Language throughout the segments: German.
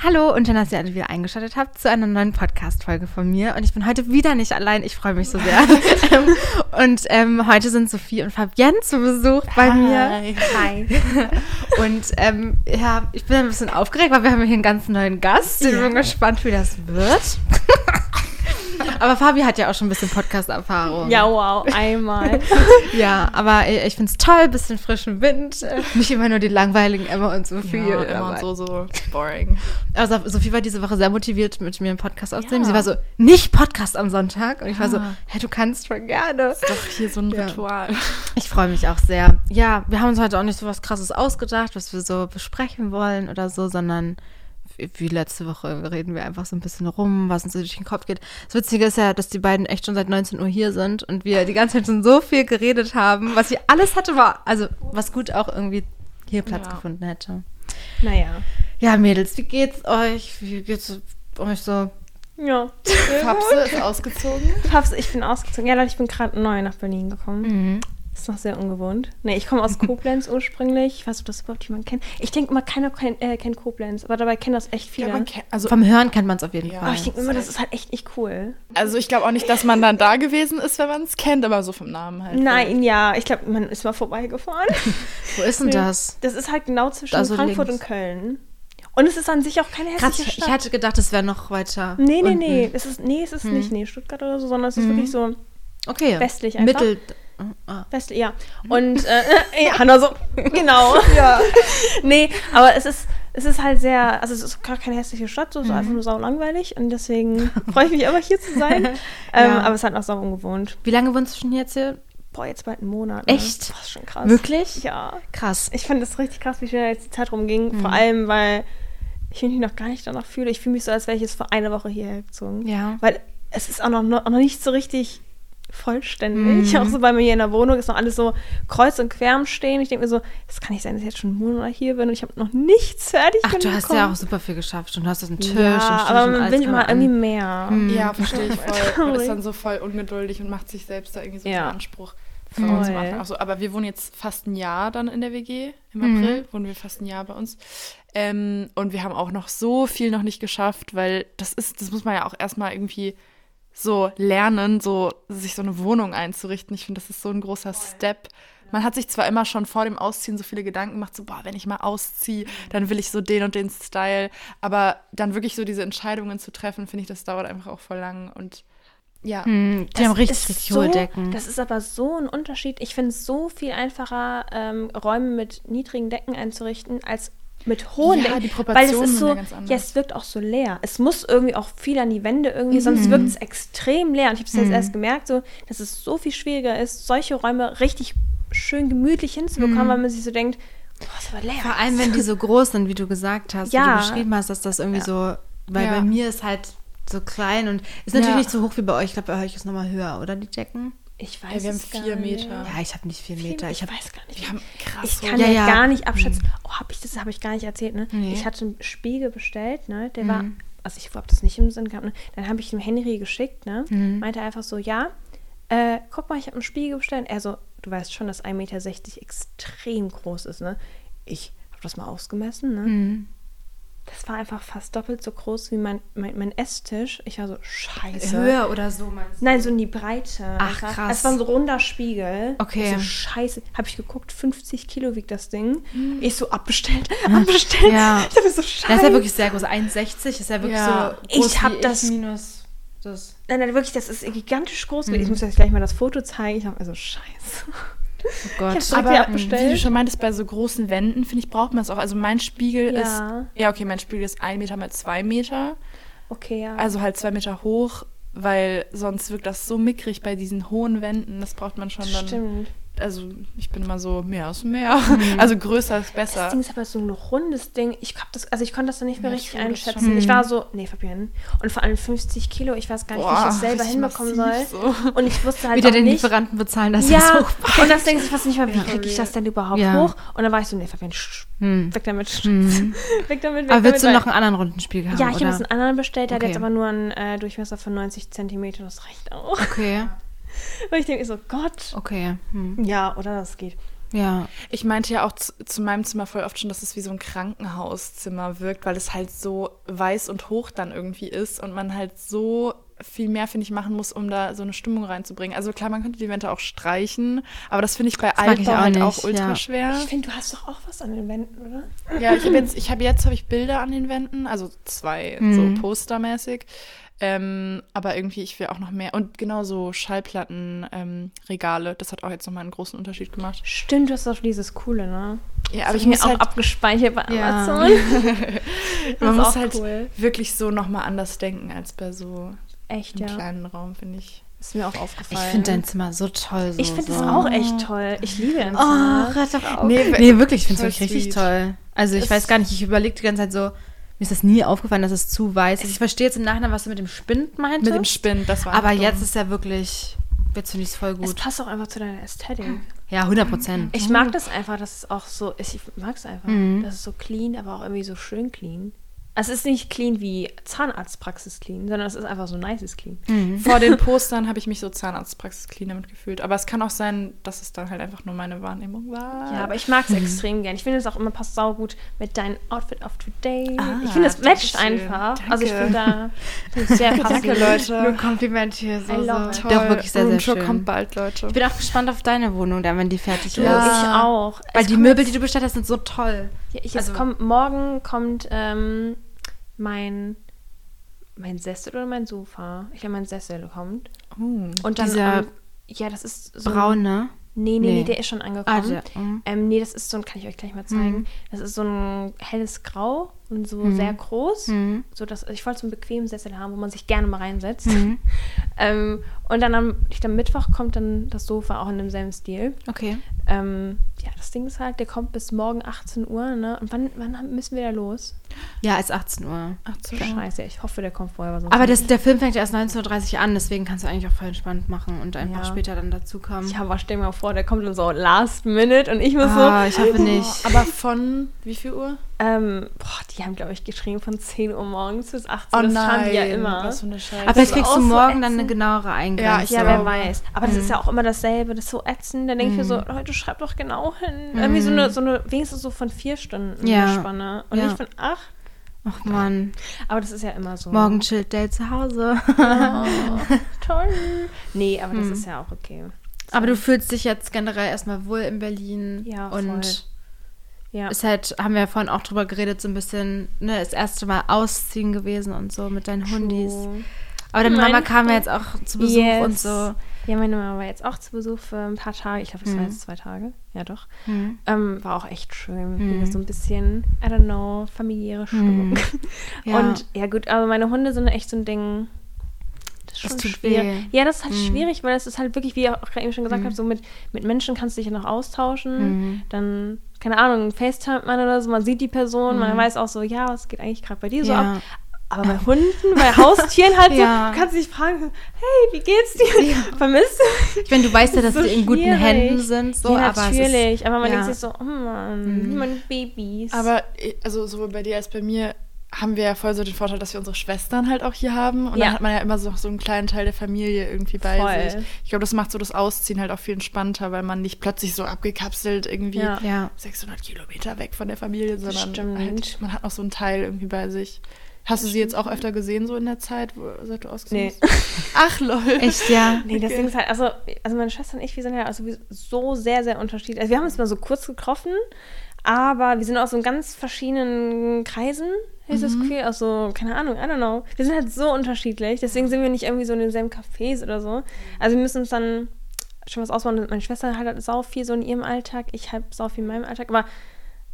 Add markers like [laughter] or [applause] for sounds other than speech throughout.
Hallo und schön, dass ihr alle wieder eingeschaltet habt zu einer neuen Podcast-Folge von mir. Und ich bin heute wieder nicht allein. Ich freue mich so sehr. [laughs] Ähm, und ähm, heute sind Sophie und Fabienne zu Besuch bei Hi. mir. Hi. [laughs] Und ähm, ja, ich bin ein bisschen aufgeregt, weil wir haben hier einen ganz neuen Gast. Ich bin gespannt, wie das wird. [laughs] [laughs] Aber Fabi hat ja auch schon ein bisschen Podcast-Erfahrung. Ja, wow, einmal. [laughs] Ja, aber ich, ich finde es toll, bisschen frischen Wind. äh, [laughs] Nicht immer nur die langweiligen Emma und Sophie. Ja, immer dabei. und so, so boring. Also Sophie war diese Woche sehr motiviert, mit mir einen Podcast aufzunehmen. Ja. Sie war so, nicht Podcast am Sonntag. Und ich war so, Ja. hä, du kannst voll gerne. Doch hier so ein Ja. Ritual. Ich freue mich auch sehr. Ja, wir haben uns heute auch nicht so was Krasses ausgedacht, was wir so besprechen wollen oder so, sondern wie- letzte Woche reden wir einfach so ein bisschen rum, was uns so durch den Kopf geht. Das Witzige ist ja, dass die beiden echt schon seit 19 Uhr hier sind und wir die ganze Zeit schon so viel geredet haben. Was hier alles hatte, war, also was gut auch irgendwie hier Platz Ja. gefunden hätte. Naja. Ja, Mädels, wie geht's euch? Wie geht's euch so? Ja. Papse ist ausgezogen. Paps, ich bin ausgezogen. Ja, Leute, ich bin gerade neu nach Berlin gekommen. Mhm. Das ist noch sehr ungewohnt. Nee, ich komme aus [laughs] Koblenz ursprünglich. Ich weiß nicht, ob das überhaupt jemand kennt. Ich denke immer, keiner kennt, äh, kennt Koblenz, aber dabei kennen das echt viele. Ja, kennt, also, Vom Hören kennt man es auf jeden Ja. aber Fall. ich denke immer, das ist halt echt nicht cool. also ich glaube auch nicht, dass man dann da gewesen ist, wenn man es kennt, aber so vom Namen halt. Nein, ja, ich glaube, man ist mal vorbeigefahren. [laughs] Wo ist denn das? Das ist halt genau zwischen Da so Frankfurt links. und Köln. Und es ist an sich auch keine Krass, hässliche ich, Stadt. ich hatte gedacht, es wäre noch weiter. nee, nee, unten. nee. Es ist, nee, es ist nicht nee, Stuttgart oder so, sondern es ist Mhm. wirklich so Okay. Westlich einfach. Mittel. Ah. Westlich, ja. Und äh, [laughs] ja, Hanna so, [laughs] genau. ja. [laughs] Nee, aber es ist, es ist halt sehr, also es ist gar keine hässliche Stadt, so, es ist Mhm. einfach nur sau langweilig und deswegen freue ich mich aber hier zu sein. ähm, Ja. Aber es ist halt auch sau ungewohnt. Wie lange wohnst du schon jetzt hier? Boah, jetzt bald einen Monat. Ne? Echt? Das ist schon krass. Wirklich? Ja. Krass. Ich fand das richtig krass, wie schnell jetzt die Zeit rumging. Mhm. Vor allem, weil ich mich noch gar nicht danach fühle. Ich fühle mich so, als wäre ich jetzt vor einer Woche hierher gezogen. Ja. Weil es ist auch noch, noch noch nicht so richtig vollständig. Mhm. Auch so bei mir hier in der Wohnung ist noch alles so kreuz und quer am Stehen. Ich denke mir so, es kann nicht sein, dass ich jetzt schon einen Monat hier bin und ich habe noch nichts fertig Ach, du hast ja auch super viel geschafft und du hast einen Tisch ja, und Tisch aber man will immer an- irgendwie mehr. Mhm. Ja, verstehe ich voll. Man ist dann so voll ungeduldig und macht sich selbst da irgendwie so Ja. einen Anspruch für uns zu Voll. machen. Also, aber wir wohnen jetzt fast ein Jahr dann in der WG. Im Mhm. April wohnen wir fast ein Jahr bei uns. Ähm, und wir haben auch noch so viel noch nicht geschafft, weil das ist, das muss man ja auch erstmal irgendwie so lernen, so sich so eine Wohnung einzurichten. Ich finde, das ist so ein großer Step. Man hat sich zwar immer schon vor dem Ausziehen so viele Gedanken gemacht, so, boah, wenn ich mal ausziehe, dann will ich so den und den Style. Aber dann wirklich so diese Entscheidungen zu treffen, finde ich, das dauert einfach auch voll lang. Und ja, Hm, die Das haben richtig, ist richtig so, hohe Decken. Das ist aber so ein Unterschied. Ich finde es so viel einfacher, ähm, Räume mit niedrigen Decken einzurichten, als mit hohen Ja, Decken. die Weil es Proportionen ist sind so, ja ganz anders. ja, es wirkt auch so leer. Es muss irgendwie auch viel an die Wände irgendwie, sonst wirkt es extrem leer. Und ich habe es jetzt erst gemerkt, so, dass es so viel schwieriger ist, solche Räume richtig schön gemütlich hinzubekommen, weil man sich so denkt, boah, ist aber leer. Vor allem, wenn die so groß sind, wie du gesagt hast, wie Ja. du beschrieben hast, dass das irgendwie Ja. so, weil Ja. bei mir ist halt so klein und ist natürlich Ja. nicht so hoch wie bei euch. Ich glaube, bei euch ist nochmal höher, oder die Decken? Ich Ey, wir haben vier nicht. Meter. Ja, ich habe nicht vier Meter. Ich Ich weiß gar nicht. wir haben krass Ich kann Ja, ja, ja. gar nicht abschätzen. Oh, habe ich das habe ich gar nicht erzählt, ne? Nee. Ich hatte einen Spiegel bestellt, ne? Der war, Mhm. also ich habe das nicht im Sinn gehabt, ne? Dann habe ich dem Henry geschickt, ne? Mhm. Meinte einfach so, ja, äh, guck mal, ich habe einen Spiegel bestellt. Er so, du weißt schon, dass 1,60 Meter extrem groß ist, ne? Ich habe das mal ausgemessen, ne? Das war einfach fast doppelt so groß wie mein, mein, mein Esstisch. Ich war so, scheiße. höher oder so meinst du? Nein, so in die Breite. Ach, einfach. krass. Es war ein so runder Spiegel. Okay. Ich so, scheiße. Habe ich geguckt, 50 Kilo wiegt das Ding. Ich so, abbestellt, [laughs] abbestellt. Ja. Ich dachte so, scheiße. Das ist ja wirklich sehr groß. 1,60 ist ja wirklich Ja. so groß Ich hab das- minus das. Nein, nein, wirklich, das ist gigantisch groß. Mhm. Ich muss jetzt gleich mal das Foto zeigen. Ich habe also, scheiße. Oh Gott. direkt Aber wie abbestellt. du schon meintest, bei so großen Wänden, finde ich, braucht man es auch. Also mein Spiegel Ja. ist, ja okay, mein Spiegel ist ein Meter mal zwei Meter. Okay, ja. Also halt zwei Meter hoch, weil sonst wirkt das so mickrig bei diesen hohen Wänden. Das braucht man schon dann. Stimmt. Also ich bin immer so, mehr ist mehr. Also größer ist besser. Das Ding ist aber so ein rundes Ding. Ich hab das, also ich konnte das dann nicht mehr Ja, ich richtig einschätzen. Ich war so, nee, Fabienne. Und vor allem 50 Kilo, ich weiß gar nicht, wie ich das selber hinbekommen soll. So. Und ich wusste halt Wieder auch den nicht. Lieferanten bezahlen, dass Ja, das hoch und das denke ich fast nicht mal, wie Ja. kriege ich das denn überhaupt Ja. hoch? Und dann war ich so, nee, sch- Hm. weg damit, Mhm. [laughs] weg damit, weg Aber willst du damit. noch einen anderen runden Spiegel haben? ja, ich habe jetzt einen anderen bestellt, der hat Okay. jetzt aber nur einen äh, Durchmesser von 90 Zentimeter, das reicht auch. Okay, [laughs] Weil ich denke so, Gott. okay. Hm. Ja, oder das geht. Ja. Ich meinte ja auch zu, zu, meinem Zimmer voll oft schon, dass es wie so ein Krankenhauszimmer wirkt, weil es halt so weiß und hoch dann irgendwie ist und man halt so viel mehr, finde ich, machen muss, um da so eine Stimmung reinzubringen. Also klar, man könnte die Wände auch streichen, aber das finde ich bei Altbau halt nicht, auch ultra ja. schwer. Ich finde, du hast doch auch was an den Wänden, oder? Ja, ich habe jetzt, ich habe jetzt habe ich Bilder an den Wänden, also zwei Mhm. so postermäßig. Ähm, aber irgendwie, ich will auch noch mehr. Und genauso Schallplattenregale. Ähm, das hat auch jetzt nochmal einen großen Unterschied gemacht. Stimmt, du hast doch dieses coole, ne? Ja, Das aber hab ich mir auch halt, abgespeichert bei Ja. Amazon. [laughs] Man muss auch halt cool. wirklich so nochmal anders denken als bei so Echt, einem ja. kleinen Raum, finde ich. Ist mir auch Ich aufgefallen. finde dein Zimmer so toll. So, Ich finde es so. auch echt toll. Ich liebe dein Oh, Zimmer. hört doch auf. Nee, Nee, wirklich, ich finde es wirklich richtig toll. Also ich Es- weiß gar nicht, ich überlege die ganze Zeit so, mir ist das nie aufgefallen, dass es zu weiß ist. Ich verstehe jetzt im Nachhinein, was du mit dem Spind meintest. Mit dem Spind, das war Aber einfach jetzt dumm. ist ja wirklich, jetzt finde ich es voll Es gut. passt auch einfach zu deiner Ästhetik. Ja, 100 Prozent. Ich mag das einfach, dass es auch so ist. Ich mag es einfach. Mhm. Das ist so clean, aber auch irgendwie so schön clean. Es ist nicht clean wie Zahnarztpraxis clean, sondern es ist einfach so nices clean. Vor den Postern habe ich mich so Zahnarztpraxis clean damit gefühlt. Aber es kann auch sein, dass es dann halt einfach nur meine Wahrnehmung war. Ja, aber ich mag es extrem gern. Ich finde es auch immer passt saugut mit deinem Outfit of today. Ah, ich finde, es matcht einfach. Danke. Also ich finde da sehr [laughs] passend. Danke, Leute. Nur Kompliment hier. So, so. it. Doch, wirklich sehr, sehr schön. kommt bald, Leute. Ich bin auch gespannt auf deine Wohnung, dann, wenn die fertig Du, ist. Ja. ich auch. Weil Es die Möbel, die du bestellt hast, sind so toll. Ja, ich, Also- es kommt, morgen kommt ähm, mein, mein Sessel oder mein Sofa. Ich glaube, mein Sessel kommt. Oh. Und dann, Dieser ähm, ja, das ist so Braun, ne? Nee, nee, nee, der ist schon Ah, angekommen. der, mhm. ähm, nee, das ist so ein, kann ich euch gleich mal zeigen. Mhm. Das ist so ein helles Grau und so Mhm. sehr groß. Mhm. So dass, ich wollte so einen bequemen Sessel haben, wo man sich gerne mal reinsetzt. Mhm. [laughs] Ähm, und dann am, ich glaube, Mittwoch kommt dann das Sofa auch in demselben Stil. Okay. Ähm, ja, das Ding ist halt, der kommt bis morgen 18 Uhr, ne? Und wann, wann müssen wir da los? Ja, ist 18 Uhr. Ach so. Scheiße, ich hoffe, der kommt vorher. Aber das, der Film fängt ja erst 19.30 Uhr an, deswegen kannst du eigentlich auch voll entspannt machen und einfach Ja. später dann dazukommen. Ja, aber stell dir mal vor, der kommt dann so last minute und ich muss ah, so. ich hoffe nicht. Aber von [laughs] wie viel Uhr? Ähm, boah, die haben, glaube ich, geschrieben von 10 Uhr morgens bis 18 Uhr. das haben die ja immer. Oh Was für eine Scheiße. Aber vielleicht ist kriegst du so morgen dann eine genauere Eingrenzung. Ja, ich Ja, wer weiß. Aber das ist ja auch immer dasselbe. Das ist so ätzend. Dann denke ich mir so, Leute, schreibt doch genau hin. Irgendwie so eine, so eine, wenigstens so von vier Stunden Ja. Spanne. Und Ja. nicht von acht. Ach Mann, Aber das ist ja immer so. morgen chillt Dale zu Hause. Oh, toll. Nee, aber das ist ja auch okay. Aber du fühlst dich jetzt generell erstmal wohl in Berlin. Ja, und voll. Ja. ist halt, haben wir ja vorhin auch drüber geredet, so ein bisschen, ne, das erste Mal ausziehen gewesen und so mit deinen Hundis. Aber deine Mama kam ja jetzt auch zu Besuch Yes. und so. Ja, meine Mama war jetzt auch zu Besuch für ein paar Tage. Ich glaube, das war Mhm. jetzt zwei Tage. Ja, doch. Hm. Ähm, war auch echt schön. Mhm. So ein bisschen, I don't know, familiäre Stimmung. Mhm. [laughs] Ja. Und ja, gut, aber meine Hunde sind echt so ein Ding. Das ist Das schon tut schwierig. weh. Ja, das ist halt Mhm. schwierig, weil es ist halt wirklich, wie ich auch eben schon gesagt Mhm. habe, so mit, mit Menschen kannst du dich ja noch austauschen. Mhm. Dann, keine Ahnung, FaceTime man oder so, man sieht die Person, man Mhm. weiß auch so, ja, was geht eigentlich gerade bei dir so Ja. ab. Aber bei Hunden, bei Haustieren halt Ja. so, kannst du dich fragen, hey, wie geht's dir? Vermisst du? Ich meine, du weißt ja, dass So die in guten. Händen sind, so, ja, aber es ist, natürlich. aber man ja. denkt sich so, oh Mann, Mhm. meine Babys. Aber äh, also sowohl bei dir als bei mir haben wir ja voll so den Vorteil, dass wir unsere Schwestern halt auch hier haben. Und Ja. dann hat man ja immer so, so einen kleinen Teil der Familie irgendwie bei Voll. sich. Ich glaube, das macht so das Ausziehen halt auch viel entspannter, weil man nicht plötzlich so abgekapselt irgendwie Ja. ja. 600 Kilometer weg von der Familie, sondern Stimmt. halt, man hat noch so einen Teil irgendwie bei sich. Hast du sie jetzt auch öfter gesehen, so in der Zeit, wo, seit du ausgezogen Nee. bist? [laughs] Ach, lol. Echt, ja. [laughs] Nee, das Okay. Ding ist halt, also, also meine Schwester und ich, wir sind ja also so sehr, sehr unterschiedlich. Also wir haben uns mal so kurz getroffen, aber wir sind aus so ganz verschiedenen Kreisen, habe ich das Gefühl, aus so, keine Ahnung, I don't know. Wir sind halt so unterschiedlich, deswegen sind wir nicht irgendwie so in denselben Cafés oder so. Also wir müssen uns dann schon was ausbauen. Meine Schwester hat halt sau viel so in ihrem Alltag, ich halt sau viel in meinem Alltag, aber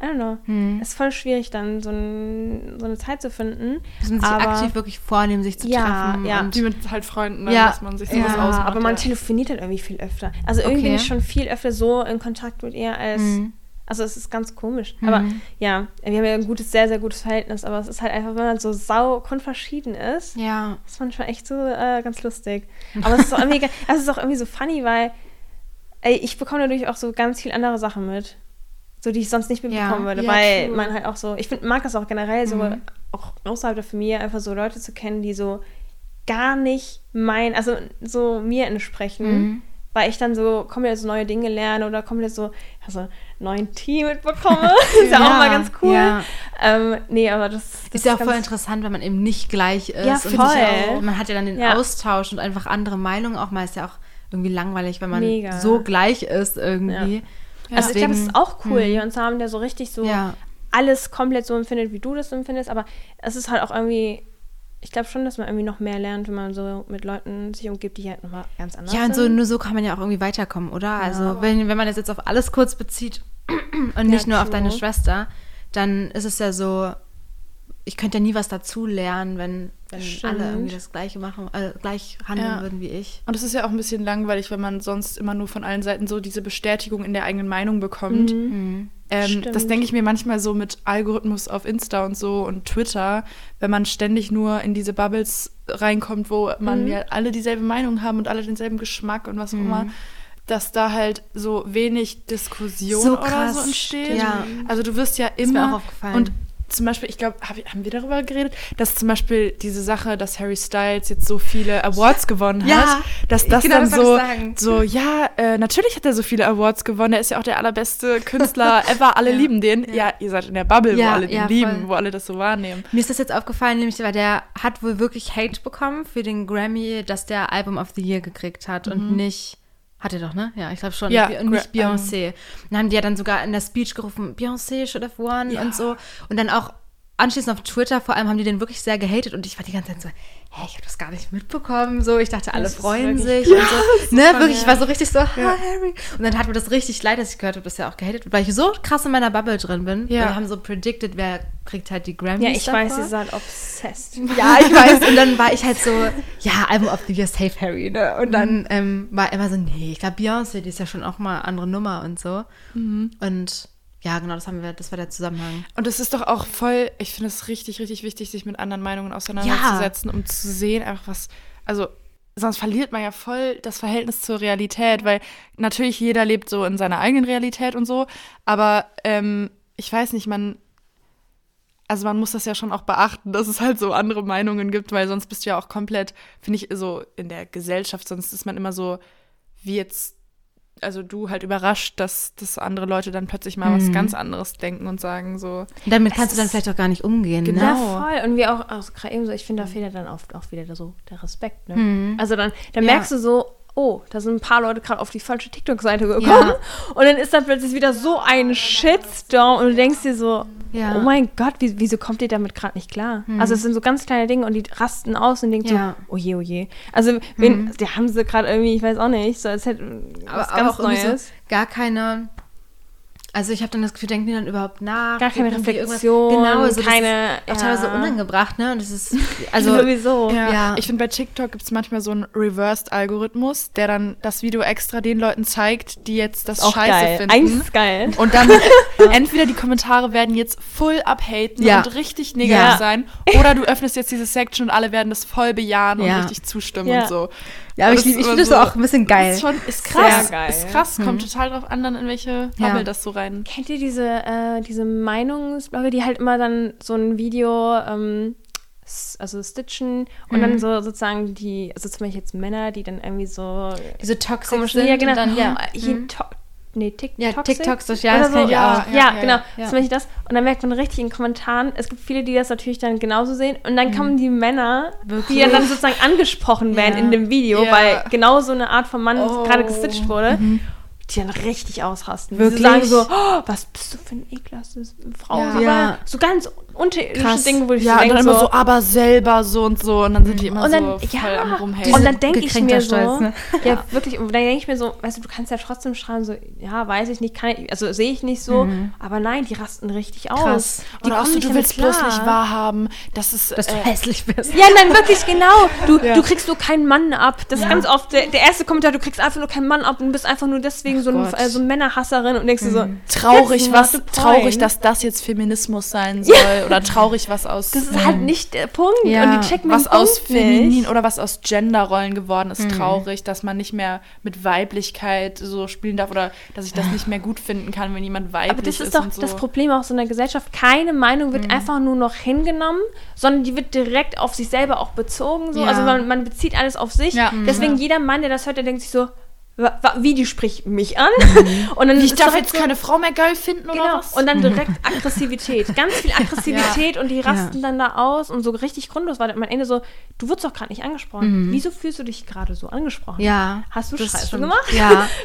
I don't know. Hm. Es ist voll schwierig dann, so, ein, so eine Zeit zu finden. Müssen sich aber, aktiv wirklich vornehmen, sich zu Ja, treffen. ja. Und Die mit halt Freunden, dann, Ja. dass man sich Ja, sowas ausmacht. aber man ja. telefoniert halt irgendwie viel öfter. Also irgendwie bin Okay. ich schon viel öfter so in Kontakt mit ihr als. Mhm. Also es ist ganz komisch. Mhm. Aber ja, wir haben ja ein gutes, sehr, sehr gutes Verhältnis, aber es ist halt einfach, wenn man so sau grundverschieden ist, ja. ist manchmal echt so äh, ganz lustig. Aber es ist auch irgendwie, [laughs] es ist auch irgendwie so funny, weil ey, ich bekomme dadurch auch so ganz viel andere Sachen mit. So, die ich sonst nicht mitbekommen Ja. würde, Ja, weil true. man halt auch so, ich find, mag das auch generell so, Mhm. auch außerhalb der Familie, einfach so Leute zu kennen, die so gar nicht mein, also so mir entsprechen. Mhm. Weil ich dann so komplett so neue Dinge lerne oder komplett so also neuen Tee mitbekomme. [laughs] ist ja, auch mal ganz cool. Ja. Ähm, nee, aber das, das Ist ja auch voll interessant, wenn man eben nicht gleich ist. Ja, voll. auch, man hat ja dann den Ja. Austausch und einfach andere Meinungen auch mal. Ist ja auch irgendwie langweilig, wenn man Mega. so gleich ist irgendwie. Also ich glaube, es Deswegen- ist auch cool, Mhm. jemanden zu haben, der so richtig so Ja. alles komplett so empfindet, wie du das empfindest. Aber es ist halt auch irgendwie, ich glaube schon, dass man irgendwie noch mehr lernt, wenn man so mit Leuten sich umgibt, die halt nochmal ganz anders Ja, und so, sind. nur so kann man ja auch irgendwie weiterkommen, oder? Also, wenn, wenn man das jetzt auf alles kurz bezieht [clears throat] und nicht nur auf true. deine Schwester, dann ist es ja so, ich könnte ja nie was dazu lernen, wenn, wenn Stimmt. alle irgendwie das Gleiche machen, äh, gleich handeln Ja. würden wie ich. Und es ist ja auch ein bisschen langweilig, wenn man sonst immer nur von allen Seiten so diese Bestätigung in der eigenen Meinung bekommt. Ähm, das denke ich mir manchmal so mit Algorithmus auf Insta und so und Twitter, wenn man ständig nur in diese Bubbles reinkommt, wo man ja alle dieselbe Meinung haben und alle denselben Geschmack und was auch immer, dass da halt so wenig Diskussion So oder krass, so entsteht. ja. Also du wirst ja mir immer auch aufgefallen. und zum Beispiel, ich glaube, hab, haben wir darüber geredet, dass zum Beispiel diese Sache, dass Harry Styles jetzt so viele Awards gewonnen Ja, hat, dass das genau dann das so, so, ja, äh, natürlich hat er so viele Awards gewonnen, er ist ja auch der allerbeste Künstler [laughs] ever, alle lieben den. Ja. ihr seid in der Bubble, wo Ja, alle den ja, lieben, voll. wo alle das so wahrnehmen. Mir ist das jetzt aufgefallen, nämlich, weil der hat wohl wirklich Hate bekommen für den Grammy, dass der Album of the Year gekriegt hat und nicht. Hat er doch, ne? Ja, ich glaube schon. Ja, und nicht Gra- Beyoncé. Dann haben die ja dann sogar in der Speech gerufen, Beyoncé should have won Ja. und so. Und dann auch anschließend auf Twitter vor allem haben die den wirklich sehr gehatet und ich war die ganze Zeit so, hä, ich habe das gar nicht mitbekommen. So, ich dachte, alle Das freuen sich [laughs] und so. Ne, wirklich, ich war so richtig so, ha, Harry. Und dann hat mir das richtig leid, dass ich gehört habe, dass er auch gehatet wird, weil ich so krass in meiner Bubble drin bin. Ja. Wir haben so predicted, wer kriegt halt die Grammys ja, ich weiß, davor. sie sind halt obsessed. [laughs] Ja, ich weiß. Und dann war ich halt so, ja, Album of the Year, Safe Harry, ne? Und dann ähm, war immer so, nee, ich glaube Beyoncé, die ist ja schon auch mal andere Nummer und so. Und ja, genau, das haben wir, das war der Zusammenhang. Und es ist doch auch voll, ich finde es richtig, richtig wichtig, sich mit anderen Meinungen auseinanderzusetzen, um zu sehen, einfach was, also sonst verliert man ja voll das Verhältnis zur Realität, weil natürlich jeder lebt so in seiner eigenen Realität und so, aber ähm, ich weiß nicht, man, also man muss das ja schon auch beachten, dass es halt so andere Meinungen gibt, weil sonst bist du ja auch komplett, finde ich, so in der Gesellschaft, sonst ist man immer so, wie jetzt, also du halt überrascht, dass, dass andere Leute dann plötzlich mal was ganz anderes denken und sagen so. Und damit kannst du dann vielleicht auch gar nicht umgehen, Genau. ne? Ja, voll. Und wie auch, auch gerade eben so, ich finde, da fehlt ja dann oft auch wieder der, so der Respekt. Ne? Also dann, dann Ja. merkst du so, oh, da sind ein paar Leute gerade auf die falsche TikTok-Seite gekommen. Ja. Und dann ist da plötzlich wieder so ein Shitstorm und du denkst dir so, Ja. oh mein Gott, wie, wieso kommt ihr damit gerade nicht klar? Also es sind so ganz kleine Dinge und die rasten aus und denken Ja. so, oh je, oh je. Also wen, die haben sie gerade irgendwie, ich weiß auch nicht, so als hätten was aber, ganz aber Neues. so gar keine. Also ich habe dann das Gefühl, denken die dann überhaupt nach? Gar keine Reflexion, Genau, so keine- Das ist auch teilweise ja. unangebracht, ne? Und das ist, [laughs] also sowieso. Ja, Ja. ich finde, bei TikTok gibt es manchmal so einen Reversed-Algorithmus, der dann das Video extra den Leuten zeigt, die jetzt das Auch scheiße geil. finden. Eigentlich ist geil. Und dann [laughs] entweder die Kommentare werden jetzt full abhaten Ja. und richtig negativ Ja. sein, oder du öffnest jetzt diese Section und alle werden das voll bejahen Ja. und richtig zustimmen Ja. und so. Ja, aber Das ich, ich finde das so- auch ein bisschen geil. Ist schon, ist krass. Sehr geil. Ist krass, kommt total drauf an, dann in welche Ja. Bubble das so rein. Kennt ihr diese, äh, diese Meinungsblogger, die halt immer dann so ein Video, ähm, also stitchen und Mhm. dann so sozusagen die, also zum Beispiel jetzt Männer, die dann irgendwie so Diese toxisch sind ja genau, dann, ja. Hier, Mhm. nee, Tik Ja, Toxic TikToks, das- ja, oder das kenn ich ja, auch. Ja, Ja, ja, genau, ja. meine ich das. Und dann merkt man richtig in Kommentaren, es gibt viele, die das natürlich dann genauso sehen und dann kommen die Männer, die Wirklich? ja dann sozusagen angesprochen werden in dem Video, weil genau so eine Art von Mann Oh. gerade gestitcht wurde. Die dann richtig ausrasten. Wirklich? Die sagen so, oh, was bist du für eine ekelhafte Frau? Ja. so ganz unterirdische. Dinge, wo ich Ja, so und denke, dann immer so, so, aber selber so und so. Und dann sind die immer und dann, so voll ja, am Rumhaten. und dann denke ich mir so, Stolz, ne? [laughs] ja, wirklich, und dann denke ich mir so, weißt du, du kannst ja trotzdem schreiben, so, ja, weiß ich nicht, kann ich, also sehe ich nicht so, aber nein, die rasten richtig aus. Krass. Die Oder auch so, du willst bloß klar. nicht wahrhaben, dass es dass du äh, hässlich bist. Ja, nein, wirklich [laughs] genau. Du, du kriegst so keinen Mann ab. Das ist ganz oft der, der erste Kommentar, du kriegst einfach nur keinen Mann ab und bist einfach nur deswegen so, ein, Gott. äh, so eine Männerhasserin und denkst dir so, traurig, that's was traurig, dass das jetzt Feminismus sein soll oder traurig, was aus Das ist halt nicht der Punkt. Ja. Und die checken was aus feminin oder was aus Genderrollen geworden ist, traurig, dass man nicht mehr mit Weiblichkeit so spielen darf oder dass ich das nicht mehr gut finden kann, wenn jemand weiblich Aber das ist ist doch so. das Problem auch so in der Gesellschaft. Keine Meinung Mhm. wird einfach nur noch hingenommen, sondern die wird direkt auf sich selber auch bezogen. So. Ja. Also man, man bezieht alles auf sich. Ja. Deswegen jeder Mann, der das hört, der denkt sich so, wie die spricht mich an. [laughs] Und dann Ich darf jetzt keine Frau mehr geil finden oder Genau. was? Und dann direkt [laughs] Aggressivität. Ganz viel Aggressivität und die rasten dann da aus und so richtig grundlos war dann am Ende so, du wurdest doch gerade nicht angesprochen. Wieso fühlst du dich gerade so angesprochen? Ja. Hast du Scheiße gemacht? Ja. [laughs]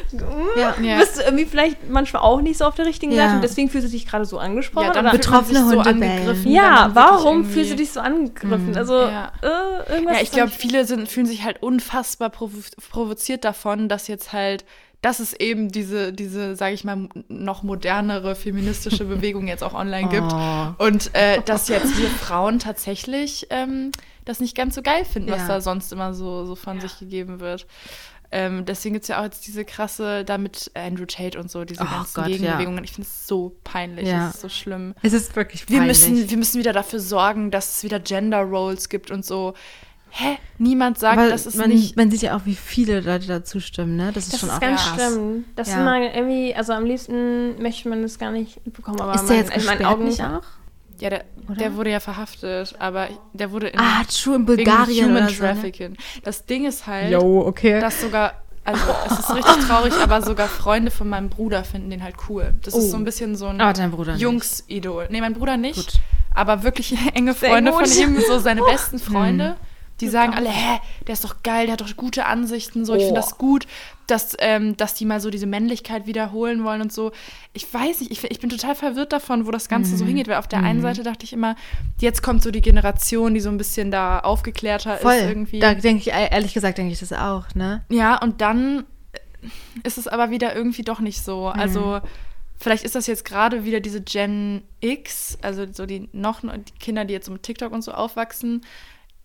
Ja. Ja. Bist du irgendwie vielleicht manchmal auch nicht so auf der richtigen Ja. Seite und deswegen fühlst du dich gerade so angesprochen? ja, dann oder? Betroffene so Hunde angegriffen. ja, warum fühlst du dich so angegriffen? Also, Ja. äh, irgendwas Ja, ich glaube, viele sind, fühlen sich halt unfassbar provo provoziert davon, dass jetzt halt, dass es eben diese, diese, sage ich mal, noch modernere feministische [laughs] Bewegung jetzt auch online gibt. Oh. Und äh, dass jetzt wir Frauen tatsächlich ähm, das nicht ganz so geil finden, was Ja. da sonst immer so, so von sich gegeben wird. Ähm, deswegen gibt es ja auch jetzt diese krasse, da mit Andrew Tate und so, diese Oh ganzen Gott, ja. Gegenbewegungen. Ich finde es so peinlich, Ja. es ist so schlimm. Es ist wirklich Wir peinlich. müssen, wir müssen wieder dafür sorgen, dass es wieder Gender Roles gibt und so. Hä? Niemand sagt, Aber dass es man, nicht. man sieht ja auch, wie viele Leute dazu stimmen, ne? Das ist Das schon ist auch ganz krass. schlimm. Das Ja. ist mal irgendwie, also am liebsten möchte man das gar nicht mitbekommen, aber Ist der mein- jetzt in meinen Augen nicht auch? Ja, der, der wurde ja verhaftet, aber der wurde in Ah, true, in wegen Bulgarien Human oder so, ne? Trafficking. Das Ding ist halt, Jo, okay. dass sogar, also es ist richtig [laughs] traurig, aber sogar Freunde von meinem Bruder finden den halt cool. Das Oh. ist so ein bisschen so ein Aber dein Bruder nicht. Jungs-Idol. Nee, mein Bruder nicht. Gut. Aber wirklich [laughs] enge Freunde von ihm, so seine [laughs] besten Hm. Die sagen alle, hä, der ist doch geil, der hat doch gute Ansichten, so. Ich finde Oh. das gut, dass, ähm, dass die mal so diese Männlichkeit wiederholen wollen und so. Ich weiß nicht, ich, ich bin total verwirrt davon, wo das Ganze Hm. so hingeht, weil auf der einen Seite dachte ich immer, jetzt kommt so die Generation, die so ein bisschen da aufgeklärter Voll. ist irgendwie. Da denke ich, ehrlich gesagt, denke ich das auch, ne? Ja, und dann ist es aber wieder irgendwie doch nicht so. Mhm. Also vielleicht ist das jetzt gerade wieder diese Gen X, also so die noch die Kinder, die jetzt mit TikTok und so aufwachsen,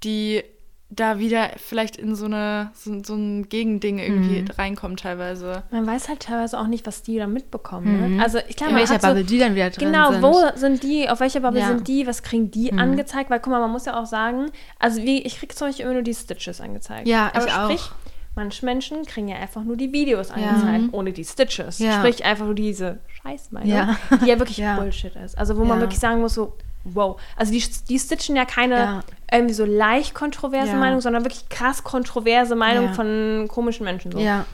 die da wieder vielleicht in so eine so, so ein Gegending irgendwie Mhm. reinkommen teilweise. Man weiß halt teilweise auch nicht, was die da mitbekommen. Ne? Also ich glaube, In man welcher hat so, Bubble die dann wieder drin Genau, sind. wo sind die, auf welcher Bubble Ja. sind die, was kriegen die angezeigt? Weil guck mal, man muss ja auch sagen, also wie, ich krieg zum Beispiel immer nur die Stitches angezeigt. Ja, Aber ich sprich, auch. manche Menschen kriegen ja einfach nur die Videos angezeigt, ohne die Stitches. Ja. Sprich, einfach nur diese Scheißmeinung, Ja. die ja wirklich [laughs] Ja. Bullshit ist. Also wo man Ja. wirklich sagen muss, so, wow. Also die, die stitchen ja keine Ja. irgendwie so leicht kontroverse Ja. Meinung, sondern wirklich krass kontroverse Meinung Ja. von komischen Menschen. So. Ja.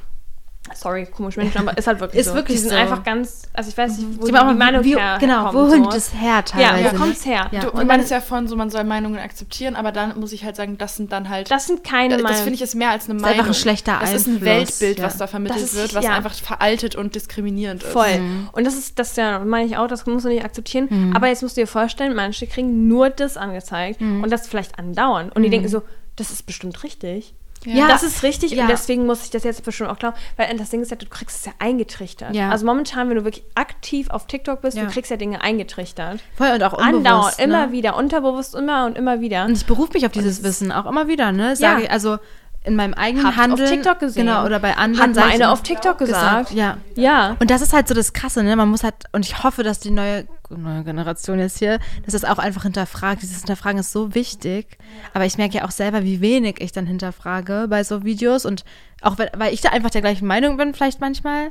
Sorry, komische Menschen, aber ist halt wirklich Ist so. wirklich die sind so. einfach ganz, also ich weiß nicht, wo Die die, haben auch die Meinung wie, her Genau, kommt, wo so. holt das her Ja, teilweise? wo ne? kommt's her? Ja. Du, Und man ist ja von so, man soll Meinungen akzeptieren, aber dann muss ich halt sagen, das sind dann halt Das sind keine das, Meinungen. finde ich ist mehr als eine ist Meinung. einfach ein schlechter Das ist ein Einfluss, Weltbild, ja. was da vermittelt Das ist- wird, was ja. einfach veraltet und diskriminierend ist. Voll. Und das ist, das ja, meine ich auch, das musst du nicht akzeptieren. Aber jetzt musst du dir vorstellen, manche kriegen nur das angezeigt und das vielleicht andauernd. Und die denken so, das ist bestimmt richtig. Ja. Das ist richtig Ja. und deswegen muss ich das jetzt bestimmt auch glauben. Weil das Ding ist ja, du kriegst es ja eingetrichtert. Ja. Also momentan, wenn du wirklich aktiv auf TikTok bist, Ja. du kriegst ja Dinge eingetrichtert. Voll und auch unbewusst, Andauernd, ne? immer wieder, unterbewusst immer und immer wieder. Und ich berufe mich auf dieses Wissen auch immer wieder, ne? Sage ich, also in meinem eigenen Habt Handeln. auf TikTok gesehen. Genau, oder bei anderen. Hat mal eine auf TikTok gesagt. Ja. Ja. Und das ist halt so das Krasse, ne? Man muss halt, und ich hoffe, dass die neue, neue Generation jetzt hier, dass das auch einfach hinterfragt. Dieses Hinterfragen ist so wichtig. Aber ich merke ja auch selber, wie wenig ich dann hinterfrage bei so Videos und auch weil, ich da einfach der gleichen Meinung bin, vielleicht manchmal.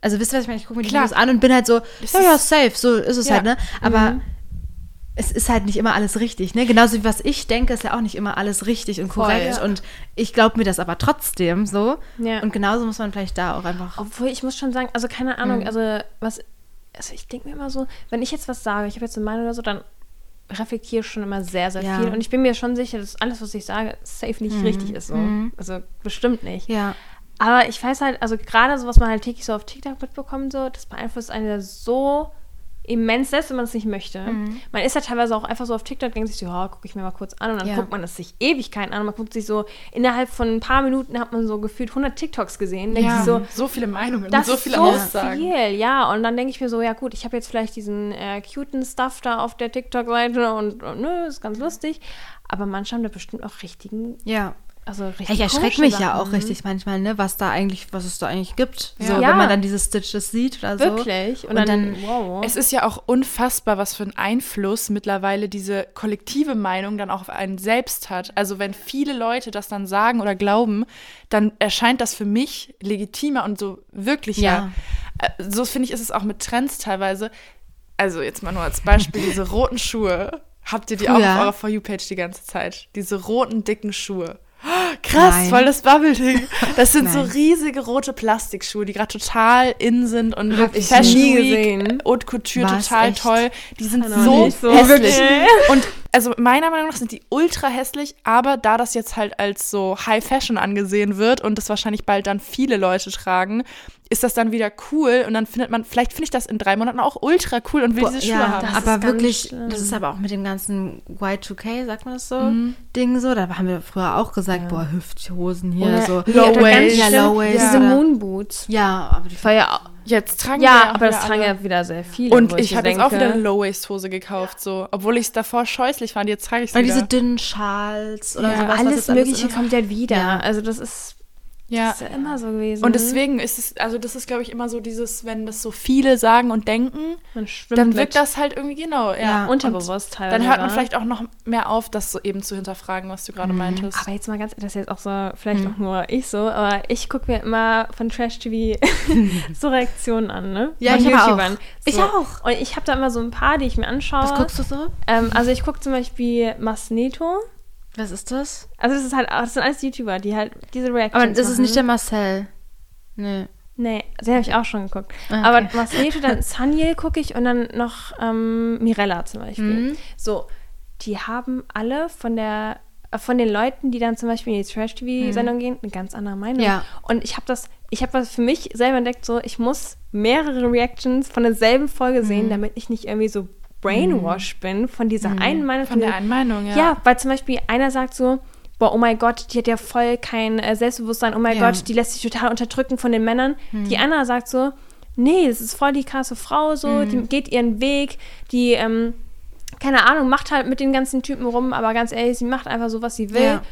Also wisst ihr, was ich meine? Ich gucke mir die Klar. Videos an und bin halt so, Das ja, ja, safe, so ist es Ja. halt, ne? Aber es ist halt nicht immer alles richtig, ne? Genauso wie was ich denke, ist ja auch nicht immer alles richtig und Voll, korrekt. ja. Und ich glaube mir das aber trotzdem so. Ja. Und genauso muss man vielleicht da auch einfach. Obwohl, ich muss schon sagen, also keine Ahnung, Mhm. also was, also ich denke mir immer so, wenn ich jetzt was sage, ich habe jetzt eine Meinung oder so, dann reflektiere ich schon immer sehr, sehr Ja. viel. Und ich bin mir schon sicher, dass alles, was ich sage, safe nicht richtig ist. So. Also bestimmt nicht. Mhm. Ja. Aber ich weiß halt, also gerade so, was man halt täglich so auf TikTok mitbekommt, so, das beeinflusst einen so immens, selbst wenn man es nicht möchte. Mhm. Man ist ja teilweise auch einfach so auf TikTok, denkt sich so, ja, gucke ich mir mal kurz an und dann Ja. guckt man es sich Ewigkeiten an und man guckt sich so, innerhalb von ein paar Minuten hat man so gefühlt 100 TikToks gesehen. Denkt Ja, sich so, so viele Meinungen, das so ist viele so Aussagen. viel, ja. Und dann denke ich mir so, ja gut, ich habe jetzt vielleicht diesen äh, cuten Stuff da auf der TikTok-Seite und, und nö, ist ganz lustig. Aber manche haben da bestimmt auch richtigen, Ja. Also richtig Ich erschrecke mich ja Sachen. auch richtig manchmal, ne, was da eigentlich, was es da eigentlich gibt. Ja. So, Ja. wenn man dann diese Stitches sieht oder so. Wirklich. Und, Und dann, dann- wow. Es ist ja auch unfassbar, was für einen Einfluss mittlerweile diese kollektive Meinung dann auch auf einen selbst hat. Also wenn viele Leute das dann sagen oder glauben, dann erscheint das für mich legitimer und so wirklicher. Ja. Äh, So finde ich, ist es auch mit Trends teilweise. Also jetzt mal nur als Beispiel, diese roten Schuhe. Habt ihr die auch Früher. auf eurer For You-Page die ganze Zeit? Diese roten, dicken Schuhe. Krass, Nein. voll das Bubble-Ding. [laughs] Das sind so riesige rote Plastikschuhe, die gerade total in sind und Hab ich Fashion nie Week, gesehen. Haute Couture Was, total echt? toll. Die sind so, so. hässlich. Und also meiner Meinung nach sind die ultra hässlich, aber da das jetzt halt als so High Fashion angesehen wird und das wahrscheinlich bald dann viele Leute tragen, ist das dann wieder cool und dann findet man, vielleicht finde ich das in drei Monaten auch ultra cool und will diese Schuhe ja, haben. Das aber wirklich, schlimm. das ist aber auch mit dem ganzen Y2K, sagt man das so, Mhm. Ding so, da haben wir früher auch gesagt, boah, Hüfthosen hier, Oder- so. Low Waist. Ja, Low Waist, Diese oder- Moonboots. Ja, aber die War ja, Jetzt tragen wir ja, auch aber das tragen alle. ja wieder sehr viele. Und ich mir habe jetzt auch wieder eine Low-Waist-Hose gekauft, so. Obwohl ich es davor scheußlich fand, jetzt trage ich es wieder. diese dünnen Schals oder Ja, sowas. was alles jetzt Mögliche kommt ja wieder. Ja. Also das ist, ja. das ist ja immer so gewesen. Und deswegen ist es, also das ist, glaube ich, immer so dieses, wenn das so viele sagen und denken, dann mit wirkt das halt irgendwie genau. Ja, Ja, unterbewusst teilweise. Dann hört man vielleicht auch noch mehr auf, das so eben zu hinterfragen, was du gerade meintest. Aber jetzt mal ganz, das ist jetzt auch so, vielleicht auch nur ich so, aber ich gucke mir immer von Trash TV [laughs] so Reaktionen an, ne? Ja, von ich aber auch. YouTubern. Ich So. auch. Und ich habe da immer so ein paar, die ich mir anschaue. Was guckst du so? Ähm, also ich gucke zum Beispiel Masneto. Was ist das? Also das ist halt, das sind alles YouTuber, die halt diese Reactions Aber das ist machen. nicht der Marcel. Nee. Nee, den habe ich auch schon geguckt. Ah, Aber okay. Masneto, dann [laughs] Saniel gucke ich und dann noch ähm, Mirella zum Beispiel. Mhm. So, die haben alle von der äh, von den Leuten, die dann zum Beispiel in die Trash-TV-Sendung gehen, eine ganz andere Meinung. Ja. Und ich habe das, ich habe das für mich selber entdeckt, so, ich muss mehrere Reactions von derselben Folge Mhm. sehen, damit ich nicht irgendwie so brainwashed bin von dieser einen Meinung. Von der einen Meinung, ja. Ja, weil zum Beispiel einer sagt so, boah, oh mein Gott, die hat ja voll kein äh, Selbstbewusstsein, oh mein Ja. Gott, die lässt sich total unterdrücken von den Männern. Die andere sagt so, nee, das ist voll die krasse Frau, so, die geht ihren Weg, die, ähm, keine Ahnung, macht halt mit den ganzen Typen rum, aber ganz ehrlich, sie macht einfach so, was sie will. Ja.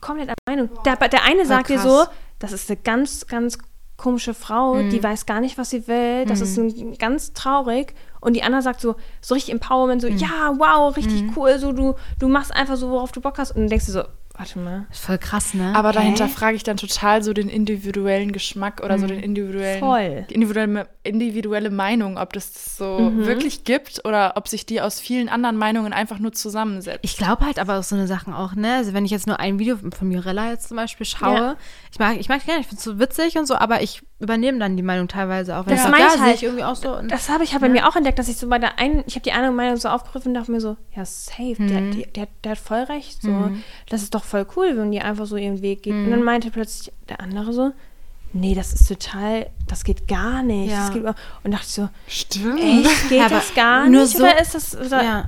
Komplett andere Meinung. Der, der eine sagt dir so, das ist eine ganz, ganz komische Frau, die weiß gar nicht, was sie will, das ist ein, ganz traurig. Und die andere sagt so, so richtig Empowerment, so, ja, wow, richtig cool, so, du, du machst einfach so, worauf du Bock hast. Und dann denkst du so, warte mal. Ist voll krass, ne? Aber dahinter frage ich dann total so den individuellen Geschmack oder so den individuellen, Voll. die individuelle, individuelle Meinung, ob das das so Mhm. wirklich gibt oder ob sich die aus vielen anderen Meinungen einfach nur zusammensetzt. Ich glaube halt aber auch so eine Sachen auch, ne? Also wenn ich jetzt nur ein Video von Mirella jetzt zum Beispiel schaue, Ja. Ich mag, ich mag gerne, ich finde es so witzig und so, aber ich übernehme dann die Meinung teilweise auch. Wenn Das meine ja, ich halt. ich irgendwie auch so. Und Das habe ich halt bei mir auch entdeckt, dass ich so bei der einen, ich habe die eine Meinung so aufgegriffen und dachte mir so, ja, safe, der, der, der, der hat voll recht. So. Das ist doch voll cool, wenn die einfach so ihren Weg geht. Und dann meinte plötzlich der andere so, nee, das ist total, das geht gar nicht. Ja. Das geht und dachte ich so, Stimmt. echt, geht Ja, das gar nur nicht? so- oder ist das, oder, ja.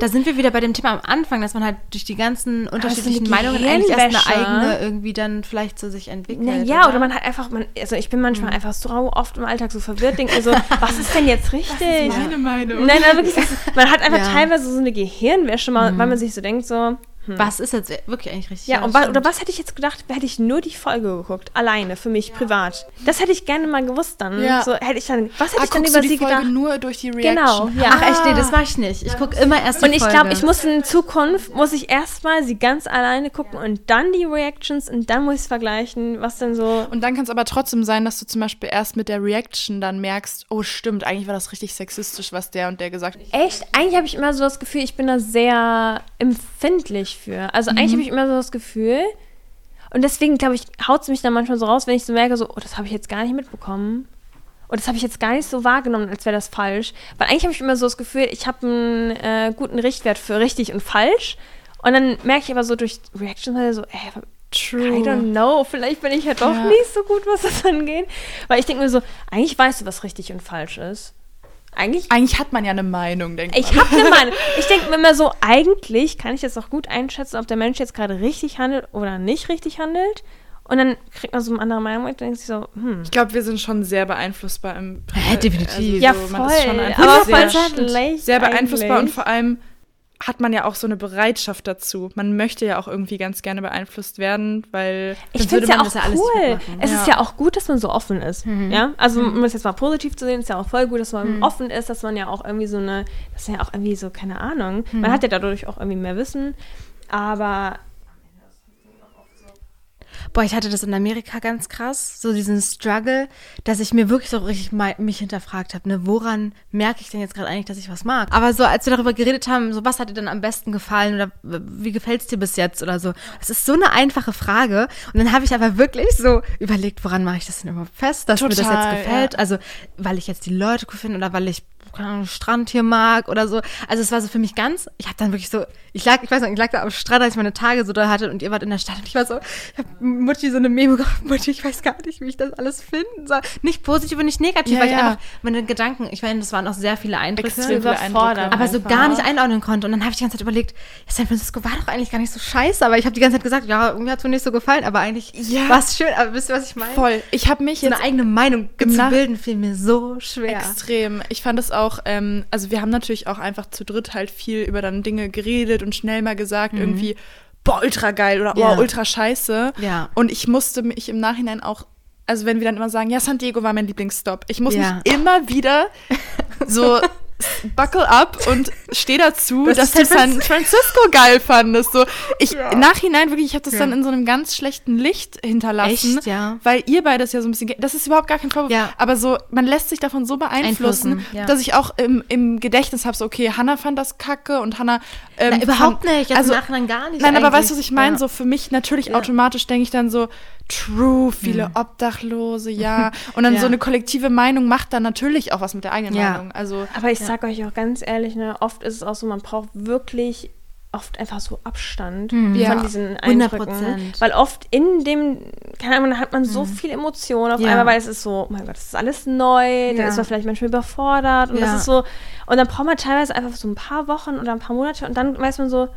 Da sind wir wieder bei dem Thema am Anfang, dass man halt durch die ganzen unterschiedlichen Meinungen eigentlich erst eine eigene irgendwie dann vielleicht zu sich entwickelt. Na ja, oder man hat einfach, man, also ich bin manchmal einfach so oft im Alltag so verwirrt, denke mir so, [laughs] was ist denn jetzt richtig? Meine Meinung. Nein, nein, wirklich, das [laughs] ist, man hat einfach teilweise so eine Gehirnwäsche, mal, weil man sich so denkt, so, Was ist jetzt wirklich eigentlich richtig? ja, und wa oder was hätte ich jetzt gedacht, hätte ich nur die Folge geguckt, alleine, für mich, privat. Das hätte ich gerne mal gewusst dann. Ja. So hätte ich dann, was hätte Ah, ich dann über du die sie Folge gedacht? nur durch die Reaction? Genau, ja. Ach echt, nee, das mache ich nicht. Ich gucke immer erst die Und ich glaube, ich muss in Zukunft, muss ich erstmal sie ganz alleine gucken und dann die Reactions und dann muss ich es vergleichen, was denn so. Und dann kann es aber trotzdem sein, dass du zum Beispiel erst mit der Reaction dann merkst, oh stimmt, eigentlich war das richtig sexistisch, was der und der gesagt hat. Echt? Eigentlich habe ich immer so das Gefühl, ich bin da sehr empfindlich für. Also eigentlich habe ich immer so das Gefühl. Und deswegen, glaube ich, haut es mich dann manchmal so raus, wenn ich so merke, so, oh, das habe ich jetzt gar nicht mitbekommen. Und das habe ich jetzt gar nicht so wahrgenommen, als wäre das falsch. Weil eigentlich habe ich immer so das Gefühl, ich habe einen äh, guten Richtwert für richtig und falsch. Und dann merke ich aber so durch Reactions halt so, ey, I don't know, vielleicht bin ich ja doch Ja. nicht so gut, was das angeht. Weil ich denke mir so, eigentlich weißt du, was richtig und falsch ist. Eigentlich Eigentlich hat man ja eine Meinung, denke ich habe eine Meinung. [laughs] Ich denke mir immer so, eigentlich kann ich jetzt auch gut einschätzen, ob der Mensch jetzt gerade richtig handelt oder nicht richtig handelt. Und dann kriegt man so eine andere Meinung und denkt sich so, hm. Ich glaube, wir sind schon sehr beeinflussbar im Hä, definitiv. Ja, Also, man ist schon voll. einfach Aber sehr, voll schlecht. sehr beeinflussbar und eigentlich. vor allem hat man ja auch so eine Bereitschaft dazu. Man möchte ja auch irgendwie ganz gerne beeinflusst werden, weil Ich finde es würde ja auch das ja alles cool. Es Ja. ist ja auch gut, dass man so offen ist. Ja, also um es jetzt mal positiv zu sehen, ist ja auch voll gut, dass man offen ist, dass man ja auch irgendwie so eine, das ist ja auch irgendwie so, keine Ahnung. Man hat ja dadurch auch irgendwie mehr Wissen. Aber Boah, ich hatte das in Amerika ganz krass, so diesen Struggle, dass ich mir wirklich so richtig mal mich hinterfragt habe, ne, woran merke ich denn jetzt gerade eigentlich, dass ich was mag? Aber so, als wir darüber geredet haben, so, was hat dir denn am besten gefallen oder wie gefällt es dir bis jetzt oder so? Das ist so eine einfache Frage. Und dann habe ich aber wirklich so überlegt, woran mache ich das denn überhaupt fest, dass mir das Total, jetzt gefällt? ja. Also, weil ich jetzt die Leute cool finde oder weil ich Ahnung, Strand hier mag oder so. Also es war so für mich ganz, ich habe dann wirklich so, ich lag, ich weiß nicht, ich lag da am Strand, als ich meine Tage so doll hatte und ihr wart in der Stadt und ich war so, ich habe Mutti so eine Memo gemacht, [laughs] Mutti, ich weiß gar nicht, wie ich das alles finden soll. Nicht positiv und nicht negativ, Ja, weil ich ja. einfach meine Gedanken, ich meine, das waren auch sehr viele Eindrücke. Extrem viele überfordert. Eindrücke. aber so gar nicht einordnen konnte. Und dann habe ich die ganze Zeit überlegt, ja, San Francisco war doch eigentlich gar nicht so scheiße, aber ich habe die ganze Zeit gesagt, ja, mir hat es mir nicht so gefallen, aber eigentlich Ja. war es schön. Aber wisst ihr, was ich meine? Voll. Ich habe mich So jetzt eine eigene Meinung zu bilden, fiel mir so schwer. Extrem. Ich fand es auch, ähm, also wir haben natürlich auch einfach zu dritt halt viel über dann Dinge geredet und schnell mal gesagt, irgendwie, boah, ultra geil oder Mhm. Ja. oh, ultra scheiße. Ja. Und ich musste mich im Nachhinein auch, also wenn wir dann immer sagen, ja, San Diego war mein Lieblingsstop, ich muss Ja. mich immer wieder so [laughs] buckle up und steh dazu, Das dass du San Francisco geil fandest. So, ich im Nachhinein wirklich, ich habe das Ja. dann in so einem ganz schlechten Licht hinterlassen, Echt, ja? weil ihr beides ja so ein bisschen, das ist überhaupt gar kein Vorwurf, Ja. aber so, man lässt sich davon so beeinflussen, Einflussen, ja. dass ich auch im, im Gedächtnis habe, so, okay, Hannah fand das kacke und Hannah ähm, Na, überhaupt fand, nicht, also, im Nachhinein gar nicht Nein, aber eigentlich. weißt du, was ich meine? Ja. So für mich natürlich Ja. automatisch denke ich dann so, true, viele Obdachlose, ja. [laughs] Und dann Ja. so eine kollektive Meinung macht dann natürlich auch was mit der eigenen Ja. Meinung. Also, Aber ich sag euch auch ganz ehrlich, ne, oft ist es auch so, man braucht wirklich oft einfach so Abstand Ja. von diesen 100%. Eindrücken. Weil oft in dem, keine Ahnung, da hat man so viel Emotionen auf Ja. einmal, weil es ist so, oh mein Gott, das ist alles neu, dann Ja. ist man vielleicht manchmal überfordert und Ja. das ist so, und dann braucht man teilweise einfach so ein paar Wochen oder ein paar Monate und dann weiß man so,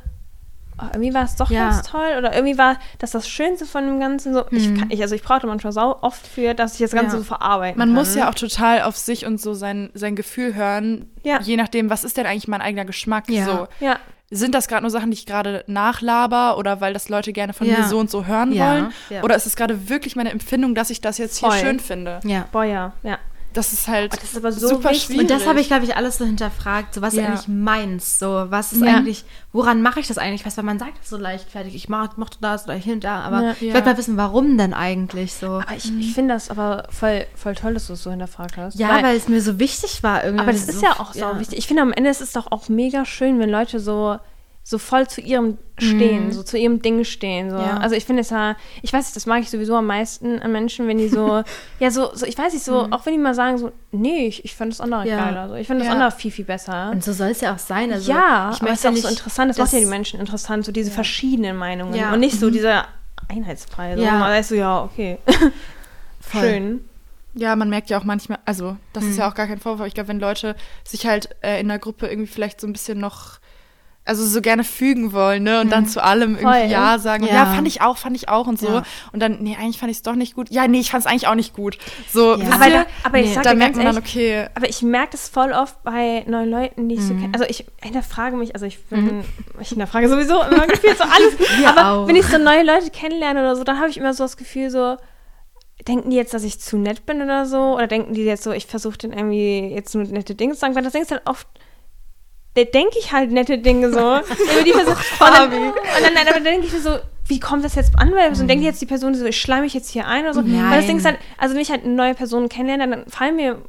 oh, irgendwie war es doch Ja. ganz toll oder irgendwie war das das Schönste von dem Ganzen so. Ich, kann, ich, also ich brauchte manchmal sau oft für, dass ich das Ganze Ja. so verarbeiten man kann. muss ja auch total auf sich und so sein, sein Gefühl hören, Ja. je nachdem, was ist denn eigentlich mein eigener Geschmack. Ja. So. Ja. Sind das gerade nur Sachen, die ich gerade nachlaber oder weil das Leute gerne von Ja. mir so und so hören Ja. wollen? Ja. Oder ist es gerade wirklich meine Empfindung, dass ich das jetzt hier Voll. schön finde? Ja. Boah, ja, ja. Das ist halt Das ist aber so super wichtig. schwierig. Und das habe ich, glaube ich, alles so hinterfragt. So, was Ja. ist eigentlich meins? So, was ist Ja. eigentlich, woran mache ich das eigentlich? Weißt du, weil man sagt das so leichtfertig, ich mach, mochte das oder hier und da, aber Ja. ich wollte mal wissen, warum denn eigentlich so? Aber ich, ich finde das aber voll, voll toll, dass du es so hinterfragt hast. ja, weil, es mir so wichtig war irgendwie. aber das so, ist ja auch so wichtig. Ich finde am Ende ist es doch auch mega schön, wenn Leute so, so voll zu ihrem stehen, so zu ihrem Ding stehen. So. Ja. Also ich finde es ja, ich weiß nicht, das mag ich sowieso am meisten an Menschen, wenn die so, [laughs] ja, so, so, ich weiß nicht, so, auch wenn die mal sagen, so, nee, ich, ich finde das andere Ja. geiler. So. Ich finde das Ja. andere viel, viel besser. Und so soll es ja auch sein. Also, ja, ich aber es ist auch nicht, so interessant, das, macht ja die Menschen interessant, so diese verschiedenen Meinungen Ja. und nicht so dieser Einheitspreis. Ja. Ja. Man weiß so, ja, okay, [laughs] Voll. schön. Ja, man merkt ja auch manchmal, also das ist ja auch gar kein Vorwurf, aber ich glaube, wenn Leute sich halt äh, in der Gruppe irgendwie vielleicht so ein bisschen noch, also so gerne fügen wollen, ne, und dann zu allem irgendwie Voll. Ja sagen, ja. Ja. fand ich auch, fand ich auch und so. Ja. Und dann, nee, eigentlich fand ich es doch nicht gut. Ja, nee, ich fand es eigentlich auch nicht gut. So, Ja. Aber, da, aber ich Nee, sag da merkt man dann, okay, Aber ich merke das voll oft bei neuen Leuten, die ich Mhm. so kenne. Also ich hinterfrage mich, also ich bin, ich hinterfrage sowieso immer gefühlt so alles. [laughs] Aber auch. wenn ich so neue Leute kennenlerne oder so, dann habe ich immer so das Gefühl so, denken die jetzt, dass ich zu nett bin oder so? Oder denken die jetzt so, ich versuche den irgendwie jetzt nur nette Dinge zu sagen? Weil das Ding ist halt oft, da denke ich halt nette Dinge so. über die Person, [laughs] und dann, und dann, dann aber denke ich mir so, wie kommt das jetzt an? Weil so denkt jetzt die Person so, ich schleime mich jetzt hier ein oder so. Weil das Ding ist Nein. halt, also wenn ich halt eine neue Person kennenlerne, dann fallen mir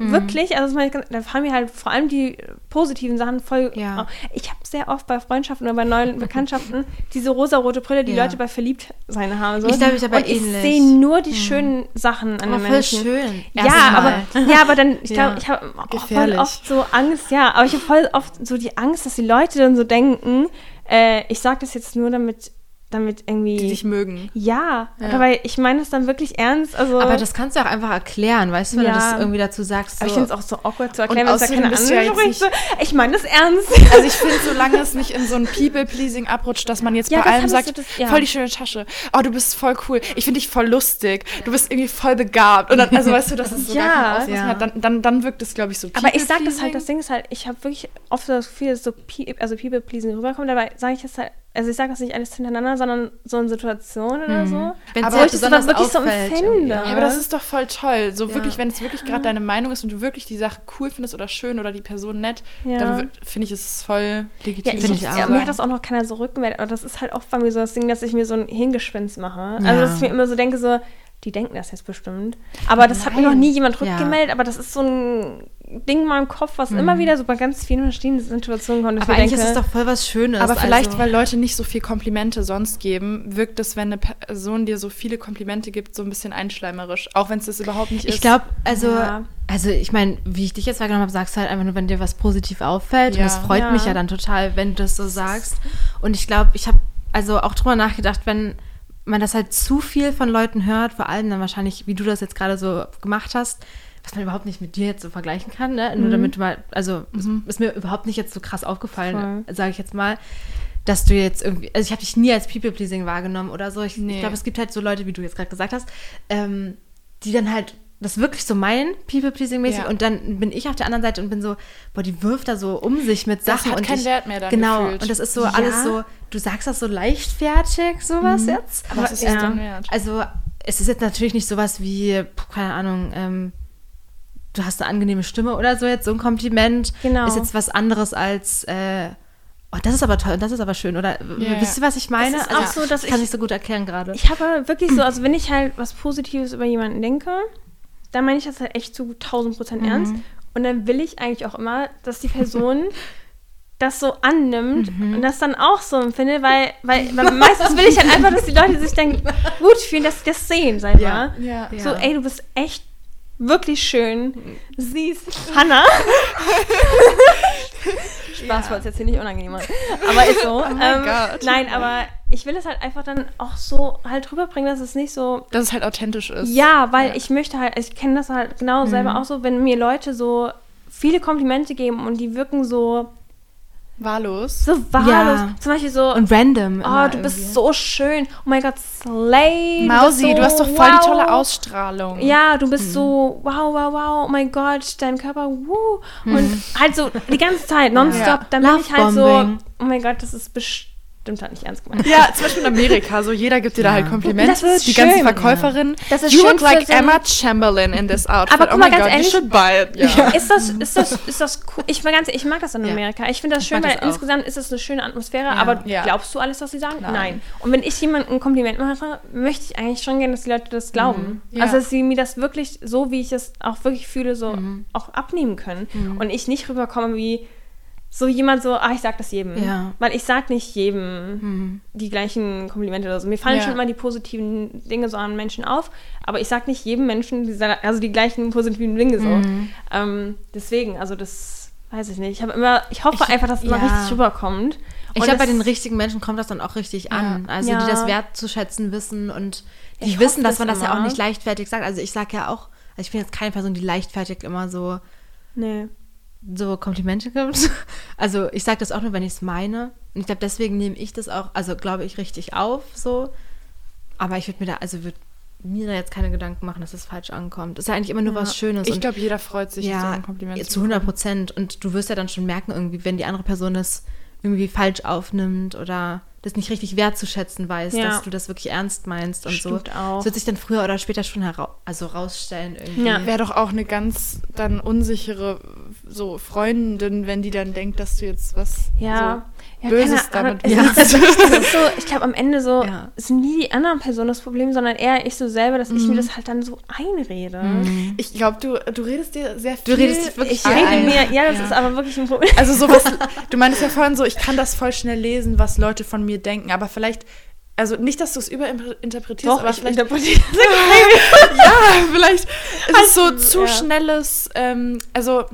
Mhm. wirklich, also das meine ich dann fallen mir halt vor allem die positiven Sachen voll Ja. Ich habe sehr oft bei Freundschaften oder bei neuen Bekanntschaften [laughs] diese rosarote Brille, die Ja. Leute bei Verliebtsein haben. So. Ich glaube, ich aber Und ich ähnlich. sehe nur die schönen Sachen an aber den voll Menschen. schön. Ja, aber, ja, aber dann, [laughs] ich glaube, Ja. ich habe auch voll oft so Angst, ja, aber ich habe voll oft so die Angst, dass die Leute dann so denken, äh, ich sage das jetzt nur, damit, damit irgendwie. die dich mögen. ja, Ja. aber ich meine das dann wirklich ernst. Also, Aber das kannst du auch einfach erklären, weißt du, wenn du Ja. das irgendwie dazu sagst. So, aber ich finde es auch so awkward zu erklären, Und wenn es da keine du spricht. So, ich meine das ernst. Also ich finde, [laughs] solange es nicht in so ein People-Pleasing abrutscht, dass man jetzt Ja, bei allem sagt, du das- ja. voll die schöne Tasche, oh, du bist voll cool, ich finde dich voll lustig, du bist irgendwie voll begabt. Und dann, also weißt du, dass es so [laughs] Ja. gar hat, dann, dann, dann wirkt es, glaube ich, so Aber ich sag das halt, das Ding ist halt, ich habe wirklich oft so das Gefühl, dass so also People-Pleasing rüberkommt, dabei sage ich das halt also ich sage das nicht alles hintereinander, sondern so in Situationen oder so. Wenn's Aber wo ich das wirklich so empfinde. Ja, aber das ist doch voll toll. So Ja. wirklich, wenn es wirklich gerade deine Meinung ist und du wirklich die Sache cool findest oder schön oder die Person nett, Ja. dann finde ich es voll Ja, legitim. ich, Finde ich ich ja, auch. mir hat das auch noch keiner so rückgemeldet, aber das ist halt oft bei mir so das Ding, dass ich mir so ein Hirngespinst mache. Also, Ja. dass ich mir immer so denke, so, die denken das jetzt bestimmt. Aber das hat mir noch Nein. nie jemand Ja. rückgemeldet, aber das ist so ein Ding in meinem Kopf, was immer wieder so bei ganz vielen verschiedenen Situationen kommt. Aber eigentlich denke, ist es doch voll was Schönes. Aber vielleicht, also, weil Leute nicht so viel Komplimente sonst geben, wirkt es, wenn eine Person dir so viele Komplimente gibt, so ein bisschen einschleimerisch. Auch wenn es das überhaupt nicht ist. Ich glaube, also, Ja. also ich meine, wie ich dich jetzt wahrgenommen habe, sagst du halt einfach nur, wenn dir was positiv auffällt. Ja. Und es freut Ja. mich ja dann total, wenn du das so sagst. Und ich glaube, ich habe also auch drüber nachgedacht, wenn man das halt zu viel von Leuten hört, vor allem dann wahrscheinlich, wie du das jetzt gerade so gemacht hast, was man überhaupt nicht mit dir jetzt so vergleichen kann, ne? Nur damit du mal, also es ist mir überhaupt nicht jetzt so krass aufgefallen, sage ich jetzt mal, dass du jetzt irgendwie, also ich habe dich nie als People-Pleasing wahrgenommen oder so. Ich, Nee. ich glaube, es gibt halt so Leute, wie du jetzt gerade gesagt hast, ähm, die dann halt das wirklich so meinen, People-Pleasing-mäßig, Ja. und dann bin ich auf der anderen Seite und bin so, boah, die wirft da so um sich mit Das Sachen. hat und keinen ich, Wert mehr dann Genau, gefühlt. und das ist so Ja. alles so, du sagst das so leichtfertig, sowas jetzt. Was ist ja. das denn wert? Also, es ist jetzt natürlich nicht sowas wie, keine Ahnung, ähm, du hast eine angenehme Stimme oder so jetzt, so ein Kompliment. Genau. Ist jetzt was anderes als, äh, oh, das ist aber toll, das ist aber schön, oder Ja. wisst ihr, was ich meine? Ist auch so, dass ich kann ich- so gut erklären gerade. Ich habe wirklich so, also wenn ich halt was Positives über jemanden denke, dann meine ich das halt echt zu 1000 Prozent ernst. Und dann will ich eigentlich auch immer, dass die Person [laughs] das so annimmt und das dann auch so empfindet, weil, weil, weil meistens will ich halt einfach, dass die Leute sich dann gut fühlen, dass sie das sehen selber. Ja. Ja. So, ey, du bist echt wirklich schön. Siehst, Hannah. [laughs] Spaß, weil es jetzt hier nicht unangenehm war. Aber ist so. mein ähm, Gott. Nein, aber ich will es halt einfach dann auch so halt rüberbringen, dass es nicht so. Dass es halt authentisch ist. Ja, weil Ja. ich möchte halt, ich kenne das halt genau selber auch so, wenn mir Leute so viele Komplimente geben und die wirken so, Wahllos. so wahllos. Ja. Zum Beispiel so, Und random. oh, du bist irgendwie. so schön. Oh mein Gott, Slay. Mausi, du so, hast doch voll die tolle wow. Ausstrahlung. Ja, du bist so, wow, wow, wow, oh mein Gott, dein Körper, wuh. Und halt so die ganze Zeit, [laughs] nonstop. Ja. Dann bin ich halt so, oh mein Gott, das ist bestimmt halt nicht ernst gemeint. Ja, zum Beispiel in Amerika, so jeder gibt dir da Ja. halt Komplimente. Das ist die ganzen schön. Verkäuferinnen. Das ist you schön look like so Emma Chamberlain in this outfit. Aber guck oh mal, my ganz God, ehrlich- you should buy it. Ja. Ist das, ist das, ist das cool? Ich ganz ich mag das in Ja. Amerika. Ich finde das schön, weil das insgesamt ist es eine schöne Atmosphäre. Aber Ja. glaubst du alles, was sie sagen? Nein. Nein. Und wenn ich jemandem ein Kompliment mache, möchte ich eigentlich schon gerne, dass die Leute das glauben. Mhm. Ja. Also, dass sie mir das wirklich, so wie ich es auch wirklich fühle, so Mhm. auch abnehmen können. Und ich nicht rüberkomme wie so jemand so, ah, ich sag das jedem. Ja. Weil ich sag nicht jedem die gleichen Komplimente oder so. Mir fallen Ja. schon immer die positiven Dinge so an Menschen auf, aber ich sag nicht jedem Menschen die, also die gleichen positiven Dinge so. Mhm. Ähm, deswegen, also das weiß ich nicht. Ich habe immer, ich hoffe Ich- einfach, dass es immer ja. richtig rüberkommt. Ich glaube, bei den richtigen Menschen kommt das dann auch richtig an. Also die das wertzuschätzen wissen und die Ich wissen, dass das man das ja auch immer. nicht leichtfertig sagt. Also ich sage ja auch, also ich bin jetzt keine Person, die leichtfertig immer so, Nee. So Komplimente gibt. [laughs] Also ich sage das auch nur, wenn ich es meine. Und ich glaube, deswegen nehme ich das auch, also glaube ich, richtig auf so. Aber ich würde mir da, also würde mir da jetzt keine Gedanken machen, dass es falsch ankommt. Das ist ja eigentlich immer nur was Schönes. Ich glaube, jeder freut sich, so ja, ein Kompliment zu 100 Prozent. Und du wirst ja dann schon merken, irgendwie, wenn die andere Person das irgendwie falsch aufnimmt oder das nicht richtig wertzuschätzen weiß, Ja. dass du das wirklich ernst meinst und so. Stimmt auch. Das wird sich dann früher oder später schon herau also rausstellen irgendwie. Ja. Wäre doch auch eine ganz dann unsichere so Freundin, wenn die dann denkt, dass du jetzt was Ja. so ja, Böses keine damit es ist [laughs] so, ich glaube, am Ende so Ja. sind nie die anderen Personen das Problem, sondern eher ich so selber, dass Mhm. ich mir das halt dann so einrede. Ich glaube, du, du redest dir sehr Du viel. redest dich wirklich Ich rede ein. mir, ja, das Ja. ist aber wirklich ein Problem. Also sowas, [laughs] du meinst ja vorhin so, ich kann das voll schnell lesen, was Leute von mir denken, aber vielleicht, also nicht, dass du es überinterpretierst, aber vielleicht, interpretiere [laughs] ja, vielleicht ist es so Also, zu ja. schnelles, ähm, also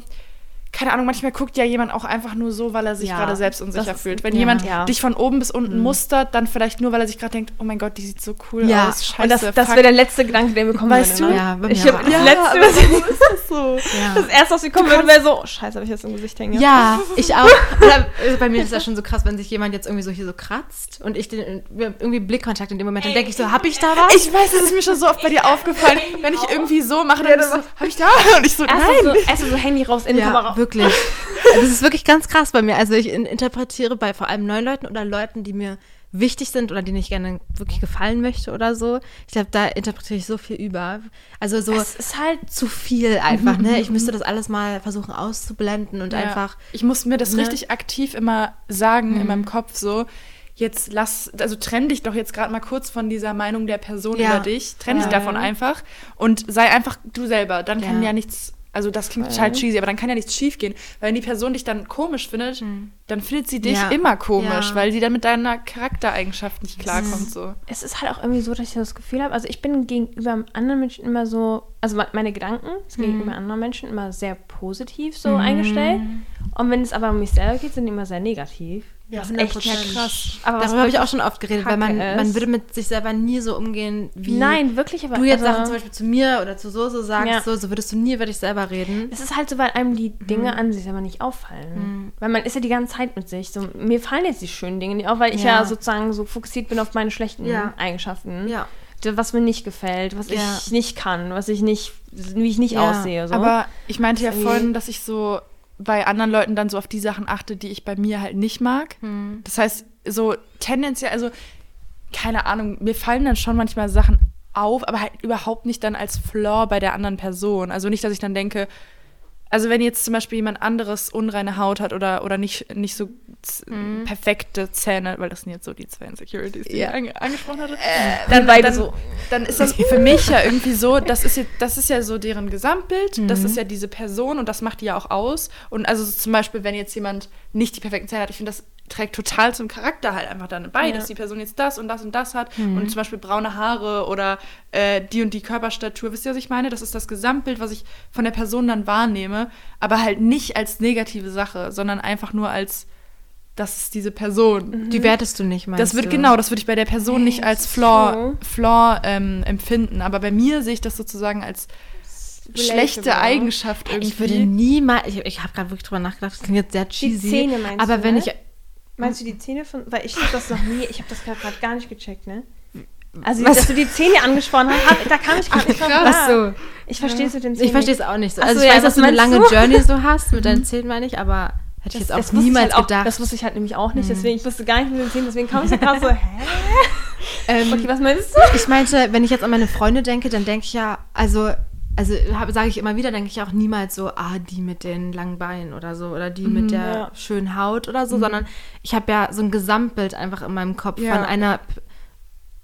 keine Ahnung, manchmal guckt ja jemand auch einfach nur so, weil er sich Ja, gerade selbst unsicher das fühlt. Wenn ja. jemand Ja. dich von oben bis unten mustert, dann vielleicht nur, weil er sich gerade denkt, oh mein Gott, die sieht so cool Ja, aus. Scheiße, Und das, das wäre der letzte Gedanke, der mir kommen Weißt würde. du? ne? Ja, ich mir hab, das letzte, was ich, so ist das so. Ja. das erste, was mir kommen würde, wäre so, oh, scheiße, habe ich jetzt im Gesicht hängen. Ja, [laughs] ich auch. [laughs] Oder, also bei mir ist das [laughs] schon so krass, wenn sich jemand jetzt irgendwie so hier so kratzt und ich den wir irgendwie Blickkontakt in dem Moment, dann denke ich so, hab ich da was? Ich weiß, das ist mir schon so oft bei dir aufgefallen. Wenn ich irgendwie so mache, dann du so, hab ich da? Und ich so, Erst nein. so, erst so Handy raus, in die Kamera. Wirklich. [laughs] das ist wirklich ganz krass bei mir. Also ich in, interpretiere bei vor allem neuen Leuten oder Leuten, die mir wichtig sind oder denen ich gerne wirklich gefallen möchte oder so. Ich glaube, da interpretiere ich so viel über. Also so Es ist halt zu viel [laughs] einfach, ne? Ich müsste das alles mal versuchen auszublenden und Ja. einfach. Ich muss mir das Ne? richtig aktiv immer sagen in meinem Kopf so. Jetzt lass, also trenn dich doch jetzt gerade mal kurz von dieser Meinung der Person Ja. über dich. Trenn dich Ja. davon einfach und sei einfach du selber. Dann kann Ja. ja nichts, also das klingt total cheesy, aber dann kann ja nichts schief gehen. Weil wenn die Person dich dann komisch findet, dann findet sie dich Ja. immer komisch, Ja. weil sie dann mit deiner Charaktereigenschaft nicht klarkommt. So. es ist halt auch irgendwie so, dass ich das Gefühl habe, also ich bin gegenüber anderen Menschen immer so, also me- meine Gedanken sind gegenüber anderen Menschen immer sehr positiv so eingestellt. Und wenn es aber um mich selber geht, sind die immer sehr negativ. Ja, was echt 100%. krass. Aber Darüber habe ich auch schon oft geredet, weil man, man ist- würde mit sich selber nie so umgehen, wie Nein, wirklich, aber du jetzt also, Sachen zum Beispiel zu mir oder zu so so sagst, Ja. so, so würdest du nie über dich selber reden. Es ist halt so, weil einem die Dinge an sich selber nicht auffallen. Weil man ist ja die ganze Zeit mit sich. So, mir fallen jetzt die schönen Dinge nicht auf, weil ich ja, Ja. sozusagen so fokussiert bin auf meine schlechten Ja. Eigenschaften. Ja. Was mir nicht gefällt, was Ja. ich nicht kann, was ich nicht, wie ich nicht Ja. aussehe. So. Aber ich meinte ja Das ist vorhin, dass ich so bei anderen Leuten dann so auf die Sachen achte, die ich bei mir halt nicht mag. Hm. Das heißt, so tendenziell, also keine Ahnung, mir fallen dann schon manchmal Sachen auf, aber halt überhaupt nicht dann als Flaw bei der anderen Person. Also nicht, dass ich dann denke, also wenn jetzt zum Beispiel jemand anderes unreine Haut hat oder, oder nicht, nicht so z- perfekte Zähne, weil das sind jetzt so die zwei Insecurities, die Mhm. Ja. ich ange angesprochen hatte, dann beide dann, so. dann ist das [laughs] für mich ja irgendwie so, das ist, jetzt, das ist ja so deren Gesamtbild, das Mhm. ist ja diese Person und das macht die ja auch aus. Und also so zum Beispiel, wenn jetzt jemand nicht die perfekten Zähne hat, ich finde, das trägt total zum Charakter halt einfach dann bei, Ja. dass die Person jetzt das und das und das hat Mhm. und zum Beispiel braune Haare oder äh, die und die Körperstatur. Wisst ihr, was ich meine? Das ist das Gesamtbild, was ich von der Person dann wahrnehme, aber halt nicht als negative Sache, sondern einfach nur als, das ist diese Person. Die wertest du nicht, meinst Das wird du? genau, das würde ich bei der Person nicht als. Flaw, Flaw ähm, empfinden. Aber bei mir sehe ich das sozusagen als schlechte. Eigenschaft irgendwie. Ich würde niemals, ich, ich habe gerade wirklich drüber nachgedacht, das klingt jetzt sehr cheesy. Zähne meinst aber du, wenn ne? ich, Meinst du die Zähne von. Weil ich habe das noch nie, ich habe das gerade gar nicht gecheckt, ne? Also, Was? dass du die Zähne angesprochen hast, hab, da kam ich gerade nicht drauf. Ach so. Ich verstehe es mit den Zähnen. ich verstehe es auch nicht so. Also so, ich ja, weiß, dass was du eine lange du? Journey so hast, mit deinen Zähnen meine ich, aber hätte ich jetzt auch niemals halt auch, gedacht. Das wusste ich halt nämlich auch nicht, deswegen, ich wusste gar nicht mit den Zähnen, deswegen kam ich so gerade so, [laughs] hä? Ähm, Okay, was meinst du? Ich meinte, wenn ich jetzt an meine Freunde denke, dann denke ich ja, also, also sage ich immer wieder, denke ich auch niemals so, ah, die mit den langen Beinen oder so oder die mit der ja. schönen Haut oder so, sondern ich habe ja so ein Gesamtbild einfach in meinem Kopf Ja. von einer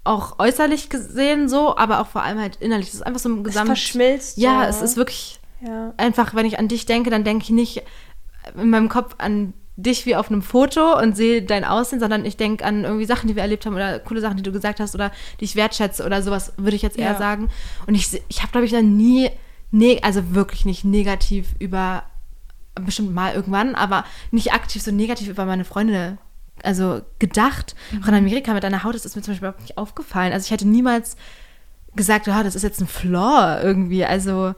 auch äußerlich gesehen so, aber auch vor allem halt innerlich. Das ist einfach so ein Gesamt. verschmilzt Ja, so. es ist wirklich Ja. einfach, wenn ich an dich denke, dann denke ich nicht in meinem Kopf an dich wie auf einem Foto und sehe dein Aussehen, sondern ich denke an irgendwie Sachen, die wir erlebt haben oder coole Sachen, die du gesagt hast oder die ich wertschätze oder sowas, würde ich jetzt eher Ja. sagen. Und ich, ich habe, glaube ich, noch nie, ne also wirklich nicht negativ über, bestimmt mal irgendwann, aber nicht aktiv so negativ über meine Freunde also gedacht. Auch in Amerika mit deiner Haut, das ist mir zum Beispiel überhaupt nicht aufgefallen. Also ich hätte niemals gesagt, ja, das ist jetzt ein Flaw irgendwie. Also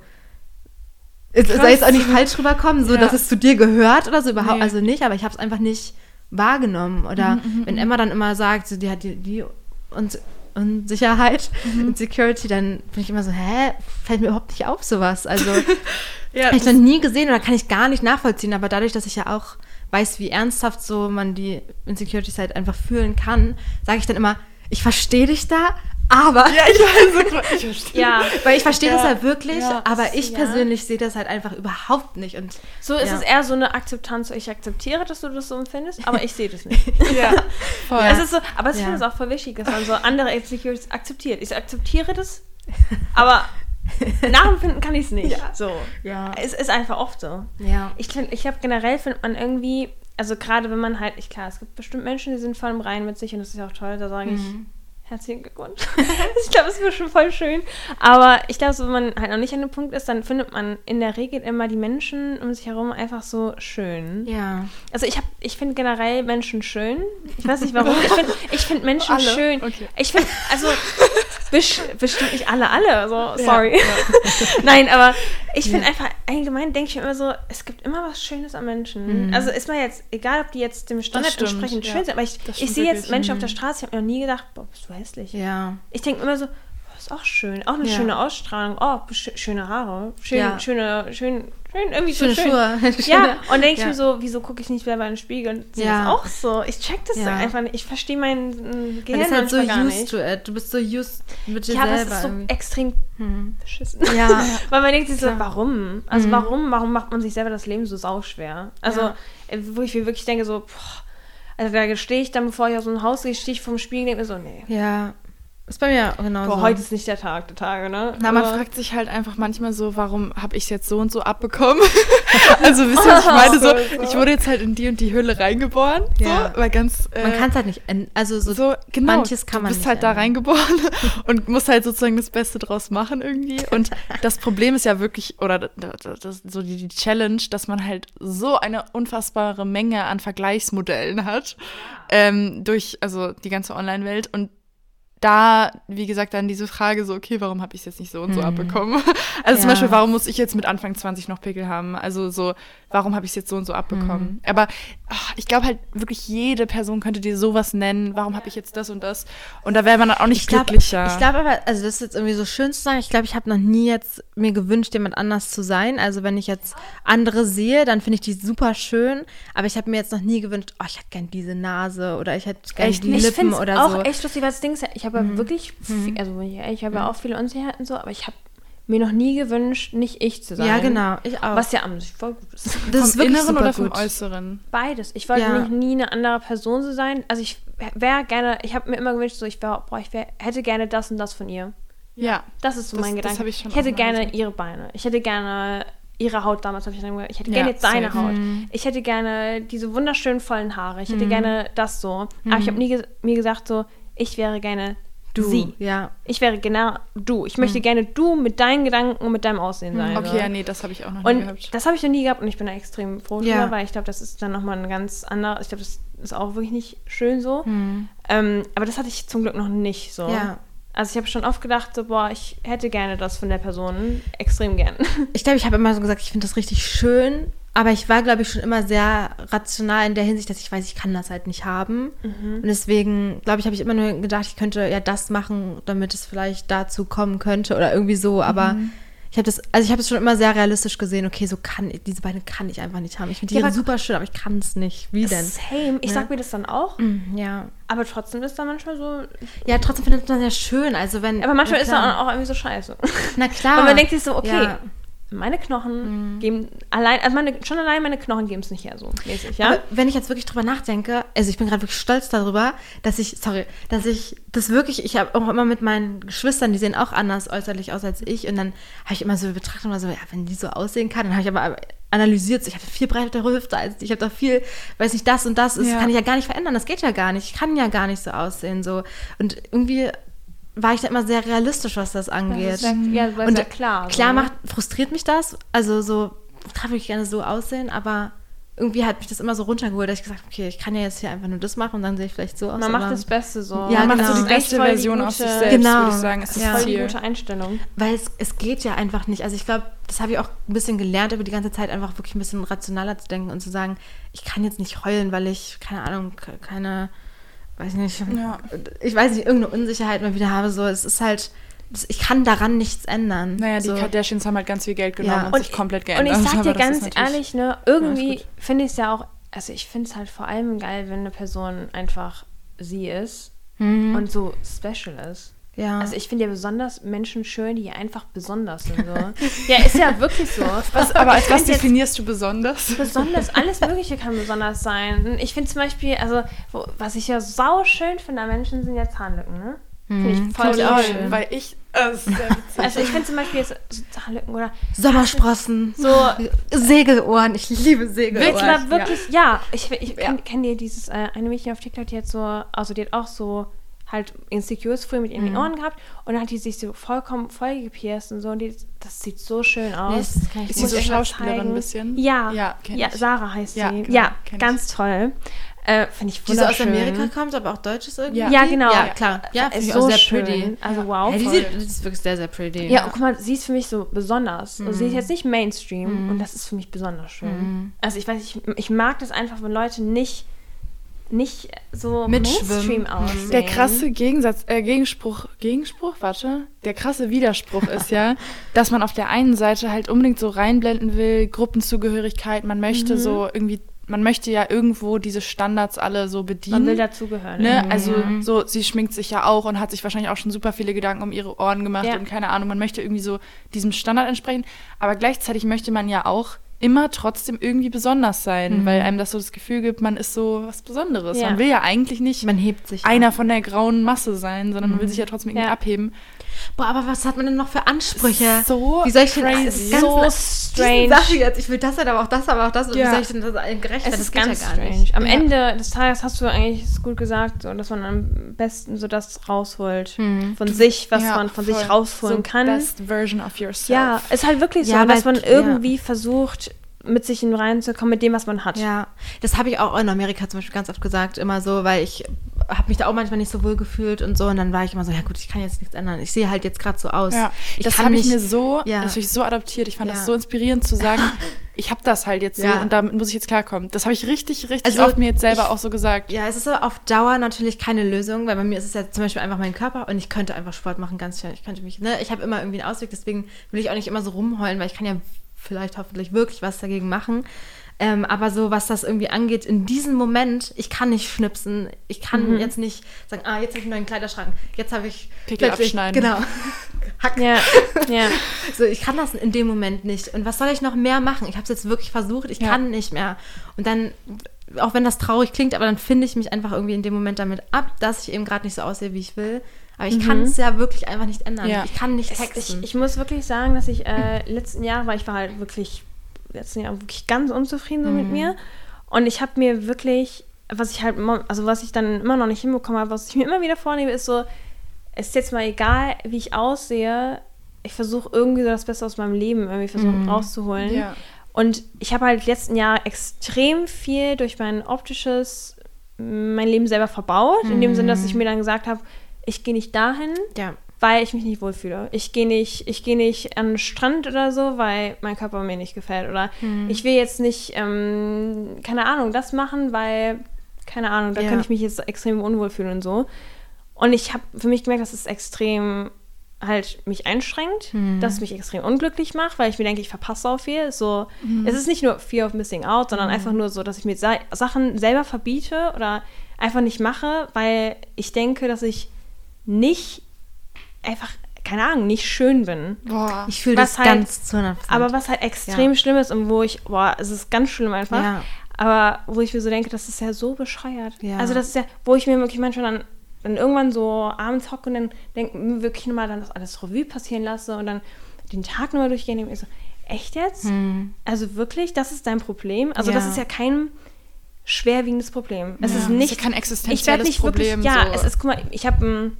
es soll jetzt auch nicht falsch rüberkommen, so Ja. dass es zu dir gehört oder so überhaupt, Nee. also nicht, aber ich habe es einfach nicht wahrgenommen. Oder wenn Emma dann immer sagt, so, die hat die, die und Unsicherheit, Insecurity, dann bin ich immer so, hä, fällt mir überhaupt nicht auf sowas. Also [laughs] ja, habe ich noch nie gesehen oder kann ich gar nicht nachvollziehen, aber dadurch, dass ich ja auch weiß, wie ernsthaft so man die Insecurities halt einfach fühlen kann, sage ich dann immer, ich verstehe dich da, aber ja, ich weiß, ich verstehe. Ja, weil ich verstehe das Ja, ja wirklich, ja, aber ich ja. persönlich sehe das halt einfach überhaupt nicht und so ist Ja. es eher so eine Akzeptanz, so ich akzeptiere, dass du das so empfindest, aber ich sehe das nicht. [laughs] Ja, voll. Es ist so, aber ich Ja. finde es auch voll wichtig, dass man so andere Insecurities akzeptiert. Ich akzeptiere das, aber nachempfinden kann ich es nicht. Ja. So. Ja. Es ist einfach oft so. ja. Ich, ich habe generell, findet man irgendwie, also gerade wenn man halt, ich klar, es gibt bestimmt Menschen, die sind voll im Reinen mit sich und das ist ja auch toll, da sage ich herzlichen Glückwunsch. [laughs] ich glaube, es wird schon voll schön. Aber ich glaube, so, wenn man halt noch nicht an dem Punkt ist, dann findet man in der Regel immer die Menschen um sich herum einfach so schön. Ja. Also ich ich finde generell Menschen schön. Ich weiß nicht warum. Ich finde ich find Menschen Alle? schön. Okay. Ich finde, also bes [laughs] bestimmt nicht alle, alle. Also Ja, sorry. ja. [laughs] Nein, aber ich finde einfach, allgemein denke ich mir immer so, es gibt immer was Schönes an Menschen. Also ist mir jetzt, egal ob die jetzt dem Standard stimmt, entsprechend ja. schön sind, aber ich, ich sehe jetzt. Menschen auf der Straße, ich habe mir noch nie gedacht, boah, bist du hässlich. Ja. Ich denke immer so, ist auch schön. Auch eine Ja. schöne Ausstrahlung. Oh, sch schöne Haare. Schön, schöne, schön, schön, irgendwie Schöne so schön. Schuhe. [laughs] Ja, und denke ich ja. mir so, wieso gucke ich nicht selber in den Spiegel und sehe Ja. das auch so? Ich check das Ja. einfach nicht. Ich verstehe mein äh, Man Gehirn ist halt so gar used nicht. to it. Du bist so used mit dir Ja, aber es selber. ist so irgendwie. extrem Mhm. beschissen. [laughs] Ja. Weil man denkt sich so, warum? Also Mhm. warum, warum macht man sich selber das Leben so sauschwer? Also, Ja. äh, wo ich mir wirklich denke, so, boah, also da stehe ich dann, bevor ich aus so ein Haus gehe, stehe ich vom Spiegel und denke mir so, nee. Ja. Ist bei mir genauso. Boah, heute ist nicht der Tag der Tage, ne? Na, man Aber- fragt sich halt einfach manchmal so, warum habe ich es jetzt so und so abbekommen? [laughs] also, wisst ihr, was ich [laughs] meine? So, ich wurde jetzt halt in die und die Hülle reingeboren. Ja. So, weil ganz. Man äh, kann es halt nicht, also so, so, genau, manches kann man du bist nicht halt da ändern. reingeboren [laughs] und musst halt sozusagen das Beste draus machen irgendwie. Und das Problem ist ja wirklich, oder das, das, so die, die Challenge, dass man halt so eine unfassbare Menge an Vergleichsmodellen hat ähm, durch also die ganze Online-Welt und da, wie gesagt, dann diese Frage so, okay, warum habe ich es jetzt nicht so und so Mhm. abbekommen? [laughs] Also zum Ja. Beispiel, warum muss ich jetzt mit Anfang 20 noch Pickel haben? Also so, warum habe ich es jetzt so und so abbekommen? Mhm. Aber ach, ich glaube halt wirklich jede Person könnte dir sowas nennen. Warum habe ich jetzt das und das? Und da wäre man dann auch nicht Ich glaube glücklicher. ich glaub aber, also das ist jetzt irgendwie so schön zu sagen, ich glaube, ich habe noch nie jetzt mir gewünscht, jemand anders zu sein. Also wenn ich jetzt andere sehe, dann finde ich die super schön, aber ich habe mir jetzt noch nie gewünscht, oh, ich hätte gern diese Nase oder ich hätte gern Echt die nicht? ich Lippen finde es oder auch so. echt lustig, weil das Ding ist ja, ich habe ja wirklich, viel, also ich habe ja auch viele Unsicherheiten so, aber ich habe mir noch nie gewünscht, nicht ich zu sein. Ja, genau, ich auch. Was ja an sich voll gut ist. das vom ist wirklich Inneren super oder vom gut. Äußeren? Beides. Ich wollte Ja. nicht, nie eine andere Person so sein. Also ich wäre gerne, ich habe mir immer gewünscht, so ich, wär, boah, ich wär, hätte gerne das und das von ihr. Ja. Das ist so Das- mein das Gedanke. hab ich schon hätte auch mal gerne gesehen. ihre Beine. Ich hätte gerne ihre Haut damals, habe ich dann gesagt. Ich hätte Ja, gerne jetzt seine safe. Haut. Mhm. Ich hätte gerne diese wunderschönen vollen Haare. Ich hätte gerne das so. Aber ich habe nie ges mir gesagt, so, ich wäre gerne Du, sie. ja. Ich wäre genau du. Ich möchte gerne du mit deinen Gedanken und mit deinem Aussehen sein. Okay, ja, nee, das habe ich auch noch nie Und gehabt. das habe ich noch nie gehabt und ich bin da extrem froh drüber, Ja. weil ich glaube, das ist dann nochmal ein ganz anderer, ich glaube, das ist auch wirklich nicht schön so. Hm. Ähm, aber das hatte ich zum Glück noch nicht so. Ja. Also ich habe schon oft gedacht, so, boah, ich hätte gerne das von der Person, extrem gern. Ich glaube, ich habe immer so gesagt, ich finde das richtig schön, aber ich war, glaube ich, schon immer sehr rational in der Hinsicht, dass ich weiß, ich kann das halt nicht haben. Mhm. Und deswegen, glaube ich, habe ich immer nur gedacht, ich könnte ja das machen, damit es vielleicht dazu kommen könnte oder irgendwie so. Aber Mhm. ich habe das, also ich habe es schon immer sehr realistisch gesehen, okay, so kann ich, diese Beine kann ich einfach nicht haben. Ich finde die Ja, super schön, aber ich kann es nicht. Wie denn? Same. Ich Ne? sag mir das dann auch, Mm, Ja. aber trotzdem ist da manchmal so. Ja, trotzdem findet man das ja schön. Also wenn. Aber manchmal ist klar. da auch irgendwie so scheiße. Na klar. [laughs] Und man denkt sich so, okay, Ja. Meine Knochen geben allein, also meine, schon allein meine Knochen geben es nicht her, so mäßig, ja? Aber wenn ich jetzt wirklich drüber nachdenke, also ich bin gerade wirklich stolz darüber, dass ich, sorry, dass ich das wirklich, ich habe auch immer mit meinen Geschwistern, die sehen auch anders äußerlich aus als ich und dann habe ich immer so betrachtet, immer so, ja, wenn die so aussehen kann, dann habe ich aber analysiert, so, ich habe viel breitere Hüfte als die, ich habe doch viel, weiß nicht, das und das, das Ja. kann ich ja gar nicht verändern, das geht ja gar nicht, ich kann ja gar nicht so aussehen, so und irgendwie war ich da immer sehr realistisch, was das angeht. Das ist ja, ja, das ist Und ja klar. Klar so. macht, frustriert mich das. Also so, würde ich gerne so aussehen, aber irgendwie hat mich das immer so runtergeholt, dass ich gesagt habe, okay, ich kann ja jetzt hier einfach nur das machen und dann sehe ich vielleicht so aus. Man macht das Beste so. Ja, Man macht genau. so die ist beste Version aus sich selbst, Genau. würde ich sagen, ist das Ja. Voll die gute Einstellung. Weil es, es geht ja einfach nicht. Also ich glaube, das habe ich auch ein bisschen gelernt über die ganze Zeit, einfach wirklich ein bisschen rationaler zu denken und zu sagen, ich kann jetzt nicht heulen, weil ich, keine Ahnung, ke- keine, weiß nicht, Ja. ich weiß nicht, irgendeine Unsicherheit mal wieder habe. So, es ist halt, ich kann daran nichts ändern. Naja, die so. Kardashians haben halt ganz viel Geld genommen Ja. und, Und sich komplett Und geändert. ich sag [laughs] dir ganz ehrlich, ne, Ja, irgendwie gut. finde ich es ja auch, also ich finde es halt vor allem geil, wenn eine Person einfach sie ist Mhm. und so special ist. Ja. Also ich finde ja besonders Menschen schön, die einfach besonders sind. So. ja, ist ja wirklich so. [laughs] Was, aber als Ich was definierst du besonders? Besonders, [laughs] alles Mögliche kann besonders sein. Ich finde zum Beispiel, also, wo, was ich ja sau schön finde an Menschen, sind ja Zahnlücken, ne? Finde ich voll find ich auch schön. Weil ich, witzig. [laughs] Also ich finde zum Beispiel jetzt so Zahnlücken oder Sommersprossen, so Segelohren. Ich liebe Segelohren. Wirklich, wirklich, ja. Ich, ich Ja. kenne kenn dir dieses, äh, eine Mädchen auf TikTok, die hat so, also die hat auch so halt Insecures früher mit ihren Ohren gehabt und dann hat die sich so vollkommen voll gepierst und so und die, das sieht so schön aus. Nee, das Ist sie so Schauspielerin ein bisschen? Ja, Ja, ja ich. Sarah heißt Ja, sie. genau, ja, kenn ich. ganz toll. Äh, Finde ich Die so aus wunderschön. Amerika kommt, aber auch Deutsch ist irgendwie. Ja. Ja, genau. Ja, klar. Ja, Ist so sehr schön. pretty. Also wow. Ja, die, sieht, die ist wirklich sehr, sehr pretty. Ja, und guck mal, sie ist für mich so besonders. Also Mhm. sie ist jetzt nicht Mainstream und das ist für mich besonders schön. Also ich weiß, ich, ich mag das einfach, wenn Leute nicht nicht so. Mainstream aussehen. Der krasse Gegensatz, äh, Gegenspruch, Gegenspruch, warte, der krasse Widerspruch ist ja, [laughs] dass man auf der einen Seite halt unbedingt so reinblenden will, Gruppenzugehörigkeit, man möchte so irgendwie, man möchte ja irgendwo diese Standards alle so bedienen. Man will dazugehören. Ne? Also so, sie schminkt sich ja auch und hat sich wahrscheinlich auch schon super viele Gedanken um ihre Ohren gemacht Ja. und keine Ahnung, man möchte irgendwie so diesem Standard entsprechen, aber gleichzeitig möchte man ja auch immer trotzdem irgendwie besonders sein, weil einem das so das Gefühl gibt, man ist so was Besonderes. Ja. Man will ja eigentlich nicht Man hebt sich. einer von der grauen Masse sein, sondern man will sich ja trotzdem irgendwie Ja. abheben. Boah, aber was hat man denn noch für Ansprüche? So Wie soll ich denn so strange. Sache jetzt, ich will das halt, aber auch das, aber auch das. Und Ja. Wie soll ich denn das allen gerecht werden? ist Das geht ganz ja gar strange. nicht. Am Ja. Ende des Tages hast du eigentlich es gut gesagt, so, dass man am besten so das rausholt von sich, was Ja, man von sich rausholen so kann. Best version of yourself. Ja, ist halt wirklich so, dass man irgendwie versucht, mit sich in reinzukommen, mit dem, was man hat. Ja, das habe ich auch in Amerika zum Beispiel ganz oft gesagt, immer so, weil ich habe mich da auch manchmal nicht so wohl gefühlt und so. Und dann war ich immer so, ja gut, ich kann jetzt nichts ändern. Ich sehe halt jetzt gerade so aus. Ja, das habe ich mir so, Ja. das habe ich so adaptiert. Ich fand Ja. das so inspirierend zu sagen, [laughs] ich habe das halt jetzt so und damit muss ich jetzt klarkommen. Das habe ich richtig, richtig Also, oft mir jetzt selber ich- auch so gesagt. Ja, es ist aber auf Dauer natürlich keine Lösung, weil bei mir ist es ja zum Beispiel einfach mein Körper und ich könnte einfach Sport machen, ganz schnell. Ich könnte mich, ne, ich habe immer irgendwie einen Ausweg, deswegen will ich auch nicht immer so rumheulen, weil ich kann ja vielleicht hoffentlich wirklich was dagegen machen. Ähm, aber so, was das irgendwie angeht, in diesem Moment, ich kann nicht schnipsen. Ich kann jetzt nicht sagen, ah, jetzt habe ich einen neuen Kleiderschrank. Jetzt habe ich Pickel plötzlich- abschneiden. Genau. [laughs] Hack. Ja, ja. So, ich kann das in dem Moment nicht. Und was soll ich noch mehr machen? Ich habe es jetzt wirklich versucht, ich Ja. kann nicht mehr. Und dann, auch wenn das traurig klingt, aber dann finde ich mich einfach irgendwie in dem Moment damit ab, dass ich eben gerade nicht so aussehe, wie ich will. Aber ich kann es ja wirklich einfach nicht ändern. Ja. Ich kann nicht Ich, texten. ich muss wirklich sagen, dass ich äh, letzten Jahr, weil ich war halt wirklich letzten Jahr wirklich ganz unzufrieden so mit mir. Und ich habe mir wirklich, was ich halt, also was ich dann immer noch nicht hinbekommen habe, was ich [laughs] mir immer wieder vornehme, ist so, es ist jetzt mal egal, wie ich aussehe, ich versuche irgendwie so das Beste aus meinem Leben irgendwie versuchen rauszuholen. Ja. Und ich habe halt letzten Jahr extrem viel durch mein optisches mein Leben selber verbaut, in dem Sinne, dass ich mir dann gesagt habe, ich gehe nicht dahin, ja. Weil ich mich nicht wohlfühle. Ich gehe nicht, ich gehe nicht an den Strand oder so, weil mein Körper mir nicht gefällt. Oder Hm. ich will jetzt nicht, ähm, keine Ahnung, das machen, weil, keine Ahnung, da Ja. könnte ich mich jetzt extrem unwohl fühlen und so. Und ich habe für mich gemerkt, dass es extrem halt mich einschränkt, Hm. dass es mich extrem unglücklich macht, weil ich mir denke, ich verpasse auf viel. So, Hm. es ist nicht nur Fear of Missing Out, sondern einfach nur so, dass ich mir Sa Sachen selber verbiete oder einfach nicht mache, weil ich denke, dass ich nicht einfach, keine Ahnung, nicht schön bin. Boah. Ich fühle das halt- ganz zu 100%. Aber was halt extrem Ja. schlimm ist und wo ich, boah, es ist ganz schlimm einfach. Ja. Aber wo ich mir so denke, das ist ja so bescheuert. Ja. Also das ist ja, wo ich mir wirklich manchmal dann, dann irgendwann so abends hocke und dann denke, mir wirklich nochmal dann das alles Revue passieren lasse und dann den Tag nochmal durchgehen und mir so, echt jetzt? Also wirklich, das ist dein Problem? Also das Hm. Ja. ist ja kein schwerwiegendes Problem. Es Ja. ist Das ist nicht ja kein ich werd existenzielles nicht Problem, Wirklich, ja, so. es ist, guck mal, ich habe ähm,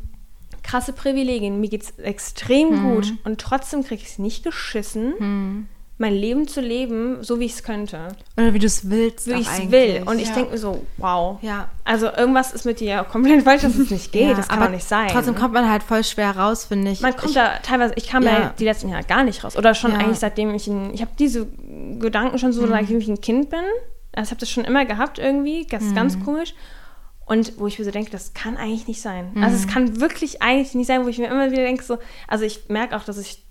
krasse Privilegien. Mir geht's extrem Hm. gut und trotzdem kriege ich es nicht geschissen, mein Leben zu leben, so wie ich es könnte. Oder wie du es willst. Wie ich es will. Und ich Ja. denke mir so, wow. Ja. Also irgendwas ist mit dir ja komplett falsch, dass es nicht [laughs] geht. Ja, das kann aber doch nicht sein. Trotzdem kommt man halt voll schwer raus, finde ich. man kommt ich, da teilweise, ich kam Ja. da die letzten Jahre gar nicht raus. Oder schon Ja. Mhm. eigentlich seitdem ich ein, ich habe diese Gedanken schon so, seitdem ich ein Kind bin. Also ich habe das schon immer gehabt irgendwie, das ist ganz Mhm. komisch. Und wo ich mir so denke, das kann eigentlich nicht sein. Mhm. Also es kann wirklich eigentlich nicht sein, wo ich mir immer wieder denke, so, also ich merke auch, dass ich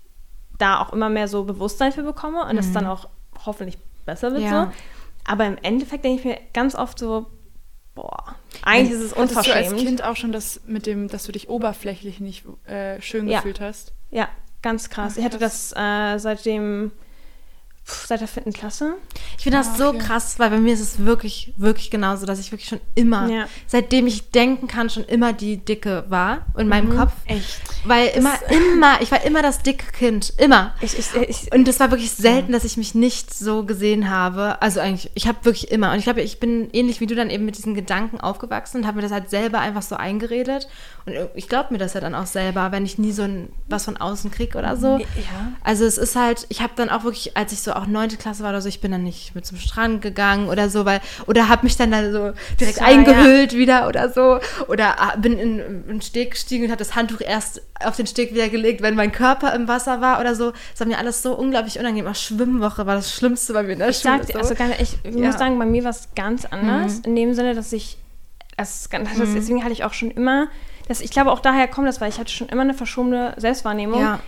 da auch immer mehr so Bewusstsein für bekomme und es dann auch hoffentlich besser wird Mhm. Ja. so. Aber im Endeffekt denke ich mir ganz oft so, boah, eigentlich ist es Hattest du unverschämt. als Kind auch schon das mit dem, dass du dich oberflächlich nicht äh, schön Ja. gefühlt hast? Ja, ganz krass. Ach, Ich hatte das äh, seitdem, seit der vierten Klasse. Ich finde das Ah, so okay. krass, weil bei mir ist es wirklich, wirklich genauso, dass ich wirklich schon immer, Ja. seitdem ich denken kann, schon immer die Dicke war in meinem Mhm. Kopf. Echt. Weil immer, [laughs] immer, ich war immer das dicke Kind. Immer. Ich, ich, ich, Und es war wirklich selten, dass ich mich nicht so gesehen habe. Also eigentlich, ich habe wirklich immer. Und ich glaube, ich bin ähnlich wie du dann eben mit diesen Gedanken aufgewachsen und habe mir das halt selber einfach so eingeredet. Und ich glaube mir das ja dann auch selber, wenn ich nie so ein, was von außen kriege oder so. ja. Also es ist halt, ich habe dann auch wirklich, als ich so auch neunte Klasse war oder so, ich bin dann nicht mit zum Strand gegangen oder so, weil, oder habe mich dann da so direkt Ja, eingehüllt wieder oder so. Oder ah, bin in, in den Steg gestiegen und habe das Handtuch erst auf den Steg wieder gelegt, wenn mein Körper im Wasser war oder so. Das war mir alles so unglaublich unangenehm. Auch Schwimmwoche war das Schlimmste bei mir in der Ich Schule. sag so. also ich Ja. muss sagen, bei mir war es ganz anders. In dem Sinne, dass ich mhm. Deswegen hatte ich auch schon immer, das, ich glaube auch daher kommt das, weil ich hatte schon immer eine verschobene Selbstwahrnehmung, ja.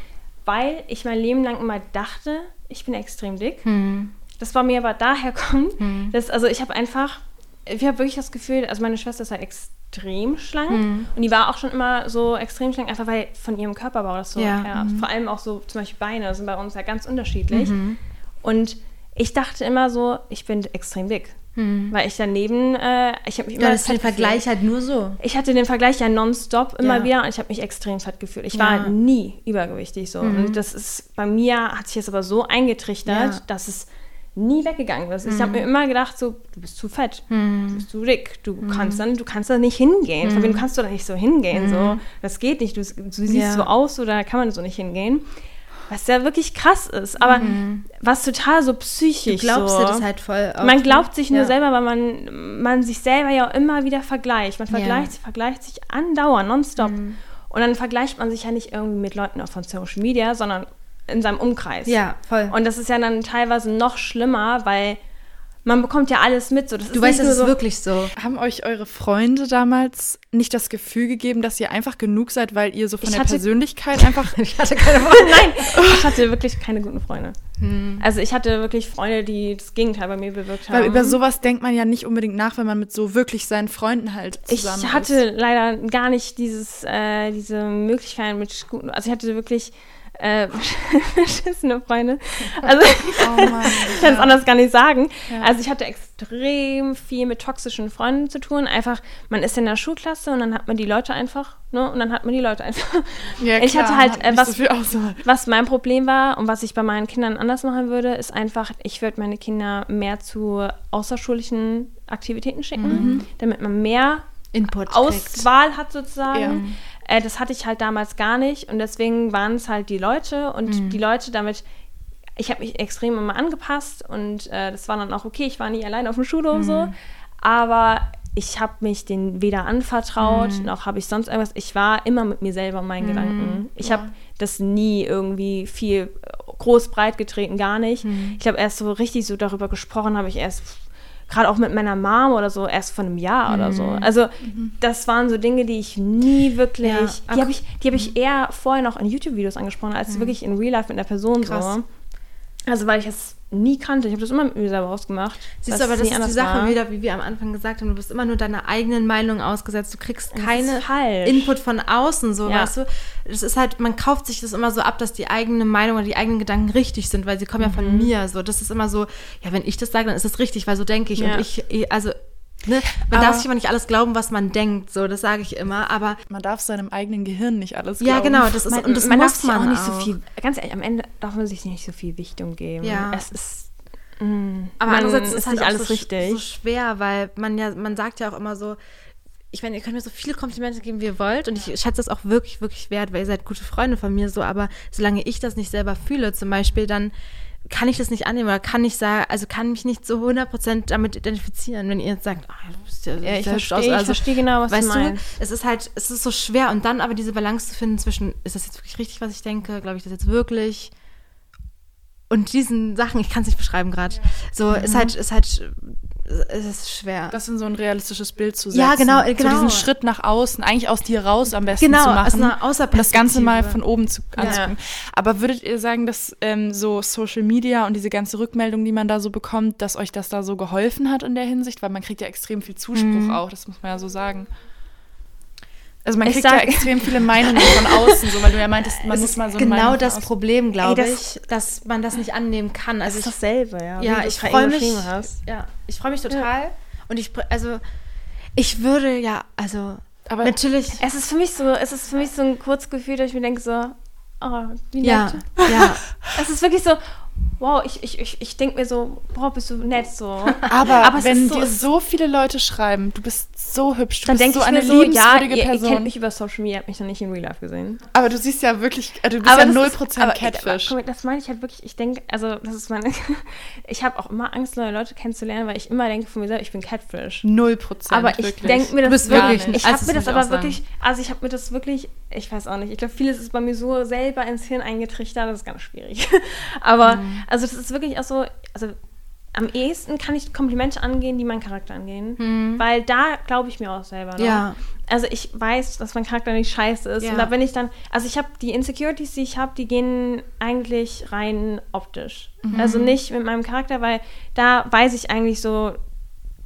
weil ich mein Leben lang immer dachte, ich bin extrem dick. Mhm. Das war mir aber daher kommt, mhm. dass, also ich habe einfach, ich habe wirklich das Gefühl, also meine Schwester ist halt extrem schlank mhm. und die war auch schon immer so extrem schlank, einfach weil von ihrem Körperbau das so, ja. ja mhm. vor allem auch so zum Beispiel Beine sind bei uns ja ganz unterschiedlich. Mhm. Und ich dachte immer so, ich bin extrem dick. Hm. Weil ich daneben, äh, ich habe mich immer. Ja, das ist den Vergleich halt nur so. Ich hatte den Vergleich ja nonstop immer ja. wieder und ich habe mich extrem fett gefühlt. Ich war halt nie übergewichtig so. Mhm. Und das ist bei mir hat sich jetzt aber so eingetrichtert, ja. dass es nie weggegangen ist. Mhm. Ich habe mir immer gedacht, so, du bist zu fett, mhm. du bist zu dick, du mhm. kannst dann, du kannst da nicht hingehen. Von wem mhm. kannst du da nicht so hingehen? So, mhm. das geht nicht. Du, du siehst so aus, so da kann man so nicht hingehen. Was ja wirklich krass ist, aber mhm. was total so psychisch. Du glaubst so. dir das halt voll. Auf, man glaubt sich nur ja. selber, weil man, man sich selber ja immer wieder vergleicht. Man vergleicht, ja. vergleicht sich andauernd, nonstop. Mhm. Und dann vergleicht man sich ja nicht irgendwie mit Leuten von Social Media, sondern in seinem Umkreis. Ja, voll. Und das ist ja dann teilweise noch schlimmer, weil man bekommt ja alles mit. So. Das du weißt, das ist so wirklich so. Haben euch eure Freunde damals nicht das Gefühl gegeben, dass ihr einfach genug seid, weil ihr so von ich der hatte, Persönlichkeit einfach. [laughs] ich hatte keine Freunde. [laughs] Nein, ich hatte wirklich keine guten Freunde. Hm. Also ich hatte wirklich Freunde, die das Gegenteil bei mir bewirkt haben. Weil über sowas denkt man ja nicht unbedingt nach, wenn man mit so wirklich seinen Freunden halt zusammen Ich hatte ist. leider gar nicht dieses, äh, diese Möglichkeit mit guten. Also ich hatte wirklich äh, [laughs] beschissene Freunde. [laughs] Also oh [laughs] Mann, ich kann es ja. anders gar nicht sagen. Ja. Also ich hatte extrem viel mit toxischen Freunden zu tun. Einfach, man ist in der Schulklasse und dann hat man die Leute einfach, ne? Und dann hat man die Leute einfach. Ja, ich hatte halt, äh, was, so was mein Problem war und was ich bei meinen Kindern anders machen würde, ist einfach, ich würde meine Kinder mehr zu außerschulischen Aktivitäten schicken, mhm. damit man mehr Input Auswahl kriegt. hat sozusagen. Äh, das hatte ich halt damals gar nicht und deswegen waren es halt die Leute und mhm. die Leute damit. Ich habe mich extrem immer angepasst und äh, das war dann auch okay. Ich war nie allein auf dem Schulhof mhm. so, aber ich habe mich den weder anvertraut mhm. noch habe ich sonst irgendwas. Ich war immer mit mir selber und meinen mhm. Gedanken. Ich ja. habe das nie irgendwie viel groß breit getreten, gar nicht. Mhm. Ich habe erst so richtig so darüber gesprochen, habe ich erst gerade auch mit meiner Mom oder so, erst vor einem Jahr mhm. oder so. Mhm. Also mhm. das waren so Dinge, die ich nie wirklich, ja. die habe ich, die hab ich mhm. eher vorher noch in YouTube-Videos angesprochen, als mhm. wirklich in Real Life mit einer Person Krass. so. Also weil ich es nie kannte. Ich habe das immer mit mir selber ausgemacht. Siehst du, aber das ist die Sache war. wieder, wie wir am Anfang gesagt haben, du bist immer nur deiner eigenen Meinung ausgesetzt. Du kriegst keine Input von außen, so, ja. weißt du. Das ist halt, man kauft sich das immer so ab, dass die eigene Meinung oder die eigenen Gedanken richtig sind, weil sie kommen mhm. ja von mhm. mir. So, das ist immer so, ja, wenn ich das sage, dann ist das richtig, weil so denke ich. Ja. Und ich, also Ne? Man aber darf sich immer nicht alles glauben, was man denkt, so, das sage ich immer, aber man darf seinem eigenen Gehirn nicht alles glauben. Ja, genau, das ist man, und das man muss man auch nicht so viel. Ganz ehrlich, am Ende darf man sich nicht so viel Wichtung geben. Ja. Es ist mm, aber andererseits ist, ist halt nicht alles so, richtig. so schwer, weil man ja man sagt ja auch immer so ich meine, ihr könnt mir so viele Komplimente geben, wie ihr wollt. Und ich schätze das auch wirklich, wirklich wert, weil ihr seid gute Freunde von mir so. Aber solange ich das nicht selber fühle, zum Beispiel, dann kann ich das nicht annehmen oder kann ich sagen, also kann mich nicht so 100% damit identifizieren, wenn ihr jetzt sagt, oh, du bist ja, ja ich verstehe, also, ich verstehe genau, was weißt du meinst. Du, es ist halt, es ist so schwer und dann aber diese Balance zu finden zwischen, ist das jetzt wirklich richtig, was ich denke, glaube ich das jetzt wirklich? Und diesen Sachen, ich kann es nicht beschreiben gerade, so mhm. ist halt, ist halt es ist schwer. Das in so ein realistisches Bild zu setzen. Ja, genau, genau. So diesen Schritt nach außen, eigentlich aus dir raus am besten genau, zu machen. Genau, aus einer das Ganze mal von oben zu anzugucken. Ja. Aber würdet ihr sagen, dass ähm, so Social Media und diese ganze Rückmeldung, die man da so bekommt, dass euch das da so geholfen hat in der Hinsicht? Weil man kriegt ja extrem viel Zuspruch mhm. auch, das muss man ja so sagen. Also man kriegt ja extrem viele Meinungen von [laughs] außen, so weil du ja meintest, man muss mal so eine genau das Problem, glaube ich, dass man das nicht annehmen kann. Also das ist dasselbe, ja. Ja, ich freue mich. Ja, ich freue mich total. Ja. Und ich, also ich würde ja, also aber natürlich. Es ist für mich so, es ist für mich so ein Kurzgefühl, dass ich mir denke so, oh, wie nett. Ja, ja. [laughs] es ist wirklich so, wow, ich, ich, ich, ich denke mir so, boah, bist du nett so. [laughs] Aber, Aber wenn so, dir so viele Leute schreiben, du bist so hübsch, du dann bist so eine so, liebenswürdige ja, Person. Ihr, ihr kennt mich über Social Media, habt mich noch nicht in Real Life gesehen. Aber du siehst ja wirklich, äh, du bist aber ja 0% ist, aber, Catfish. Aber, das meine ich halt wirklich, ich denke, also das ist meine, [laughs] ich habe auch immer Angst, neue Leute kennenzulernen, weil ich immer denke von mir selber, ich bin Catfish. 0%. Aber ich denke mir das wirklich, nicht. ich habe mir das aber wirklich, also ich habe mir das wirklich, ich weiß auch nicht, ich glaube, vieles ist bei mir so selber ins Hirn eingetrichtert, das ist ganz schwierig. [laughs] aber, mhm. Also das ist wirklich auch so, also am ehesten kann ich Komplimente angehen, die meinen Charakter angehen. Weil da glaube ich mir auch selber. Mhm. Ja. Also ich weiß, dass mein Charakter nicht scheiße ist. Ja. Und da bin ich dann, also ich habe die Insecurities, die ich habe, die gehen eigentlich rein optisch. Mhm. Also nicht mit meinem Charakter, weil da weiß ich eigentlich so,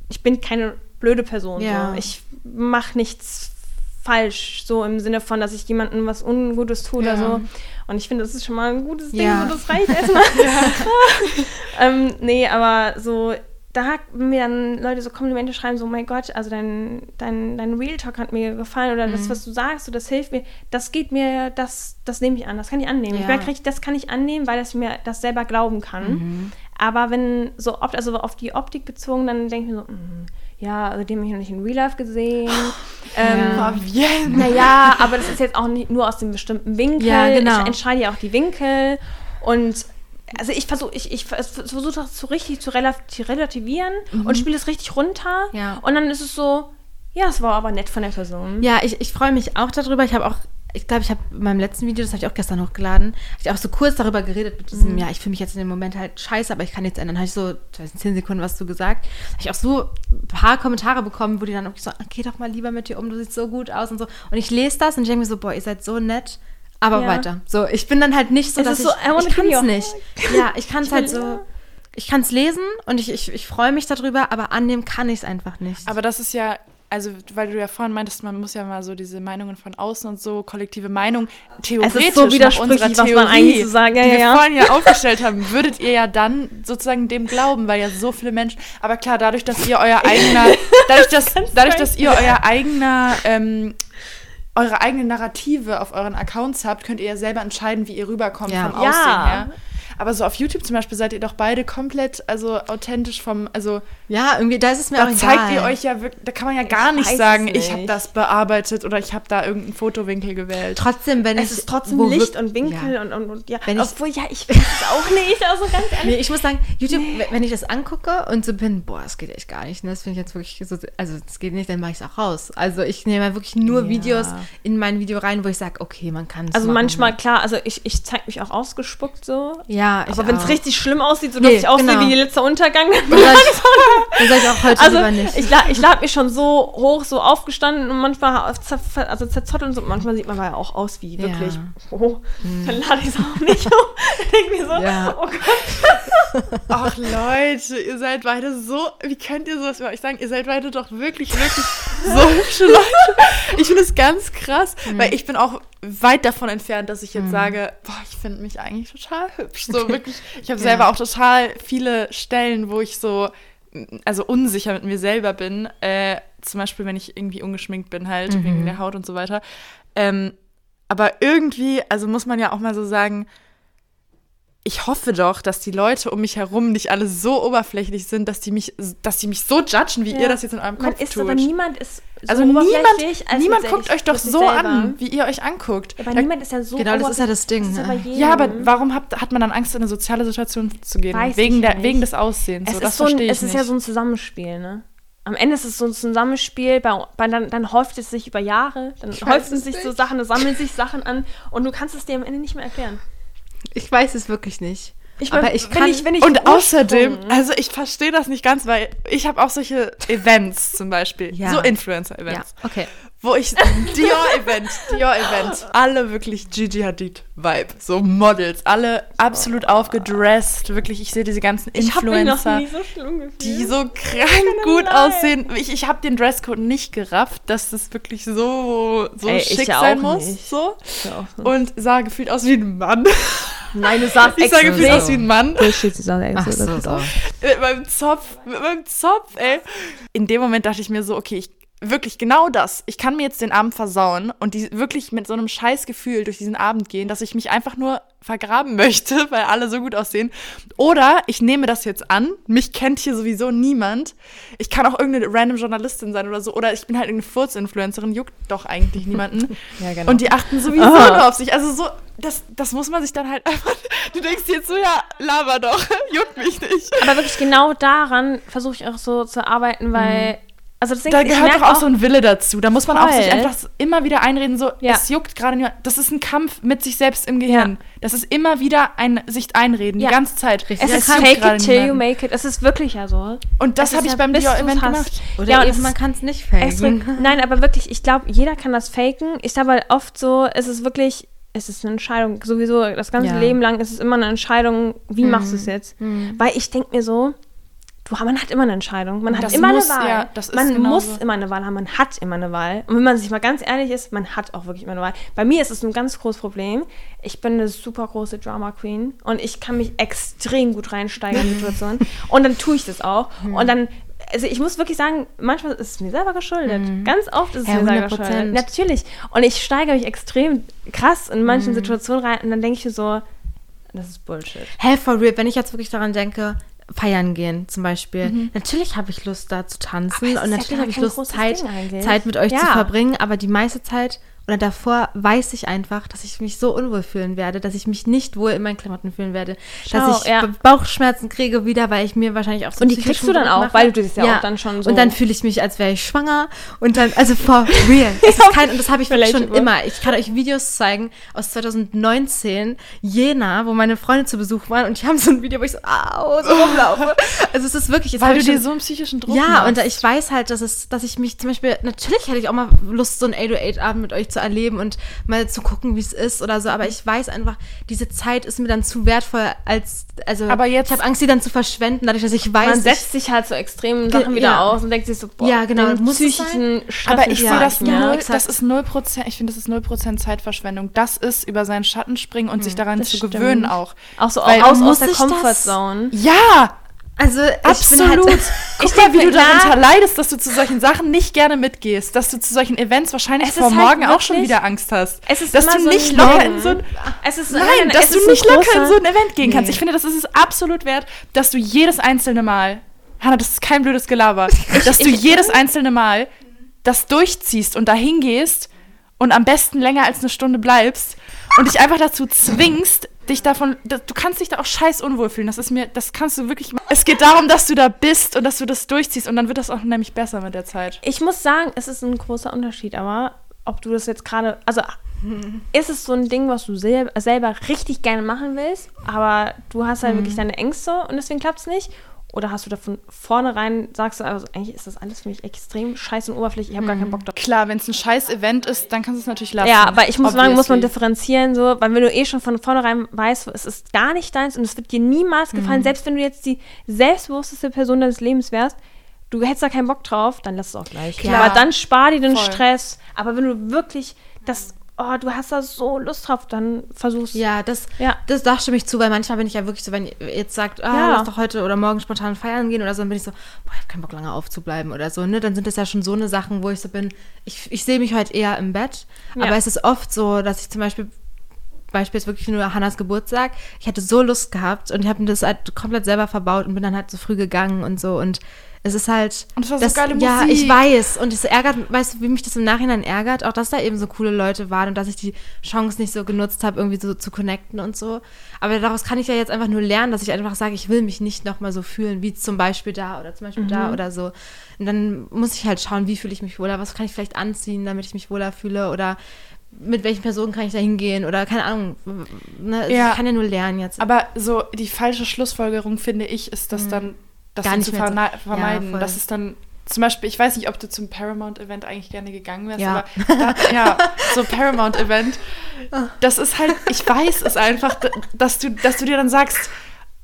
ich bin keine blöde Person. Ja. So. Ich mache nichts falsch, so im Sinne von, dass ich jemandem was Ungutes tue oder Ja. so. Und ich finde, das ist schon mal ein gutes Ding, Ja. so das reicht erstmal. [laughs] [laughs] ähm, nee, aber so, da wenn mir dann Leute so Komplimente schreiben, so, mein Gott, also dein, dein, dein Real Talk hat mir gefallen oder Mhm. das, was du sagst, so, das hilft mir, das geht mir, das, das nehme ich an, das kann ich annehmen. Ich Ja. merke richtig, das kann ich annehmen, weil das mir das selber glauben kann. Mhm. Aber wenn so oft, also auf die Optik bezogen, dann denke ich mir so, mm, ja, also den habe ich noch nicht in Real Life gesehen. [gasps] ähm, Fabienne. naja, aber das ist jetzt auch nicht nur aus dem bestimmten Winkel. Ja, genau. Ich entscheide ja auch die Winkel. Und also ich versuche ich, ich versuche das so richtig zu relati- relativieren und spiele es richtig runter. Mhm. Ja. Und dann ist es so, ja, es war aber nett von der Person. Ja, ich, ich freue mich auch darüber. Ich habe auch, ich glaube, ich habe in meinem letzten Video, das habe ich auch gestern hochgeladen, habe ich auch so kurz darüber geredet mit diesem, ja, ich fühle mich jetzt in dem Moment halt scheiße, aber ich kann nichts ändern. Habe ich so, ich weiß nicht, 10 Sekunden was du gesagt. Habe ich auch so ein paar Kommentare bekommen, wo die dann irgendwie so, geh doch mal lieber mit dir um, du siehst so gut aus und so. Und ich lese das und ich denke mir so, boah, ihr seid so nett. Aber Ja. weiter. So, ich bin dann halt nicht so, Es dass ich, so, I wanna ich kann es nicht. Ja, ich kann es Ich halt so, ich kann es lesen und ich, ich, ich freue mich darüber, aber annehmen kann ich es einfach nicht. Aber das ist ja, also weil du ja vorhin meintest, man muss ja mal so diese Meinungen von außen und so, kollektive Meinung, theoretisch so nach widersprüchlich, unserer was man eigentlich so sagen- ja, die ja, wir ja. vorhin ja aufgestellt haben, würdet ihr ja dann sozusagen dem glauben, weil ja so viele Menschen, aber klar, dadurch, dass ihr euer eigener, [laughs] dadurch, dass, dadurch, dass ihr euer eigener, ähm, eure eigene Narrative auf euren Accounts habt, könnt ihr ja selber entscheiden, wie ihr rüberkommt Ja. vom Ja. Aussehen her. Aber so auf YouTube zum Beispiel seid ihr doch beide komplett, also authentisch vom, also ja, irgendwie, da ist es mir da auch zeigt egal. ihr euch ja wirklich, da kann man ja gar Ich nicht sagen, es ich habe nicht. das bearbeitet oder ich habe da irgendeinen Fotowinkel gewählt. Trotzdem, wenn Es ich ist trotzdem wo Licht und Winkel Ja. und, und, und ja. Wenn ich- Obwohl, ja, ich weiß es auch nicht, also ganz [laughs] ehrlich. Nee, ich muss sagen, YouTube, wenn ich das angucke und so bin, boah, das geht echt gar nicht. Ne? Das finde ich jetzt wirklich so, also das geht nicht, dann mache ich es auch raus. Also ich nehme halt wirklich nur Ja. Videos in mein Video rein, wo ich sage, okay, man kann es Also machen. manchmal, klar, also ich, ich zeige mich auch ausgespuckt so. Ja, ich Aber wenn es richtig schlimm aussieht, so Nee, dass ich aussehe genau. wie die letzte Untergang, dann Dann sag ich, dann sag ich auch heute Also lieber nicht. ich, la ich lade mich schon so hoch, so aufgestanden und manchmal also zerzottelt und so. Manchmal sieht man aber ja auch aus wie Ja. Hm. wirklich. Oh, Dann lade ich es auch nicht hoch. [laughs] Denke mir so, Ja. oh Gott. [laughs] Ach Leute, ihr seid beide so, wie könnt ihr sowas über euch sagen? Ihr seid beide doch wirklich, wirklich so [laughs] hübsche Leute. Ich finde es ganz krass, Mhm. weil ich bin auch weit davon entfernt, dass ich jetzt sage, boah, ich finde mich eigentlich total hübsch. So wirklich, ich habe Ja. selber auch total viele Stellen, wo ich so, also unsicher mit mir selber bin. Äh, zum Beispiel, wenn ich irgendwie ungeschminkt bin halt, Mhm. wegen der Haut und so weiter. Ähm, aber irgendwie, also muss man ja auch mal so sagen, ich hoffe doch, dass die Leute um mich herum nicht alle so oberflächlich sind, dass die mich, dass die mich so judgen, wie Ja. ihr das jetzt in eurem Man Kopf ist tut. aber niemand ist so also niemand, oberflächlich als niemand guckt euch doch so selber. an, wie ihr euch anguckt. Aber Da- niemand ist ja so Genau, das ist ja das Ding, Das ist ne? ja, aber warum hat, hat man dann Angst, in eine soziale Situation zu gehen? Weiß wegen, der, nicht. wegen des Aussehens. es so, das ist, so ein, verstehe ich es ist nicht. ja so ein Zusammenspiel, ne? Am Ende ist es so ein Zusammenspiel, bei, bei, dann, dann häuft es sich über Jahre, dann häufen sich so nicht. Sachen, dann sammeln sich Sachen an und du kannst es dir am Ende nicht mehr erklären. Ich weiß es wirklich nicht. Ich Aber mein, ich wenn kann- ich, wenn ich und außerdem, also ich verstehe das nicht ganz, weil ich habe auch solche Events zum Beispiel, Ja. so Ja, Influencer-Events, okay. Wo ich [laughs] Dior-Event, Dior-Event, alle wirklich Gigi Hadid-Vibe, so Models, alle absolut aufgedresst, wirklich, ich sehe diese ganzen Influencer. so die so krank gut Nein. aussehen. Ich, ich habe den Dresscode nicht gerafft, dass das wirklich so, so Ey, schick sein muss. nicht. So. Und sah gefühlt aus wie ein Mann. Nein, du sahst [laughs] Ich sah extra gefühlt aus wie ein Mann. Bullshit, sie Ach extra so, so. Mit meinem Zopf, mit meinem Zopf, ey. In dem Moment dachte ich mir so, okay, ich wirklich genau das. Ich kann mir jetzt den Abend versauen und die wirklich mit so einem scheiß Gefühl durch diesen Abend gehen, dass ich mich einfach nur vergraben [laughs] möchte, weil alle so gut aussehen. Oder ich nehme das jetzt an, mich kennt hier sowieso niemand. Ich kann auch irgendeine random Journalistin sein oder so. Oder ich bin halt irgendeine Furz-Influencerin, juckt doch eigentlich niemanden. [laughs] Ja, genau. Und die achten sowieso Aha. nur auf sich. Also so, das, das muss man sich dann halt [laughs] einfach. Du denkst dir jetzt so, ja, laber doch, juckt mich nicht. Aber wirklich genau daran versuche ich auch so zu arbeiten, weil Also Ding Da gehört doch auch so ein Wille dazu. Da muss man auch sich Voll. einfach immer wieder einreden, so, Ja. es juckt gerade nicht. Das ist ein Kampf mit sich selbst im Gehirn. Das ist immer wieder ein sich einreden, Ja. die ganze Zeit. Richtig. Es Ja, ist gerade it till you make it. Es ist wirklich ja so. Und das Es habe ich ja, beim Dior-Event gemacht. Oder Ja, und eben, es man kann es nicht faken. Nein, aber wirklich, ich glaube, jeder kann das faken. Ich glaube oft so, es ist wirklich, es ist eine Entscheidung. Sowieso das ganze Ja. Leben lang ist es immer eine Entscheidung, wie machst du es jetzt? Weil ich denke mir so, du, man hat immer eine Entscheidung. Man hat Das immer muss, eine Wahl. ja, man genauso. muss immer eine Wahl haben. Man hat immer eine Wahl. Und wenn man sich mal ganz ehrlich ist, man hat auch wirklich immer eine Wahl. Bei mir ist es ein ganz großes Problem. Ich bin eine super große Drama Queen und ich kann mich extrem gut reinsteigern in Situationen. [laughs] und dann tue ich das auch. Hm. Und dann also ich muss wirklich sagen, manchmal ist es mir selber geschuldet. Ganz oft ist es Ja, mir selber 100%. geschuldet. Natürlich. Und ich steigere mich extrem krass in Mhm. manchen Situationen rein und dann denke ich mir so, das ist Bullshit. Hey, for real, wenn ich jetzt wirklich daran denke, feiern gehen zum Beispiel. Natürlich habe ich Lust, da zu tanzen Mhm. Und ja natürlich gar habe ich Lust, Zeit. Zeit mit euch zu Ja. verbringen, aber die meiste Zeit oder davor weiß ich einfach, dass ich mich so unwohl fühlen werde, dass ich mich nicht wohl in meinen Klamotten fühlen werde, Schau, dass ich ja. Bauchschmerzen kriege wieder, weil ich mir wahrscheinlich auch so Und die kriegst du dann auch, mache. weil du das ja auch dann schon so- Und dann fühle ich mich, als wäre ich schwanger und dann, also for [laughs] real. Es ist kein, und das habe ich wirklich schon immer. Ich kann euch Videos zeigen aus 2019, Jena, wo meine Freunde zu Besuch waren und die haben so ein Video, wo ich so, au, so rumlaufe. Also es ist wirklich, jetzt Weil habe du ich dir so einen psychischen Druck ja, machst. und ich weiß halt, dass es, dass ich mich zum Beispiel, natürlich hätte ich auch mal Lust, so einen 808-Abend mit euch zu erleben und mal zu gucken, wie es ist oder so, aber ich weiß einfach, diese Zeit ist mir dann zu wertvoll, als, also, Aber jetzt- ich habe Angst, die dann zu verschwenden, dadurch, dass ich weiß, Man ich- setzt sich halt so extremen Sachen wieder ja. aus und denkt sich so, boah, Ja, genau, den muss psychischen Stress Aber ich nicht sehe das ja, null, das ist 0%, ich finde, das ist 0% Zeitverschwendung. Das ist über seinen Schatten springen und sich daran Hm, zu stimmt. gewöhnen auch. Auch so Weil- raus Muss aus der? Comfortzone. Ja, also, ich absolut. bin halt, [laughs] Guck Ich mal, wie du ja. darunter leidest, dass du zu solchen Sachen nicht gerne mitgehst, dass du zu solchen Events wahrscheinlich vor halt morgen auch schon wirklich- wieder Angst hast. Es ist dass du so nicht locker in Long. so ein Es ist Nein, es dass du nicht locker in so ein Event gehen kannst. Nee. Ich finde, das ist es absolut wert, dass du jedes einzelne Mal, Hanna, das ist kein blödes Gelaber, [laughs] dass du jedes einzelne Mal das durchziehst und dahin gehst und am besten länger als eine Stunde bleibst und dich einfach dazu zwingst, dich davon, da- du kannst dich da auch scheiß unwohl fühlen. Das ist mir, das kannst du wirklich. Es geht darum, dass du da bist und dass du das durchziehst und dann wird das auch nämlich besser mit der Zeit. Ich muss sagen, es ist ein großer Unterschied, aber ob du das jetzt gerade, also ist es so ein Ding, was du sel selber richtig gerne machen willst, aber du hast halt wirklich deine Ängste und deswegen klappt es nicht? Oder hast du da von vornherein, sagst du, also eigentlich ist das alles für mich extrem scheiße und oberflächlich, ich habe gar keinen Bock drauf. Klar, wenn es ein scheiß Event ist, dann kannst du es natürlich lassen. Ja, aber ich muss sagen, muss man differenzieren, so, weil wenn du eh schon von vornherein weißt, es ist gar nicht deins und es wird dir niemals gefallen, Mhm. selbst wenn du jetzt die selbstbewussteste Person deines Lebens wärst, du hättest da keinen Bock drauf, dann lass es auch gleich. Klar. Aber dann spar dir den Voll. Stress. Aber wenn du wirklich das, oh, du hast da so Lust drauf, dann versuch's. Ja, das, Ja. das da stimme ich zu, weil manchmal bin ich ja wirklich so, wenn ihr jetzt sagt, ah, Ja. lass doch heute oder morgen spontan feiern gehen oder so, dann bin ich so, boah, ich habe keinen Bock lange aufzubleiben oder so, ne? Dann sind das ja schon so eine Sachen, wo ich so bin, ich, ich sehe mich heute eher im Bett, Ja. aber es ist oft so, dass ich zum Beispiel Beispiel ist wirklich nur Hannas Geburtstag. Ich hatte so Lust gehabt und ich habe mir das halt komplett selber verbaut und bin dann halt so früh gegangen und so und es ist halt Und es war so geile ja Musik. ich weiß und es ärgert weißt du wie mich das im Nachhinein ärgert auch dass da eben so coole Leute waren und dass ich die Chance nicht so genutzt habe irgendwie so zu connecten und so aber daraus kann ich ja jetzt einfach nur lernen dass ich einfach sage ich will mich nicht noch mal so fühlen wie zum Beispiel da oder zum Beispiel Mhm. da oder so und dann muss ich halt schauen wie fühle ich mich wohler was kann ich vielleicht anziehen damit ich mich wohler fühle oder mit welchen Personen kann ich da hingehen oder keine Ahnung. Ne? Also Ja. Ich kann ja nur lernen jetzt. Aber so die falsche Schlussfolgerung, finde ich, ist das dann, das. Gar nicht zu mehr so- Ja, vermeiden. voll. das ist dann zum Beispiel, ich weiß nicht, ob du zum Paramount-Event eigentlich gerne gegangen wärst, Ja. aber da, ja, so Paramount-Event, [laughs] das ist halt, ich weiß es einfach, da- dass du, dass du dir dann sagst,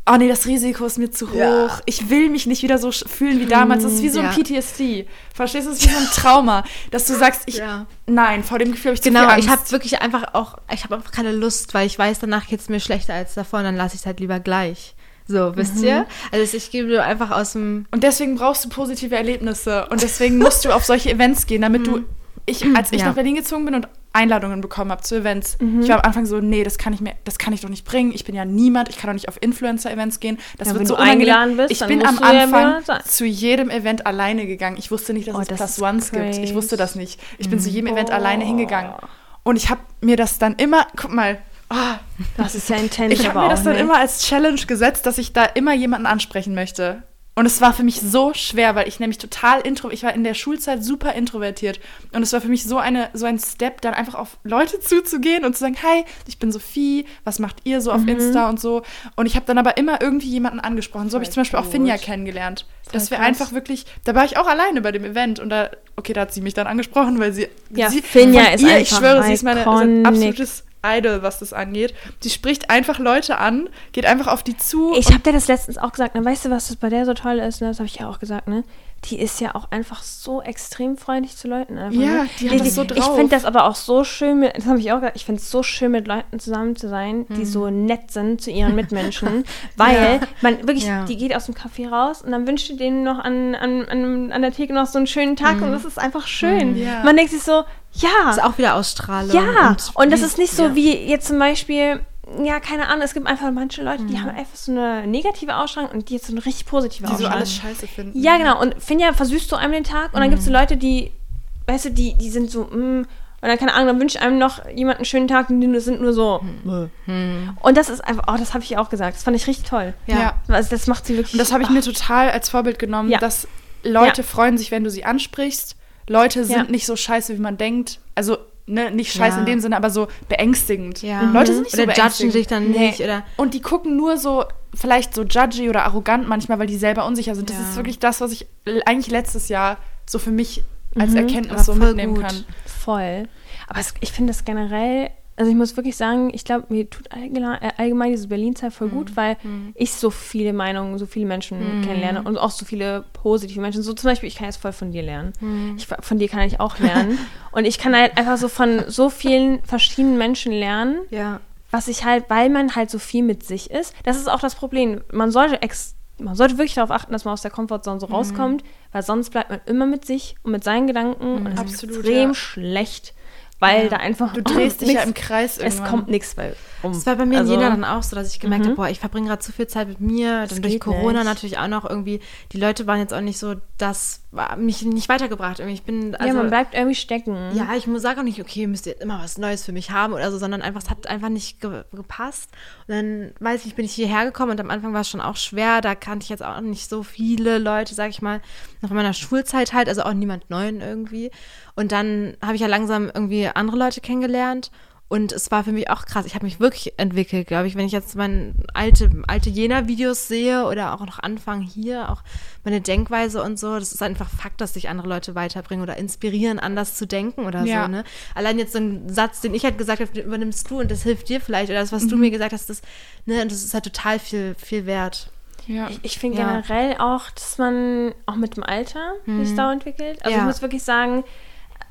oh nee, das Risiko ist mir zu hoch, Ja. ich will mich nicht wieder so fühlen wie damals. Das ist wie so ein Ja. PTSD. Verstehst du? Das ist wie so ein Trauma, dass du sagst, ich, Ja. nein, vor dem Gefühl habe ich zu Genau, viel Angst. ich habe wirklich einfach auch, ich habe einfach keine Lust, weil ich weiß, danach geht es mir schlechter als davor und dann lasse ich es halt lieber gleich. So, wisst ihr? Also ich gebe dir einfach aus dem. Und deswegen brauchst du positive Erlebnisse. Und deswegen musst du auf solche Events gehen, damit du. Ich, als ich Ja. nach Berlin gezogen bin und Einladungen bekommen habe zu Events, ich war am Anfang so, nee, das kann ich mir, das kann ich doch nicht bringen. Ich bin ja niemand, ich kann doch nicht auf Influencer-Events gehen. Das Ja, wird wenn so du unangenehm. eingeladen bist, ich bin am ja Anfang zu jedem Event alleine gegangen. Ich wusste nicht, dass Oh, es das Plus Ones gibt. Ich crazy. wusste das nicht. Ich bin zu jedem Event Oh. alleine hingegangen. Und ich habe mir das dann immer, guck mal, ah, Das ist ja intens, ich habe mir das auch dann nicht. immer als Challenge gesetzt, dass ich da immer jemanden ansprechen möchte. Und es war für mich so schwer, weil ich nämlich total intro, ich war in der Schulzeit super introvertiert. Und es war für mich so, eine, so ein Step, dann einfach auf Leute zuzugehen und zu sagen, hi, ich bin Sophie, was macht ihr so auf Mhm. Insta und so. Und ich habe dann aber immer irgendwie jemanden angesprochen. So habe ich zum Beispiel auch gut. Finja kennengelernt. dass wir krass. einfach wirklich, da war ich auch alleine bei dem Event und da, okay, da hat sie mich dann angesprochen, weil sie, Ja, sie Finja ist ihr, ich einfach schwöre, sie ist meine absolutes Idol, was das angeht. Sie spricht einfach Leute an, geht einfach auf die zu. Ich habe dir das letztens auch gesagt, ne? weißt du, was das bei der so toll ist? Ne? Das habe ich ja auch gesagt, ne? Die ist ja auch einfach so extrem freundlich zu Leuten. Einfach, Ja, ne? die hat das so Ich drauf. finde das aber auch so schön, mit, das habe ich auch gesagt, ich finde es so schön, mit Leuten zusammen zu sein, Mhm. die so nett sind zu ihren Mitmenschen. [laughs] weil Ja. man wirklich, Ja. die geht aus dem Café raus und dann wünscht die denen noch an, an, an, an der Theke noch so einen schönen Tag und das ist einfach schön. Mhm. Ja. Man denkt sich so, ja. Das ist auch wieder Ausstrahlung. Ja, und, das wie- ist nicht so ja. wie jetzt zum Beispiel, ja, keine Ahnung, es gibt einfach manche Leute, Mhm. die haben einfach so eine negative Ausstrahlung und die jetzt so eine richtig positive die so Ausstrahlung. alles scheiße finden. ja, genau. Und Finja versüßt du einem den Tag und dann gibt es so Mhm. Leute, die, weißt du, die, die sind so, mm, und dann, keine Ahnung, dann wünscht einem noch jemand einen schönen Tag und die sind nur so. Mhm. Und das ist einfach, oh, das habe ich auch gesagt. Das fand ich richtig toll. Ja. Also das macht sie wirklich. Und das habe ich mir total als Vorbild genommen, Ja. dass Leute Ja. freuen sich, wenn du sie ansprichst. Leute sind Ja. nicht so scheiße, wie man denkt. Also, ne, nicht scheiße Ja. in dem Sinne, aber so beängstigend. Ja. Leute sind nicht so Oder judgen beängstigend. dich dann Nee. nicht. Oder Und die gucken nur so, vielleicht so judgy oder arrogant manchmal, weil die selber unsicher sind. Das ist wirklich das, was ich eigentlich letztes Jahr so für mich als Mhm. Erkenntnis Aber so mitnehmen gut. kann. Voll. Aber es, ich finde das generell, also ich muss wirklich sagen, ich glaube, mir tut allgemein, äh, allgemein diese Berlin-Zeit voll Mhm. gut, weil ich so viele Meinungen, so viele Menschen kennenlerne und auch so viele positive Menschen. So zum Beispiel, ich kann jetzt voll von dir lernen. Mhm. Ich, von dir kann ich auch lernen. [laughs] und ich kann halt einfach so von so vielen verschiedenen Menschen lernen, ja. was ich halt, weil man halt so viel mit sich ist. Das ist auch das Problem. Man sollte ex man sollte wirklich darauf achten, dass man aus der Komfortzone Mhm. so rauskommt, weil sonst bleibt man immer mit sich und mit seinen Gedanken und das ist Mhm. Absolut, extrem ja. schlecht, weil da einfach Du drehst [laughs] dich ja nichts- im Kreis es irgendwann. kommt nichts bei um. Das war bei mir Also- in Jena dann auch so, dass ich gemerkt Mhm. habe, boah, ich verbringe gerade zu viel Zeit mit mir. Dann durch Corona nicht. natürlich auch noch irgendwie, die Leute waren jetzt auch nicht so, das war mich nicht weitergebracht. Irgendwie. Ich bin, also, ja, man bleibt irgendwie stecken. Ja, ich muss sage auch nicht, okay, ihr müsst jetzt immer was Neues für mich haben oder so, sondern einfach, es hat einfach nicht ge gepasst. Und dann, weiß ich, bin ich hierher gekommen und am Anfang war es schon auch schwer. Da kannte ich jetzt auch nicht so viele Leute, sag ich mal, noch in meiner Schulzeit halt, also auch niemand Neuen irgendwie. Und dann habe ich ja langsam irgendwie andere Leute kennengelernt. Und es war für mich auch krass. Ich habe mich wirklich entwickelt, glaube ich. Wenn ich jetzt meine alte, alte Jena-Videos sehe oder auch noch Anfang hier, auch meine Denkweise und so, das ist einfach Fakt, dass sich andere Leute weiterbringen oder inspirieren, anders zu denken oder Ja. so. Ne? Allein jetzt so ein Satz, den ich halt gesagt habe, den übernimmst du und das hilft dir vielleicht. Oder das, was Mhm. du mir gesagt hast, das, ne, das ist halt total viel, viel wert. Ja. Ich, ich finde Ja. generell auch, dass man auch mit dem Alter sich da entwickelt. Also Ja. ich muss wirklich sagen,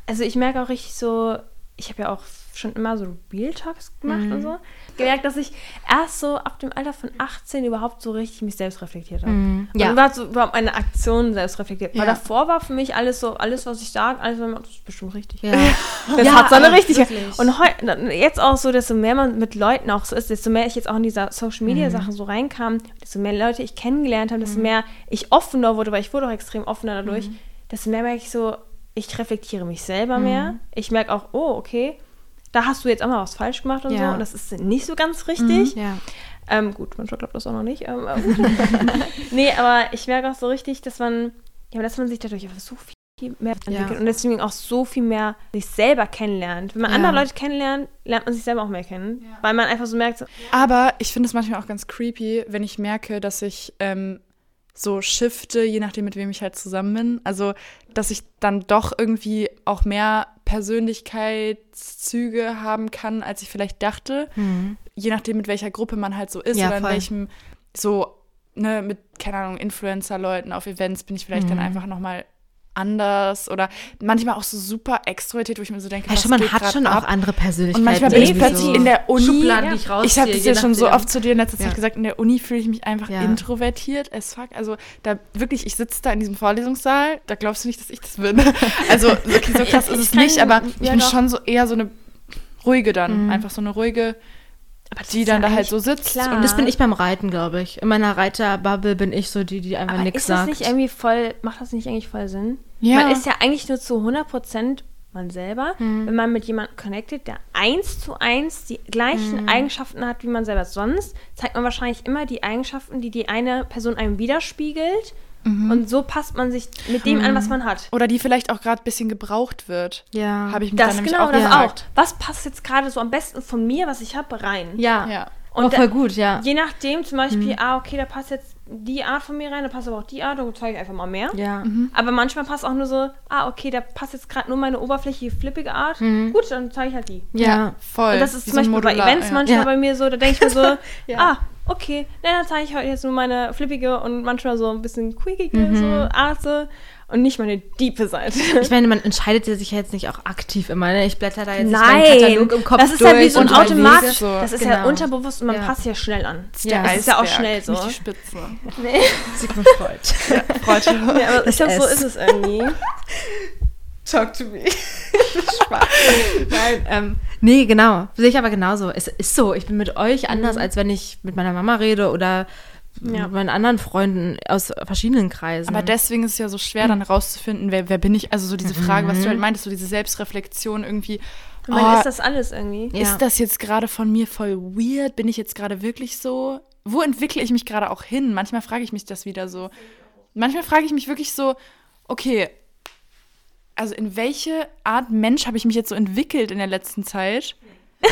also ich merke auch richtig so, ich habe ja auch schon immer so Real Talks gemacht und so. Gemerkt, dass ich erst so ab dem Alter von 18 überhaupt so richtig mich selbst reflektiert habe. Und Ja. überhaupt, so, überhaupt meine Aktionen selbst reflektiert. Weil Ja. davor war für mich alles so, alles, was ich sage, alles, was ich mache, das ist bestimmt richtig. Ja. [laughs] Das Ja, hat seine aber Richtigkeit. Und heu, jetzt auch so, desto mehr man mit Leuten auch so ist, desto mehr ich jetzt auch in dieser Social Media Sache so reinkam, desto mehr Leute ich kennengelernt habe, desto mehr ich offener wurde, weil ich wurde auch extrem offener dadurch, desto mehr merke ich so, ich reflektiere mich selber mehr. Ich merke auch, oh, okay, da hast du jetzt auch mal was falsch gemacht und Ja. so. Und das ist nicht so ganz richtig. Ja. Ähm, gut, manchmal klappt das auch noch nicht. Ähm, [laughs] nee, aber ich merke auch so richtig, dass man, ja, dass man sich dadurch einfach so viel mehr entwickelt Ja. und deswegen auch so viel mehr sich selber kennenlernt. Wenn man Ja. andere Leute kennenlernt, lernt man sich selber auch mehr kennen, weil man einfach so merkt, so, Aber ich finde es manchmal auch ganz creepy, wenn ich merke, dass ich ähm, so shifte, je nachdem, mit wem ich halt zusammen bin. Also, dass ich dann doch irgendwie auch mehr Persönlichkeitszüge haben kann, als ich vielleicht dachte. Je nachdem, mit welcher Gruppe man halt so ist Ja, oder in voll. welchem, so, ne, mit, keine Ahnung, Influencer-Leuten auf Events bin ich vielleicht dann einfach nochmal anders oder manchmal auch so super extrovertiert, wo ich mir so denke, Ja, was man geht hat schon ab? auch andere Persönlichkeiten. Und manchmal bin ich plötzlich in der Uni. Schubladen, ich rausziehe, Ich habe das ja schon so oft zu dir in letzter Zeit Ja. gesagt, in der Uni fühle ich mich einfach Ja. introvertiert as fuck. Also da wirklich, ich sitze da in diesem Vorlesungssaal, da glaubst du nicht, dass ich das bin. [laughs] Also okay, so krass ist es kann- nicht, aber ich ja, bin doch. schon so eher so eine ruhige dann. Mhm. Einfach so eine ruhige, die dann ja da halt so sitzt. klar. Und das bin ich beim Reiten, glaube ich. In meiner Reiterbubble bin ich so die, die einfach nichts ist das sagt. nicht irgendwie voll, macht das nicht eigentlich voll Sinn? Ja. Man ist ja eigentlich nur zu 100% man selber, Mhm. wenn man mit jemandem connected, der eins zu eins die gleichen Mhm. Eigenschaften hat wie man selber. Sonst zeigt man wahrscheinlich immer die Eigenschaften, die die eine Person einem widerspiegelt Und so passt man sich mit dem an, was man hat. Oder die vielleicht auch gerade ein bisschen gebraucht wird. Ja. Habe ich mich Das dann genau, auch das gefragt. auch. Was passt jetzt gerade so am besten von mir, was ich habe, rein? Ja. Ja. Und oh, voll gut, ja. Je nachdem, zum Beispiel, Mhm. ah, okay, da passt jetzt die Art von mir rein, da passt aber auch die Art, dann zeige ich einfach mal mehr. Ja. Aber manchmal passt auch nur so, ah, okay, da passt jetzt gerade nur meine oberflächliche, flippige Art. Mhm. Gut, dann zeige ich halt die. Ja. voll. Und das ist Wie zum so Beispiel bei Modular, Events ja. manchmal Ja. bei mir so, da denke ich mir so, [laughs] Ja. ah, okay, na, dann zeige ich heute jetzt nur meine flippige und manchmal so ein bisschen quickige Mhm. so Art so, und nicht meine diepe Seite. Ich meine, man entscheidet ja sich ja jetzt nicht auch aktiv immer. Ne? Ich blätter da jetzt Nein, meinen Katalog im Kopf das ist durch ja wie so ein und Automat. überlege. So. Das ist ja Genau. unterbewusst und man Ja. passt ja schnell an. Ja. Das ist ja auch schnell so. Nicht die Spitze. [laughs] Sigmund Freud. Freut Ja, aber ich glaube, so ist es irgendwie. [laughs] Talk to me. [laughs] Nein, ähm, nee, genau. Sehe ich aber genauso. Es ist so. Ich bin mit euch anders, als wenn ich mit meiner Mama rede oder Ja. mit meinen anderen Freunden aus verschiedenen Kreisen. Aber deswegen ist es ja so schwer, dann rauszufinden, wer, wer bin ich. Also so diese Frage, was du halt meintest, so diese Selbstreflexion irgendwie. Ich meine, oh, ist das alles irgendwie? Ja. Ist das jetzt gerade von mir voll weird? Bin ich jetzt gerade wirklich so? Wo entwickle ich mich gerade auch hin? Manchmal frage ich mich das wieder so. Manchmal frage ich mich wirklich so, okay, also in welche Art Mensch habe ich mich jetzt so entwickelt in der letzten Zeit? [laughs]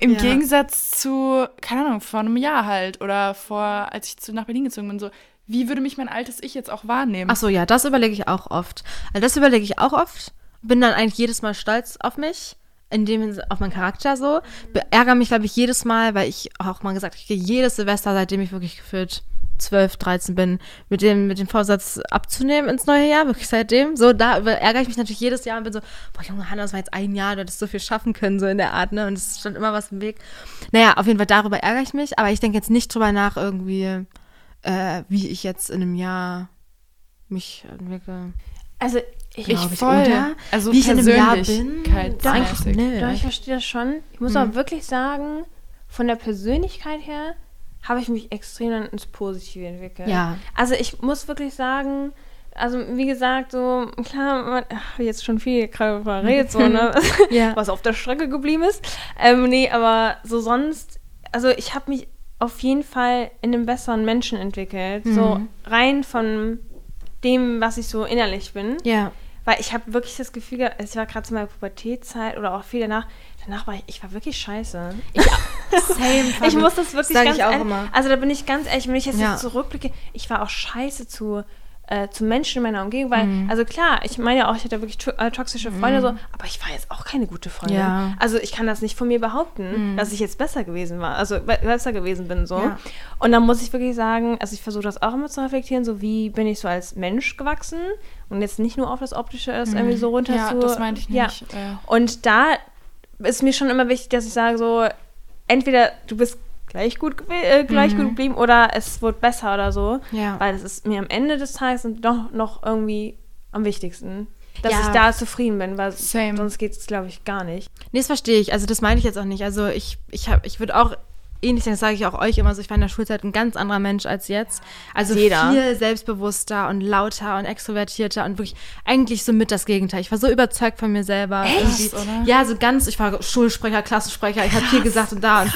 Im Ja. Gegensatz zu, keine Ahnung, vor einem Jahr halt oder vor, als ich zu, nach Berlin gezogen bin, so, wie würde mich mein altes Ich jetzt auch wahrnehmen? Ach so, ja, das überlege ich auch oft. Also das überlege ich auch oft. Bin dann eigentlich jedes Mal stolz auf mich, in dem auf meinen Charakter so. Be- Ärgere mich, glaube ich, jedes Mal, weil ich auch mal gesagt, habe, ich gehe jedes Silvester, seitdem ich wirklich gefühlt 12, 13 bin, mit dem, mit dem Vorsatz abzunehmen ins neue Jahr, wirklich seitdem. So, da ärgere ich mich natürlich jedes Jahr und bin so, boah, Junge, Hanna, das war jetzt ein Jahr, du hättest so viel schaffen können, so in der Art, ne? Und es stand immer was im Weg. Naja, auf jeden Fall darüber ärgere ich mich, aber ich denke jetzt nicht drüber nach, irgendwie, äh, wie ich jetzt in einem Jahr mich entwickle. Also, ich, ich voll. oder? Also Wie ich in einem Jahr bin? persönlichkeitsmäßig. nö. Doch, ich verstehe das schon. Ich muss aber wirklich sagen, von der Persönlichkeit her habe ich mich extrem ins Positive entwickelt. Ja. Also ich muss wirklich sagen, also wie gesagt, so, klar, man, ach, jetzt schon viel gerade verredet, [laughs] so, ne? [laughs] Ja. was auf der Strecke geblieben ist. Ähm, nee, aber so sonst, also ich habe mich auf jeden Fall in einem besseren Menschen entwickelt. So rein von dem, was ich so innerlich bin. Ja. Weil ich habe wirklich das Gefühl es war gerade zu meiner Pubertätzeit oder auch viel danach, danach war ich, ich war wirklich scheiße. [laughs] Same. Ich muss das wirklich Sag ganz ich auch ehrlich- immer. Also da bin ich ganz ehrlich, wenn ich jetzt Ja. zurückblicke, ich war auch scheiße zu, äh, zu Menschen in meiner Umgebung, weil, Mhm. also klar, ich meine ja auch, ich hatte wirklich to äh, toxische Freunde so, aber ich war jetzt auch keine gute Freundin. Ja. Mhm. Also ich kann das nicht von mir behaupten, dass ich jetzt besser gewesen war, also be- besser gewesen bin so. Ja. Und dann muss ich wirklich sagen, also ich versuche das auch immer zu reflektieren, so wie bin ich so als Mensch gewachsen und jetzt nicht nur auf das Optische das irgendwie so runter Ja, zu, das meinte ich ja. nicht. Äh, und da ist mir schon immer wichtig, dass ich sage so, entweder du bist gleich gut, äh, gleich gut geblieben oder es wird besser oder so. Mhm. Ja. Weil das ist mir am Ende des Tages doch noch irgendwie am wichtigsten. Dass Ja. ich da zufrieden bin, weil Same. sonst geht es, glaube ich, gar nicht. Nee, das verstehe ich. Also das meine ich jetzt auch nicht. Also ich, ich ich würde auch ähnlich das sage ich auch euch immer so, ich war in der Schulzeit ein ganz anderer Mensch als jetzt. Also Jeder. viel selbstbewusster und lauter und extrovertierter und wirklich eigentlich so mit das Gegenteil. Ich war so überzeugt von mir selber. Echt? oder? Ja, so ganz, ich war Schulsprecher, Klassensprecher, ich habe viel gesagt und da und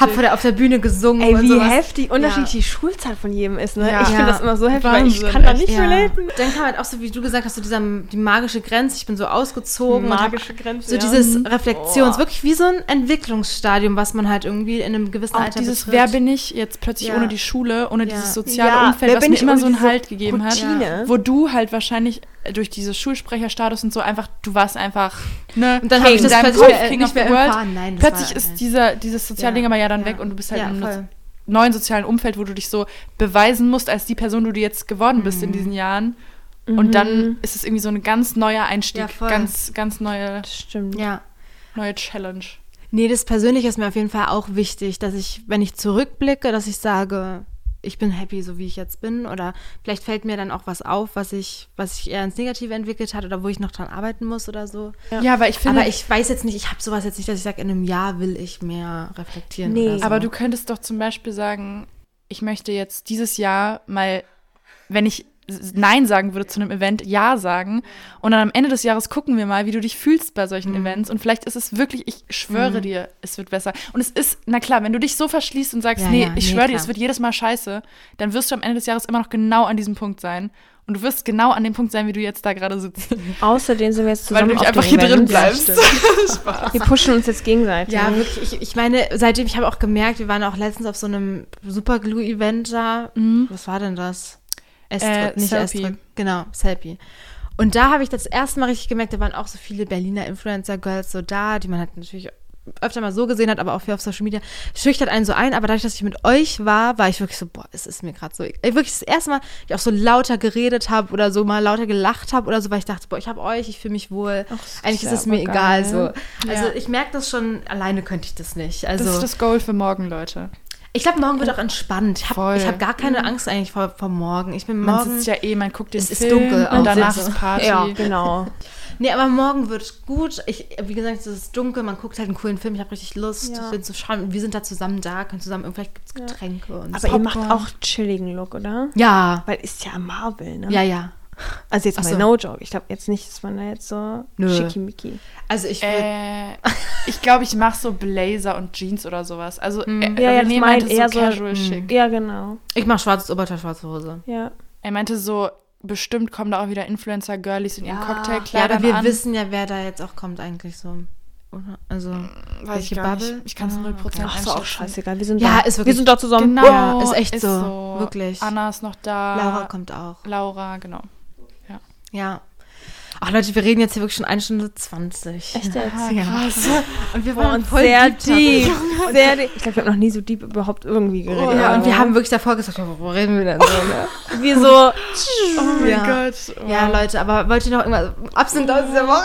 habe vor der, auf der Bühne gesungen Ey, wie sowas. heftig unterschiedlich Ja. die Schulzeit von jedem ist, ne? Ja. Ich finde Ja. das immer so heftig, weil ich Wahnsinn, kann da nicht Ja. relaten. Dann kam halt auch so, wie du gesagt hast, so dieser, die magische Grenze. Ich bin so ausgezogen. Magische Grenze, So dieses Reflexions, Oh. wirklich wie so ein Entwicklungsstadium, was man halt irgendwie in einem gewissen auch Alter dieses, betritt. wer bin ich jetzt plötzlich Ja. ohne die Schule, ohne Ja. dieses soziale Ja, Umfeld, wer was mir immer so einen Halt gegeben hat, Routine? wo du halt wahrscheinlich durch dieses Schulsprecherstatus und so einfach, du warst einfach, ne, Und dann habe ich das plötzlich Kopf mehr- King nicht of mehr the World. Nein, plötzlich ist dieser, dieses Sozialding Ja. aber ja dann weg und du bist halt Ja, in einem neuen sozialen Umfeld, wo du dich so beweisen musst als die Person, die du jetzt geworden bist Mhm. in diesen Jahren. Und dann ist es irgendwie so ein ganz neuer Einstieg, ganz, ganz neue, stimmt. Ja. neue Challenge. Nee, das Persönliche ist mir auf jeden Fall auch wichtig, dass ich, wenn ich zurückblicke, dass ich sage, ich bin happy, so wie ich jetzt bin. Oder vielleicht fällt mir dann auch was auf, was ich, was sich eher ins Negative entwickelt hat oder wo ich noch dran arbeiten muss oder so. Ja, aber ich finde, Aber ich weiß jetzt nicht, ich habe sowas jetzt nicht, dass ich sage, in einem Jahr will ich mehr reflektieren. Nee. oder so. Aber du könntest doch zum Beispiel sagen, ich möchte jetzt dieses Jahr mal, wenn ich Nein sagen würde zu einem Event, Ja sagen. Und dann am Ende des Jahres gucken wir mal, wie du dich fühlst bei solchen Events. Und vielleicht ist es wirklich, ich schwöre dir, es wird besser. Und es ist, na klar, wenn du dich so verschließt und sagst, Ja, nee, ja, ich nee, schwöre dir, es wird jedes Mal scheiße, dann wirst du am Ende des Jahres immer noch genau an diesem Punkt sein. Und du wirst genau an dem Punkt sein, wie du jetzt da gerade sitzt. [laughs] Außerdem sind wir jetzt Weil zusammen du nicht auf einfach hier drin Event. bleibst. [laughs] Wir pushen uns jetzt gegenseitig. Ja, wirklich. Ich, ich meine, seitdem, ich habe auch gemerkt, wir waren auch letztens auf so einem Superglue-Event da. Was war denn das? Estrich, Äh, nicht Selfie. Estrich. Genau, Selfie. Und da habe ich das erste Mal richtig gemerkt, da waren auch so viele Berliner Influencer-Girls so da, die man halt natürlich öfter mal so gesehen hat, aber auch viel auf Social Media, schüchtert einen so ein. Aber dadurch, dass ich mit euch war, war ich wirklich so, boah, es ist mir gerade so, ey, wirklich das erste Mal, ich auch so lauter geredet habe oder so mal lauter gelacht habe oder so, weil ich dachte, boah, ich habe euch, ich fühle mich wohl. Eigentlich ist es mir aber egal. geil. So. Also Ja. ich merke das schon, alleine könnte ich das nicht. Also Das ist das Goal für morgen, Leute. Ich glaube, morgen wird auch entspannt. Ich habe hab gar keine Angst eigentlich vor, vor morgen. Ich bin Man morgen. sitzt ja eh, man guckt den Es ist Film dunkel auch und danach ist Party. Ja, [laughs] genau. Nee, aber morgen wird gut. Ich, wie gesagt, es ist dunkel, man guckt halt einen coolen Film. Ich habe richtig Lust, Ja. zu schauen. Wir sind da zusammen da, können zusammen, vielleicht gibt es Getränke und Aber so. ihr macht auch chilligen Look, oder? Ja, Weil ist ja Marvel, ne? ja, ja. Also jetzt Ach mal so. no joke. Ich glaube jetzt nicht, dass man da jetzt so Nö. schickimicki. Also ich Äh, ich glaube, ich mache so Blazer und Jeans oder sowas. Also äh, Ja, ja, mein meinte eher so so- casual Mm. schick. Ja, genau. ich mache schwarzes Oberteil, schwarze Hose. Ja. Er meinte so, bestimmt kommen da auch wieder Influencer-Girlies in ihren Ja, Cocktailkleidern aber wir an. wissen ja, wer da jetzt auch kommt eigentlich so. Oder? Also, Weiß ich welche gar Bubble? nicht. Ich kann es Ah, 0% Ach, ist auch scheißegal. Wir sind Ja, da. ist wirklich- Wir sind da zusammen. Genau, Ja, ist echt so. Wirklich. Anna ist noch da. Laura kommt auch. Laura, genau. Ja. Ach Leute, wir reden jetzt hier wirklich schon eine Stunde 20. Echt jetzt? Ja. Und wir waren und voll sehr deep. deep. Sehr deep. Ich glaube, wir haben noch nie so deep überhaupt irgendwie geredet. Oh, ja, und wir haben wirklich davor gesagt, ja, worüber reden wir denn so, ne? [laughs] wir so. Oh mein Ja. Gott. Ja, Leute, aber wollt ihr noch irgendwas, absent aus dieser Woche?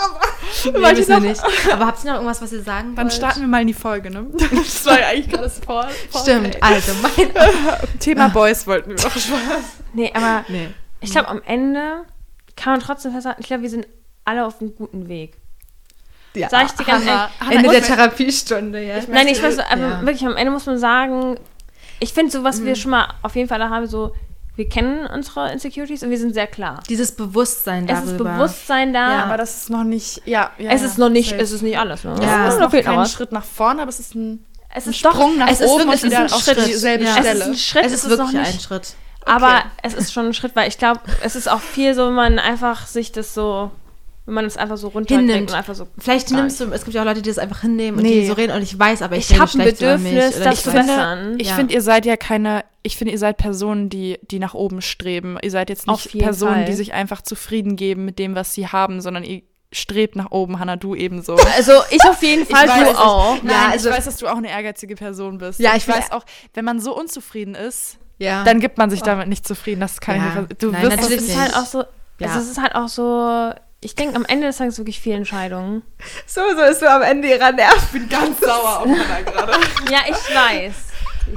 Nee, [laughs] Wollt ihr noch- nicht. Aber habt ihr noch irgendwas, was ihr sagen Dann wollt? starten wir mal in die Folge, ne? [laughs] Das war ja eigentlich gerade das Vor Stimmt, also mein... Thema Boys wollten wir noch Spaß. Nee, aber Nee. ich glaube, am Ende kann man trotzdem festhalten, ich glaube, wir sind alle auf einem guten Weg. Ja. Sag ich dir ganz Hanna- Ende der Therapiestunde, ja. Nein, ich weiß, aber Ja. wirklich am Ende muss man sagen, ich finde so, was wir schon mal auf jeden Fall da haben, so, wir kennen unsere Insecurities und wir sind sehr klar. Dieses Bewusstsein Es darüber. ist Bewusstsein da, Ja. aber das ist noch nicht, ja. ja es ja, ist noch nicht, safe. es ist nicht alles. Ne? Ja. es ist noch kein. Schritt nach vorne, aber es ist ein, Es ein ist doch, Sprung nach es ist oben wirklich- und es ist wieder ein auf Schritt. dieselbe Ja. es Stelle. ist ein Schritt, es ist wirklich noch nicht. ein Schritt. Aber es ist schon ein Schritt, weil ich glaube, es ist auch viel so, wenn man einfach sich das so, wenn man es einfach so runterkriegt Hinnimmt. und einfach so. Vielleicht nimmst du, es gibt ja auch Leute, die das einfach hinnehmen und Nee. die so reden und ich weiß, aber ich, Ich rede hab ein schlecht über mich Bedürfnis, oder das ich zu bessern. Ich Ja. finde, ihr seid ja keine, ich finde, ihr seid Personen, die, die nach oben streben. Ihr seid jetzt nicht Personen, Fall. die sich einfach zufrieden geben mit dem, was sie haben, sondern ihr strebt nach oben, Hannah, du ebenso. [laughs] Also ich auf jeden Fall, weiß, du ich- auch. Nein, Ja, also- ich weiß, dass du auch eine ehrgeizige Person bist. Ja, Und ich ich weiß auch, wenn man so unzufrieden ist, Ja. dann gibt man sich damit nicht zufrieden. Das kann Ja. ich nicht. Du Nein, wirst Es natürlich ist nicht. halt auch so, Ja. also es ist halt auch so, ich denke am Ende des Tages wirklich viele Entscheidungen. so, so ist so am Ende ihrer Nerven. bin ganz sauer auf [laughs] Hannah gerade. Ja, ich weiß. Ich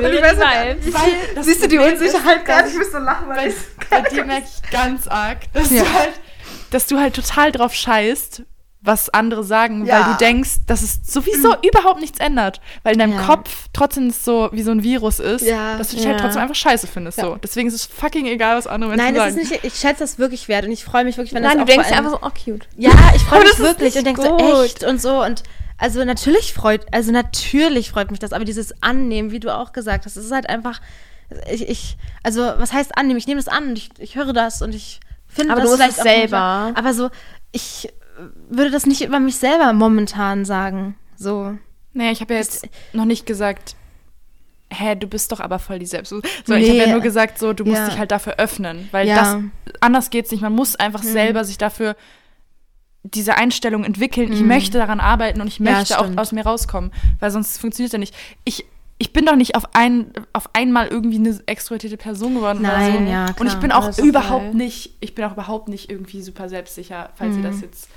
ich weiß nicht. Weil Siehst du die Unsicherheit gerade? Ich muss so lachen, weil bei, bei dir merke ich ganz arg, dass, Ja. du halt, dass du halt total drauf scheißt, was andere sagen, Ja. weil du denkst, dass es sowieso überhaupt nichts ändert. Weil in deinem Ja. Kopf trotzdem so wie so ein Virus ist, Ja. dass du dich halt trotzdem einfach scheiße findest. Ja. So. Deswegen ist es fucking egal, was andere Menschen Nein, das sagen. ist nicht, ich schätze das wirklich wert und ich freue mich wirklich, wenn Nein, das du auch denkst einfach so, oh cute. Ja, ich freue mich wirklich und denke so echt und so und also natürlich freut, also natürlich freut mich das, aber dieses Annehmen, wie du auch gesagt hast, es ist halt einfach, ich, ich also was heißt annehmen? Ich nehme das an und ich, ich höre das und ich finde das du vielleicht es auch selber. Aber so, ich würde das nicht über mich selber momentan sagen. So. Naja, ich habe ja jetzt noch nicht gesagt, hä, du bist doch aber voll die Selbst. So, ich Nee. habe ja nur gesagt, so, du musst Ja. dich halt dafür öffnen, weil Ja. das anders geht's nicht. Man muss einfach selber sich dafür diese Einstellung entwickeln. Ich Mhm. möchte daran arbeiten und ich möchte auch aus mir rauskommen, weil sonst funktioniert ja nicht. Ich ich bin doch nicht auf, ein, auf einmal irgendwie eine extrovertierte Person geworden oder Nein, so. ja, und ich klar. bin auch überhaupt geil. nicht, ich bin auch überhaupt nicht irgendwie super selbstsicher, falls Mhm. ihr das jetzt.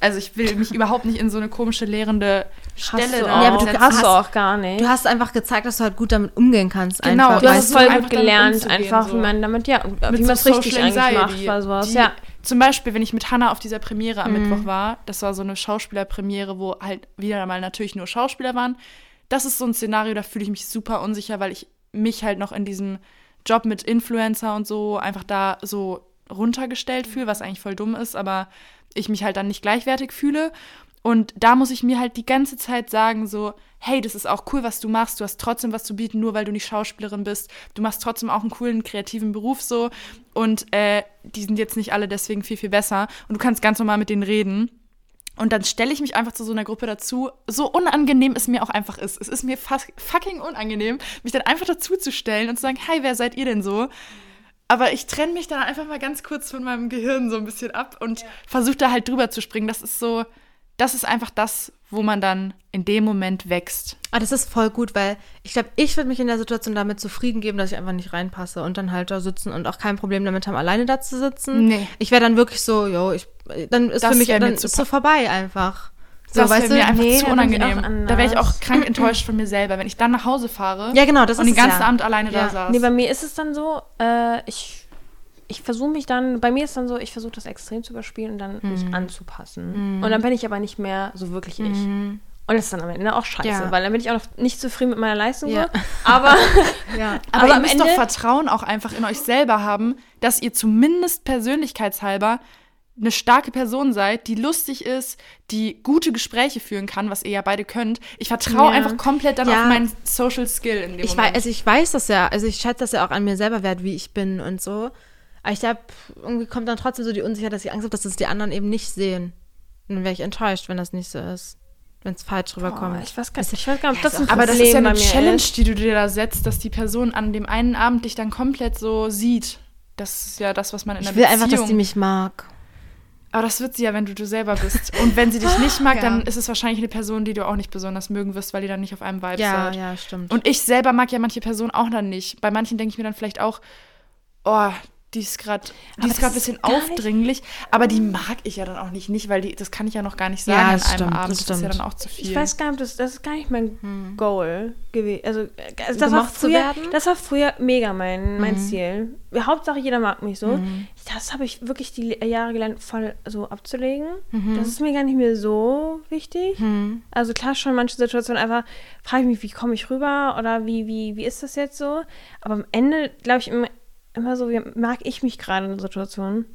Also ich will mich überhaupt nicht in so eine komische lehrende Stelle Hast du da auch. Ja, aber du setzen. hast du auch gar nicht. Du hast einfach gezeigt, dass du halt gut damit umgehen kannst. Genau, einfach, Du hast voll gut gelernt, einfach so. wie man damit, ja, Mit wie so man es richtig Social eigentlich macht, Anxiety, bei sowas. die- Ja. Zum Beispiel, wenn ich mit Hannah auf dieser Premiere am Mhm. Mittwoch war, das war so eine Schauspielerpremiere, wo halt wieder mal natürlich nur Schauspieler waren. Das ist so ein Szenario, da fühle ich mich super unsicher, weil ich mich halt noch in diesem Job mit Influencer und so einfach da so runtergestellt fühle, was eigentlich voll dumm ist, aber ich mich halt dann nicht gleichwertig fühle. Und da muss ich mir halt die ganze Zeit sagen, so, hey, das ist auch cool, was du machst. Du hast trotzdem was zu bieten, nur weil du nicht Schauspielerin bist. Du machst trotzdem auch einen coolen, kreativen Beruf so. Und äh, die sind jetzt nicht alle deswegen viel, viel besser. Und du kannst ganz normal mit denen reden. Und dann stelle ich mich einfach zu so einer Gruppe dazu, so unangenehm es mir auch einfach ist. Es ist mir fucking unangenehm, mich dann einfach dazu zu stellen und zu sagen, hi, wer seid ihr denn so? Aber ich trenne mich dann einfach mal ganz kurz von meinem Gehirn so ein bisschen ab und ja. versuche da halt drüber zu springen. Das ist so, das ist einfach das, wo man dann in dem Moment wächst. Ah, das ist voll gut, weil ich glaube, ich würde mich in der Situation damit zufrieden geben, dass ich einfach nicht reinpasse und dann halt da sitzen und auch kein Problem damit haben, alleine da zu sitzen. Nee. Ich wäre dann wirklich so, jo, ich, dann ist das für mich, dann ist so vorbei einfach. So, das wäre mir einfach nee, zu unangenehm. Da wäre ich auch krank [clears throat] enttäuscht von mir selber, wenn ich dann nach Hause fahre ja, genau, das und den ganzen ja. Abend alleine ja. da saß. Nee, bei mir ist es dann so, äh, ich ich versuche mich dann, bei mir ist dann so, ich versuche das extrem zu überspielen und dann mhm. mich anzupassen. Mhm. Und dann bin ich aber nicht mehr so wirklich ich. Mhm. Und das ist dann am Ende auch scheiße, ja. weil dann bin ich auch noch nicht zufrieden mit meiner Leistung. Ja. So. Aber, [laughs] ja. aber, aber ihr müsst Ende doch Vertrauen auch einfach in euch selber haben, dass ihr zumindest persönlichkeitshalber eine starke Person seid, die lustig ist, die gute Gespräche führen kann, was ihr ja beide könnt. Ich vertraue ja. einfach komplett dann ja. auf meinen Social Skill in dem ich Moment. Weiß, also ich weiß das ja, also ich schätze das ja auch an mir selber wert, wie ich bin und so. Aber ich glaube, irgendwie kommt dann trotzdem so die Unsicherheit, dass ich Angst habe, dass das die anderen eben nicht sehen. Und dann wäre ich enttäuscht, wenn das nicht so ist. Wenn es falsch rüberkommt. ich weiß gar nicht, ich weiß gar nicht ob das ein Aber das ist ja eine Challenge, ist. die du dir da setzt, dass die Person an dem einen Abend dich dann komplett so sieht. Das ist ja das, was man in der Ich will Beziehung einfach, dass die mich mag. Aber das wird sie ja, wenn du du selber bist. Und wenn sie dich nicht mag, [laughs] ja. dann ist es wahrscheinlich eine Person, die du auch nicht besonders mögen wirst, weil die dann nicht auf einem Vibe ja, seid. Ja, stimmt. Und ich selber mag ja manche Personen auch dann nicht. Bei manchen denke ich mir dann vielleicht auch, oh, die ist gerade die ist gerade ein bisschen aufdringlich, aber die mag ich ja dann auch nicht, nicht, weil die, das kann ich ja noch gar nicht sagen ja, an einem stimmt, Abend. Das, das, ist ja dann auch zu viel. Ich weiß gar nicht, das, das ist gar nicht mein hm. Goal gewesen. Also, also das, war früher, das war früher mega mein, mein mhm. Ziel. Hauptsache jeder mag mich so. Mhm. Das habe ich wirklich die Jahre gelernt, voll so abzulegen. Mhm. Das ist mir gar nicht mehr so wichtig. Mhm. Also klar schon manche Situationen einfach frage ich mich, wie komme ich rüber oder wie, wie, wie ist das jetzt so? Aber am Ende, glaube ich, immer so, wie mag ich mich gerade in der Situation?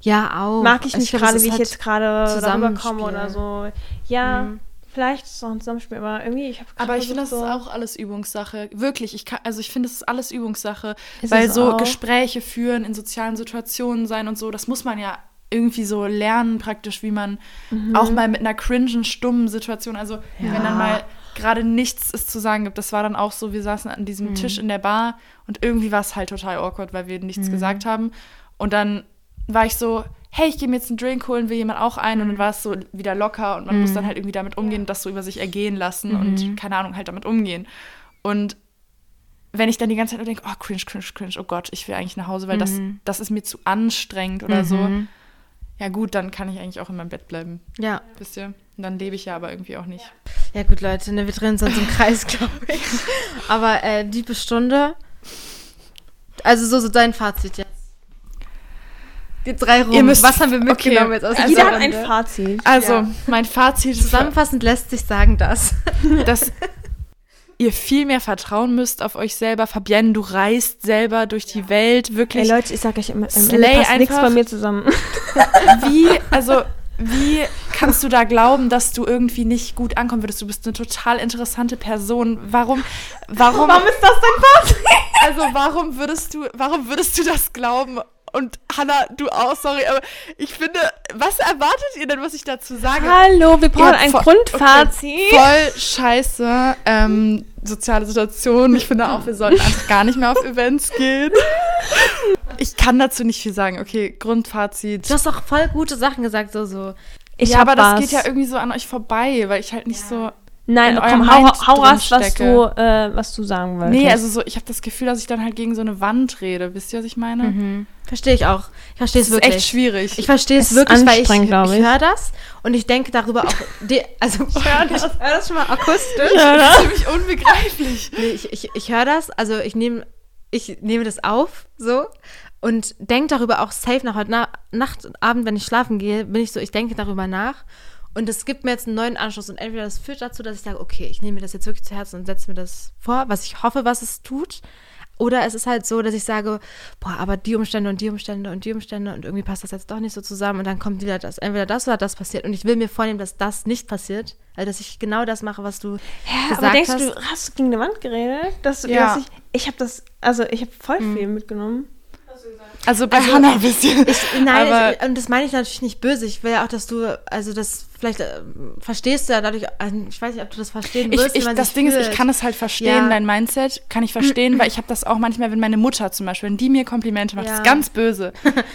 Ja, auch. Mag ich mich gerade, wie ich halt jetzt gerade darüber komme oder so. Ja, mhm. vielleicht ist es auch ein Zusammenspiel, aber irgendwie, ich habe Aber ich finde, das so ist auch alles Übungssache. Wirklich, ich kann, also ich finde, das ist alles Übungssache. Ist weil so auch? Gespräche führen, in sozialen Situationen sein und so, das muss man ja irgendwie so lernen, praktisch, wie man mhm. auch mal mit einer cringen, stummen Situation, also ja. wenn dann mal gerade nichts es zu sagen gibt. Das war dann auch so, wir saßen an diesem mhm. Tisch in der Bar und irgendwie war es halt total awkward, weil wir nichts mhm. gesagt haben. Und dann war ich so, hey, ich gehe mir jetzt einen Drink holen, will jemand auch ein? Und dann mhm. war es so wieder locker und man muss dann mhm. halt irgendwie damit umgehen, das so über sich ergehen lassen und mhm. keine Ahnung, halt damit umgehen. Und wenn ich dann die ganze Zeit nur denke, oh, cringe, cringe, cringe, oh Gott, ich will eigentlich nach Hause, weil das, das ist mir zu anstrengend oder so. Ja gut, dann kann ich eigentlich auch in meinem Bett bleiben. Ja. Wisst ihr? Und dann lebe ich ja aber irgendwie auch nicht. Ja gut, Leute, ne, wir drehen uns im [laughs] Kreis, glaube ich. Aber äh, liebe Stunde. Also so, so dein Fazit jetzt. Die drei rum. Müsst, Was haben wir mitgenommen okay. jetzt aus also, Jeder hat ein Fazit. Also, ja. mein Fazit ist. Zusammenfassend lässt sich sagen, dass. [laughs] dass [laughs] ihr viel mehr vertrauen müsst auf euch selber. Fabienne, du reist selber durch die Welt, wirklich. Ey Leute, ich sag euch immer, im Ende passt nichts bei mir zusammen. Wie, also wie kannst du da glauben, dass du irgendwie nicht gut ankommen würdest? Du bist eine total interessante Person. Warum, warum? Warum ist das dein Fazit? Also warum würdest du, warum würdest du das glauben? Und Hannah, du auch, sorry, aber ich finde, was erwartet ihr denn, was ich dazu sage? Hallo, wir brauchen ein Grundfazit. Okay, voll scheiße. Ähm, soziale Situation. Ich finde auch, wir sollten einfach gar nicht mehr auf Events gehen. Ich kann dazu nicht viel sagen. Okay, Grundfazit. Du hast doch voll gute Sachen gesagt, so, so. Ich ja, aber was. das geht ja irgendwie so an euch vorbei, weil ich halt nicht ja. so Nein, komm, hau, hau raus, was du, äh, was du sagen wolltest. Nee, also so, ich habe das Gefühl, dass ich dann halt gegen so eine Wand rede. Wisst ihr, was ich meine? Mhm. Verstehe ich auch. Ich verstehe es wirklich. ist echt schwierig. Ich verstehe es wirklich, weil ich, ich, ich höre das und ich denke darüber auch. [laughs] Die, also, ich höre [laughs] das. hör das schon mal akustisch. Ja, das ist [laughs] ziemlich unbegreiflich. Nee, ich ich, ich höre das, also ich nehme ich nehme das auf, so, und denke darüber auch safe nach heute Na Nacht, Abend, wenn ich schlafen gehe, bin ich so, ich denke darüber nach Und es gibt mir jetzt einen neuen Anschluss. Und entweder das führt dazu, dass ich sage, okay, ich nehme mir das jetzt wirklich zu Herzen und setze mir das vor, was ich hoffe, was es tut. Oder es ist halt so, dass ich sage, boah, aber die Umstände und die Umstände und die Umstände und irgendwie passt das jetzt doch nicht so zusammen und dann kommt wieder das, entweder das oder das passiert. Und ich will mir vornehmen, dass das nicht passiert, also dass ich genau das mache, was du Ja, gesagt aber denkst hast. du, hast du gegen eine Wand geredet? Dass, Ja. dass ich ich habe das, also ich habe voll Hm. viel mitgenommen. Also bei Hannah ein bisschen. Ich, nein, ich, und das meine ich natürlich nicht böse. Ich will ja auch, dass du, also das vielleicht äh, verstehst du ja dadurch, also ich weiß nicht, ob du das verstehen Ich, wirst. ich, man das Ding ist, ich fühlt. kann es halt verstehen, Ja. dein Mindset kann ich verstehen, weil ich habe das auch manchmal, wenn meine Mutter zum Beispiel, wenn die mir Komplimente macht, das Ja. ist ganz böse.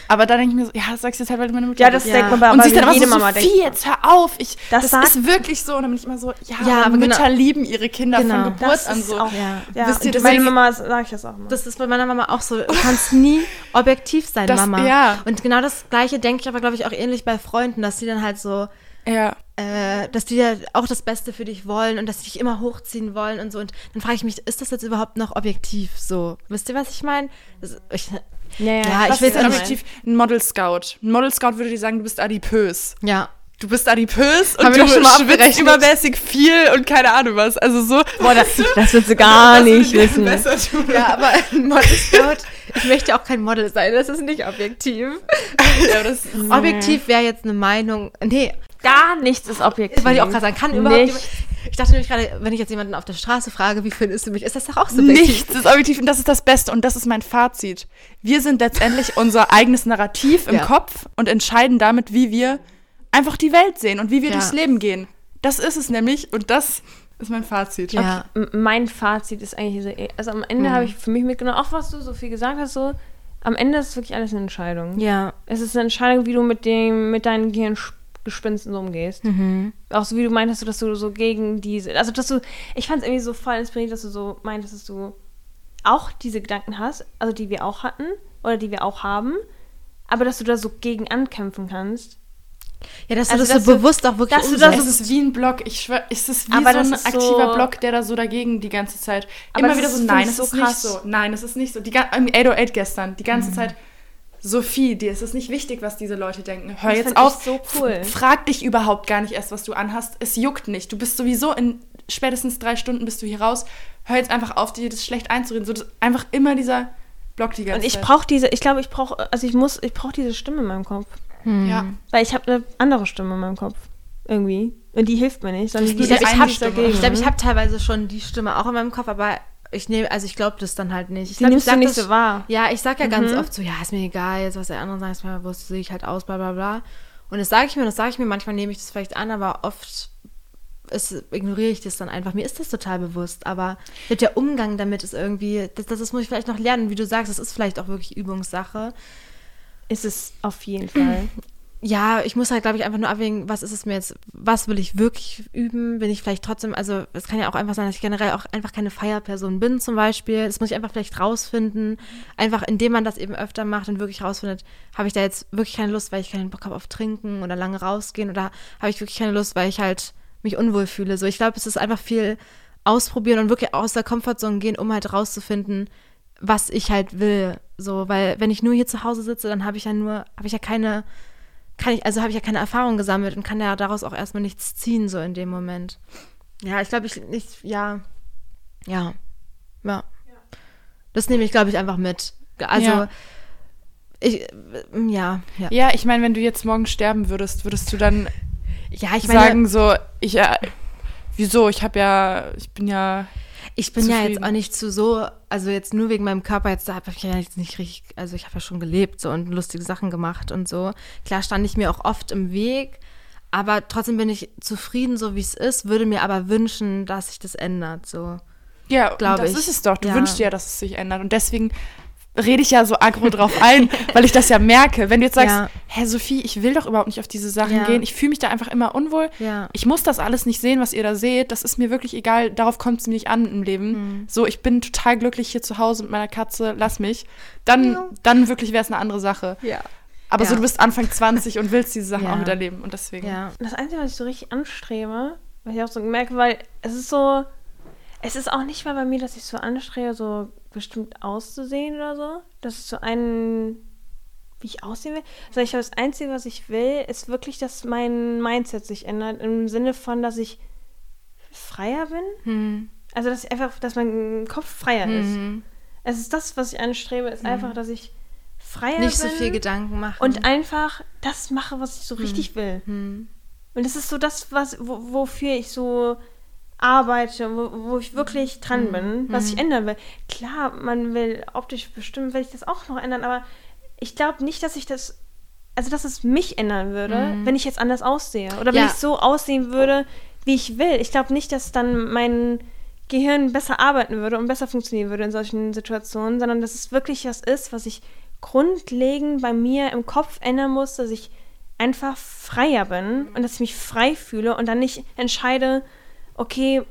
Aber da denke ich mir so, ja, das sagst du jetzt halt, weil du meine Mutter Ja, das. Ja. denkt man bei und sie aber ist dann jede so, Mama Sophie, denkt. jetzt hör auf. Ich, Das das, ist wirklich so. Und dann bin ich immer so, ja, Ja, aber aber genau- Mütter lieben ihre Kinder Genau. von Geburt Das an so. auch, Ja. Wisst ihr, das meine Mama sage ich das auch immer. Das ist bei meiner Mama auch so. Du kannst nie objektiv sein, Das- Mama. ja. Und genau das Gleiche denke ich aber, glaube ich, auch ähnlich bei Freunden, dass die dann halt so, Ja. äh, dass die ja auch das Beste für dich wollen und dass sie dich immer hochziehen wollen und so. Und dann frage ich mich, ist das jetzt überhaupt noch objektiv so? Wisst ihr, was ich meine? Ja, Ja, ich will jetzt objektiv ein Model Scout. Ein Model Scout würde dir sagen, du bist adipös. ja. Du bist adipös und du schon mal schwitzt übermäßig viel und keine Ahnung was. Also so. Boah, das, das willst du gar [laughs] nicht wissen. besser tun. Ja, aber ein Model Scout, ich möchte auch kein Model sein, das ist nicht objektiv. [laughs] Ja, das, Objektiv wäre jetzt eine Meinung. Nee, Gar nichts ist objektiv. das wollte ich auch gerade sagen. Kann überhaupt Nicht. Ich dachte nämlich gerade, wenn ich jetzt jemanden auf der Straße frage, wie findest du mich, ist das doch auch subjektiv. Nichts ist objektiv und das ist das Beste und das ist mein Fazit. Wir sind letztendlich [laughs] unser eigenes Narrativ im Ja. Kopf und entscheiden damit, wie wir einfach die Welt sehen und wie wir Ja. durchs Leben gehen. Das ist es nämlich und das ist mein Fazit. Ja. M- mein Fazit ist eigentlich so, also am Ende Mhm. habe ich für mich mitgenommen, auch was du so viel gesagt hast, so, am Ende ist wirklich alles eine Entscheidung. Ja. Es ist eine Entscheidung, wie du mit dem, mit deinen Gehirngespinsten so umgehst. Mhm. Auch so wie du meintest, dass du so gegen diese, also dass du, ich fand es irgendwie so voll inspirierend, dass du so meintest, dass du auch diese Gedanken hast, also die wir auch hatten oder die wir auch haben, aber dass du da so gegen ankämpfen kannst. Ja, dass du Also, das dass so du- bewusst auch wirklich dass du da Es so- ist wie ein Block, ich schwör, es ist wie Aber so das ein ist so- aktiver Block, der da so dagegen die ganze Zeit immer das wieder so, nein, es so ist krass. nicht so, nein, es ist nicht so. Die, im 808 gestern, die ganze Zeit, Sophie, dir ist es nicht wichtig, was diese Leute denken. Hör Das jetzt auf, ich so cool. frag dich überhaupt gar nicht erst, was du anhast. Es juckt nicht. Du bist sowieso in spätestens drei Stunden bist du hier raus. Hör jetzt einfach auf, dir das schlecht einzureden. So, das, einfach immer dieser Block die ganze Und ich brauche diese, ich glaube, ich brauche, also ich muss, ich brauche diese Stimme in meinem Kopf. Ja. Weil ich habe eine andere Stimme in meinem Kopf. Irgendwie. Und die hilft mir nicht, sondern hab. Ich glaube, ich habe teilweise schon die Stimme auch in meinem Kopf, aber ich nehme, also ich glaube das dann halt nicht. Ich die glaub, ich nimmst du sag nicht das, so wahr. Ja, ich sag ja ganz Mhm. oft so, ja, ist mir egal, jetzt was der andere sagt, ist mir bewusst, so sehe ich halt aus, bla bla bla. Und das sage ich mir, das sage ich mir, manchmal nehme ich das vielleicht an, aber oft ist, ignoriere ich das dann einfach. Mir ist das total bewusst, aber der Umgang damit ist irgendwie, das, das, das muss ich vielleicht noch lernen. Wie du sagst, das ist vielleicht auch wirklich Übungssache. Ist es auf jeden Fall. [clears throat] Ja, ich muss halt, glaube ich, einfach nur abwägen, was ist es mir jetzt, was will ich wirklich üben? Bin ich vielleicht trotzdem, also es kann ja auch einfach sein, dass ich generell auch einfach keine Feierperson bin zum Beispiel. Das muss ich einfach vielleicht rausfinden. Einfach indem man das eben öfter macht und wirklich rausfindet, habe ich da jetzt wirklich keine Lust, weil ich keinen Bock habe auf Trinken oder lange rausgehen oder habe ich wirklich keine Lust, weil ich halt mich unwohl fühle. So, ich glaube, es ist einfach viel ausprobieren und wirklich aus der Komfortzone gehen, um halt rauszufinden, was ich halt will. So, weil wenn ich nur hier zu Hause sitze, dann habe ich ja nur, habe ich ja keine kann ich, also habe ich ja keine Erfahrung gesammelt und kann ja daraus auch erstmal nichts ziehen, so in dem Moment. Ja, ich glaube, ich nicht, ja, ja, ja. Das nehme ich, glaube ich, einfach mit. Also, Ja. ich, äh, ja, ja. Ja, ich meine, wenn du jetzt morgen sterben würdest, würdest du dann Ja, ich meine, sagen so, ich, äh, wieso, ich habe ja, ich bin ja, ich bin ja jetzt zufrieden. auch nicht zu so, also jetzt nur wegen meinem Körper, jetzt da habe ich ja jetzt nicht richtig, also ich habe ja schon gelebt so und lustige Sachen gemacht und so. Klar stand ich mir auch oft im Weg, aber trotzdem bin ich zufrieden, so wie es ist, würde mir aber wünschen, dass sich das ändert, so. ja, Glaube das ich. ist es doch. Du Ja. wünschst dir ja, dass es sich ändert und deswegen rede ich ja so aggro drauf ein, [laughs] weil ich das ja merke. Wenn du jetzt sagst, Ja. hä Sophie, ich will doch überhaupt nicht auf diese Sachen Ja. gehen, ich fühle mich da einfach immer unwohl. Ja. Ich muss das alles nicht sehen, was ihr da seht. Das ist mir wirklich egal. Darauf kommt es mir nicht an im Leben. Mhm. So, ich bin total glücklich hier zu Hause mit meiner Katze. Lass mich. Dann, Ja. dann wirklich wäre es eine andere Sache. Ja. Aber so, du bist Anfang 20 und willst diese Sachen auch miterleben. Und deswegen. Ja. Das Einzige, was ich so richtig anstrebe, was ich auch so gemerkt habe, weil es ist so, es ist auch nicht mal bei mir, dass ich so anstrebe, so bestimmt auszusehen oder so. Das ist so ein wie ich aussehen will. Sondern ich glaube, das Einzige, was ich will, ist wirklich, dass mein Mindset sich ändert. Im Sinne von, dass ich freier bin. Hm. Also, dass ich einfach, dass mein Kopf freier ist. Mhm. Es ist das, was ich anstrebe, ist einfach, dass ich freier Nicht bin. so viel Gedanken machen. Und einfach das mache, was ich so richtig will. Hm. Und das ist so das, was, wo, wofür ich so arbeite, wo, wo ich wirklich dran bin, was ich ändern will. Klar, man will optisch bestimmt, will ich das auch noch ändern, aber ich glaube nicht, dass ich das, also dass es mich ändern würde, wenn ich jetzt anders aussehe. Oder wenn Ja. ich so aussehen würde, wie ich will. Ich glaube nicht, dass dann mein Gehirn besser arbeiten würde und besser funktionieren würde in solchen Situationen, sondern dass es wirklich was ist, was ich grundlegend bei mir im Kopf ändern muss, dass ich einfach freier bin und dass ich mich frei fühle und dann nicht entscheide, okay,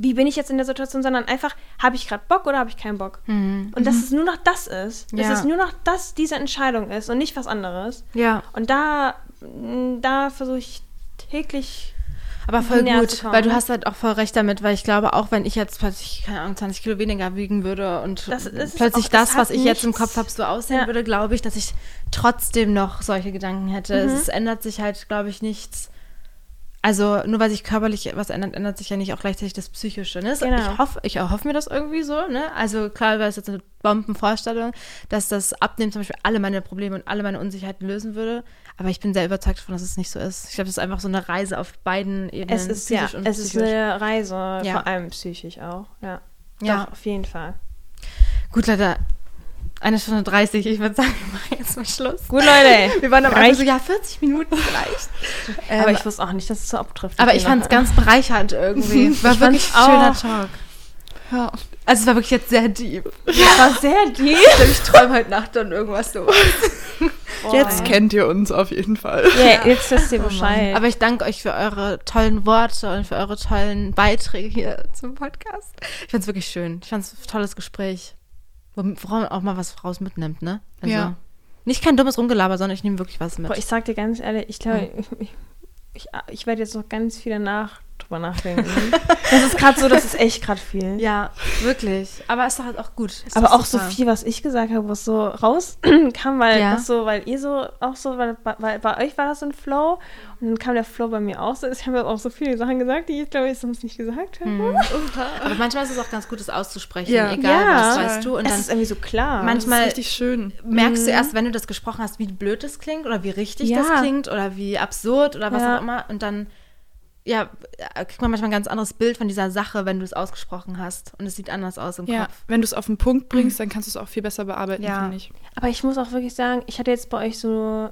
wie bin ich jetzt in der Situation, sondern einfach, habe ich gerade Bock oder habe ich keinen Bock? Und dass es nur noch das ist. Dass Ja. es nur noch das, diese Entscheidung ist und nicht was anderes. Ja. Und da, mh, da versuche ich täglich. Aber voll gut, weil du hast halt auch voll recht damit, weil ich glaube, auch wenn ich jetzt plötzlich, keine Ahnung, 20 Kilo weniger wiegen würde und Das ist plötzlich das das, was ich jetzt im Kopf habe, so aussehen Ja. würde, glaube ich, dass ich trotzdem noch solche Gedanken hätte. Mhm. Es ändert sich halt, glaube ich, nichts. Also nur weil sich körperlich was ändert, ändert sich ja nicht auch gleichzeitig das Psychische. Ne? Genau. Ich hoffe ich erhoffe mir das irgendwie so. Ne? Also klar wäre es jetzt eine Bombenvorstellung, dass das Abnehmen zum Beispiel alle meine Probleme und alle meine Unsicherheiten lösen würde. Aber ich bin sehr überzeugt davon, dass es nicht so ist. Ich glaube, das ist einfach so eine Reise auf beiden Ebenen. Es ist ja, psychisch es ist psychisch. eine Reise, Ja. vor allem psychisch auch. Ja. Ja. Doch, auf jeden Fall. Gut, Leute. Eine Stunde 30. Ich würde sagen, wir machen jetzt mal Schluss. Gut, Leute. Wir waren am Anfang so, ja, 40 Minuten vielleicht. [laughs] Aber Ähm, ich wusste auch nicht, dass es so abtrifft. aber ich fand es ganz bereichernd irgendwie. [laughs] War Ich wirklich ein schöner auch. Talk. Ja. Also es war wirklich jetzt sehr deep. Das war sehr deep. [laughs] Ich träume heute Nacht dann irgendwas so. Jetzt kennt ihr uns auf jeden Fall. Ja, jetzt wisst ihr Bescheid. Aber ich danke euch für eure tollen Worte und für eure tollen Beiträge hier zum Podcast. Ich fand es wirklich schön. Ich fand es ein tolles Gespräch. Wo Frau auch mal was raus mitnimmt, ne? Also Ja. nicht kein dummes Rumgelaber, sondern ich nehme wirklich was mit. Boah, ich sag dir ganz ehrlich, ich glaube, [laughs] ich, ich, ich werde jetzt noch ganz viel danach drüber nachdenken. [laughs] das ist gerade so, das ist echt gerade viel. ja, wirklich. Aber ist doch halt auch gut. Ist Aber auch so super. viel, was ich gesagt habe, was so rauskam, weil Ja. das so, weil ihr so auch so, weil, weil bei euch war das so ein Flow und dann kam der Flow bei mir auch so. Ich habe auch so viele Sachen gesagt, die ich glaube ich sonst nicht gesagt habe. Mhm. [laughs] Aber manchmal ist es auch ganz gut, das auszusprechen, Ja. egal Ja. was, weißt du. Und es dann ist irgendwie so klar. Manchmal- Das ist richtig schön. merkst du erst, wenn du das gesprochen hast, wie blöd das klingt oder wie richtig Ja. das klingt oder wie absurd oder was Ja. auch immer. Und dann, ja, kriegt man manchmal ein ganz anderes Bild von dieser Sache, wenn du es ausgesprochen hast. Und es sieht anders aus im Ja, Kopf. wenn du es auf den Punkt bringst, dann kannst du es auch viel besser bearbeiten, Ja. finde ich. Aber ich muss auch wirklich sagen, ich hatte jetzt bei euch so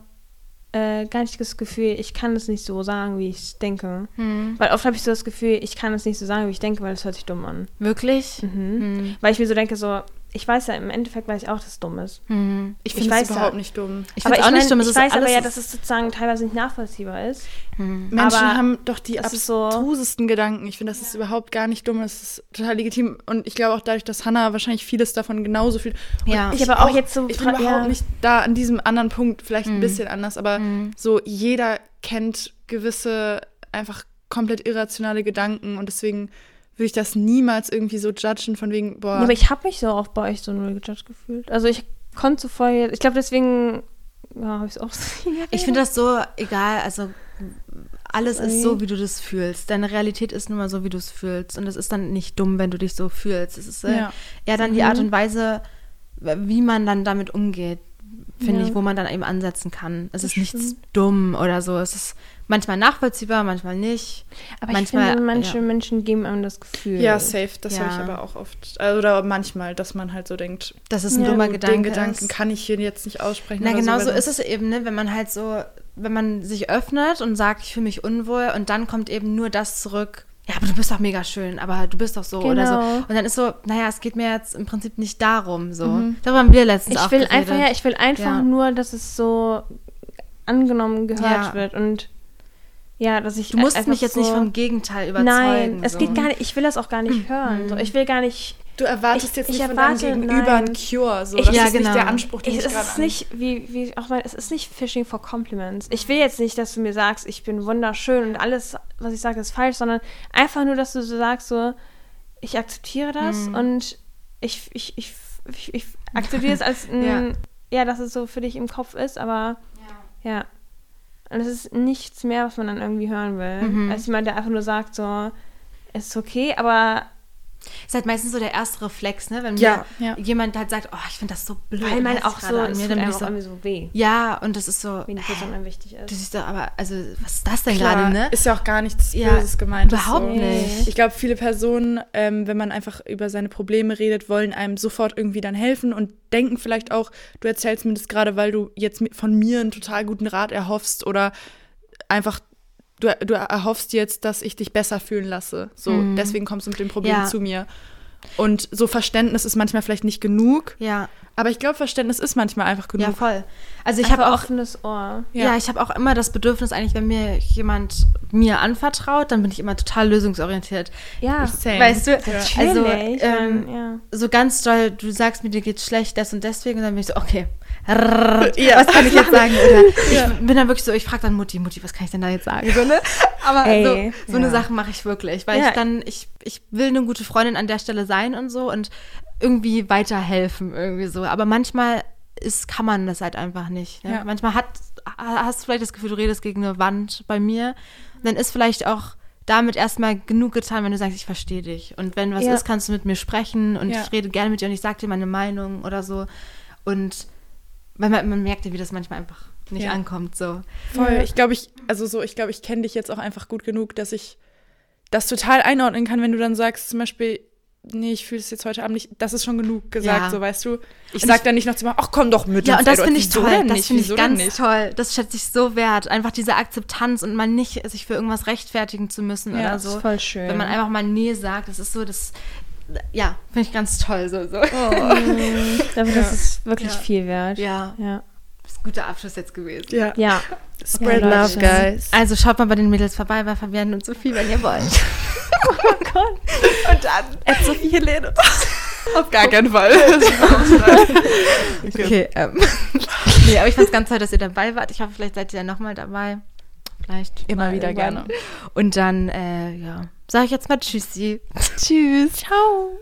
äh, gar nicht das Gefühl, ich kann es nicht so sagen, wie ich denke. Hm. Weil oft habe ich so das Gefühl, ich kann es nicht so sagen, wie ich denke, weil es hört sich dumm an. Wirklich? Mhm. Hm. Weil ich mir so denke, so, ich weiß ja, im Endeffekt weiß ich auch, dass es dumm ist. Hm. Ich Ich finde es weiß überhaupt ja. nicht dumm. Ich aber finde ich auch nicht mein, dumm. es Ich weiß aber ja, dass es sozusagen teilweise nicht nachvollziehbar ist. Hm. Menschen Aber haben doch die es ist so- abstrusesten Gedanken. Ich finde, das ist überhaupt gar nicht dumm. Es ist total legitim. Und ich glaube auch dadurch, dass Hannah wahrscheinlich vieles davon genauso viel. Und Ja. Ich aber auch jetzt so Ich bin überhaupt ja. nicht da an diesem anderen Punkt, vielleicht Mhm. ein bisschen anders, aber so jeder kennt gewisse einfach komplett irrationale Gedanken und deswegen würde ich das niemals irgendwie so judgen von wegen, boah, Ja, aber ich habe mich so auch bei euch so null gejudged gefühlt. Also ich konnte so vorher, ich glaube deswegen ja, habe ich es auch so [laughs] Ich finde das so egal, also alles ist so, wie du das fühlst. Deine Realität ist nun mal so, wie du es fühlst. Und es ist dann nicht dumm, wenn du dich so fühlst. Es ist äh, Ja. eher dann die Art und Weise, wie man dann damit umgeht, finde Ja. ich, wo man dann eben ansetzen kann. Es Das ist nichts stimmt. dumm oder so. Es ist manchmal nachvollziehbar, manchmal nicht. Aber Manchmal, ich finde, manche ja. Menschen geben einem das Gefühl. ja, safe, das Ja. höre ich aber auch oft. Also, Oder manchmal, dass man halt so denkt, Das ist ein Ja, dummer Gedanke. den Gedanken ist. kann ich hier jetzt nicht aussprechen. Na, genau so, ist es eben, ne? wenn man halt so, wenn man sich öffnet und sagt, ich fühle mich unwohl und dann kommt eben nur das zurück. Ja, aber du bist doch mega schön, aber du bist doch so oder so. Genau. Und dann ist so, naja, es geht mir jetzt im Prinzip nicht darum, so. Darüber haben wir letztens Ich auch will geredet. einfach, ja, ich will einfach Ja. nur, dass es so angenommen gehört Ja. wird und ja, dass ich Du musst mich jetzt so, nicht vom Gegenteil überzeugen. Nein, es so. geht gar nicht, ich will das auch gar nicht hören. So, ich will gar nicht Du erwartest Ich- jetzt ich nicht von erwarte- deinem Gegenüber nein. ein Cure. So. Ich- das Ja, ist nicht genau. der Anspruch, den Ich, ich, es gerade ist nicht, wie, wie auch mal, es ist nicht Fishing for Compliments. Ich will jetzt nicht, dass du mir sagst, ich bin wunderschön und alles, was ich sage, ist falsch, sondern einfach nur, dass du so sagst, so, ich akzeptiere das Mhm. und ich, ich, ich, ich, ich akzeptiere es als [laughs] ein, Ja. ja, dass es so für dich im Kopf ist, aber ja. Und es ist nichts mehr, was man dann irgendwie hören will. Mhm. Als jemand, der einfach nur sagt, so, es ist okay, aber Ist halt meistens so der erste Reflex, ne? Wenn Ja, mir jemand halt sagt, oh, ich finde das so blöd. weil man auch so, an mir, dann bin ich auch so, irgendwie so weh, ja, und das ist so, wenn die Person einem wichtig ist. du siehst doch, aber, also, was ist das denn Klar, gerade, ne? Ist ja auch gar nichts Ja, Böses gemeint. ist überhaupt so. nicht. Ich glaube, viele Personen, ähm, wenn man einfach über seine Probleme redet, wollen einem sofort irgendwie dann helfen und denken vielleicht auch, du erzählst mir das gerade, weil du jetzt von mir einen total guten Rat erhoffst oder einfach du, du erhoffst jetzt, dass ich dich besser fühlen lasse. So, deswegen kommst du mit dem Problem Ja. zu mir. Und so Verständnis ist manchmal vielleicht nicht genug, Ja, aber ich glaube, Verständnis ist manchmal einfach genug. ja, voll. Also ich habe auch offenes Ohr. Ja, Ja. ich habe auch immer das Bedürfnis, eigentlich, wenn mir jemand mir anvertraut, dann bin ich immer total lösungsorientiert. Ja, Same. Weißt du, Ja. also ähm, ja. so ganz doll, du sagst mir, dir geht's schlecht, das und deswegen, und dann bin ich so, okay, Ja. was kann ich jetzt sagen? Oder [laughs] ich bin dann wirklich so, ich frage dann Mutti, Mutti, was kann ich denn da jetzt sagen? So, ne? Aber Ey, so, so eine ja. Sache mache ich wirklich, weil Ja. ich dann, ich, ich will eine gute Freundin an der Stelle sein und so und irgendwie weiterhelfen irgendwie so. Aber manchmal ist, kann man das halt einfach nicht. Ne? Ja. Manchmal hat, hast du vielleicht das Gefühl, du redest gegen eine Wand bei mir. Dann ist vielleicht auch damit erstmal genug getan, wenn du sagst, ich verstehe dich. Und wenn was Ja. ist, kannst du mit mir sprechen und Ja. ich rede gerne mit dir und ich sage dir meine Meinung oder so. Und weil man, man merkt ja, wie das manchmal einfach nicht Ja. ankommt. So. Voll. Ich glaube, ich, also so, ich glaube, ich kenne dich jetzt auch einfach gut genug, dass ich das total einordnen kann, wenn du dann sagst, zum Beispiel, nee, ich fühle es jetzt heute Abend nicht, das ist schon genug gesagt, Ja. so weißt du. Ich Und sag ich- dann nicht noch zu machen, ach komm doch mit. Ja, und das finde ich toll. Das nicht? finde ich ganz toll. Das schätze ich so wert. Einfach diese Akzeptanz und mal nicht sich für irgendwas rechtfertigen zu müssen Ja, oder das so. ist voll schön. Wenn man einfach mal Nee sagt, das ist so, das, ja, finde ich ganz toll. So, so. [laughs] Dafür, das ist wirklich Ja. viel wert. Ja, Ja. das ist ein guter Abschluss jetzt gewesen. Ja. Ja. Spread Ja, love, guys. Also schaut mal bei den Mädels vorbei bei Fabienne und Sophie, wenn ihr wollt. [laughs] Oh Gott. Und dann At Sophie Helene. Auf gar keinen Fall. [laughs] Okay, ähm. nee, aber ich fand es ganz toll, dass ihr dabei wart. Ich hoffe, vielleicht seid ihr ja nochmal dabei. Vielleicht. Immer wieder irgendwann. gerne. Und dann, äh, ja, sage ich jetzt mal Tschüssi. [laughs] Tschüss. Ciao.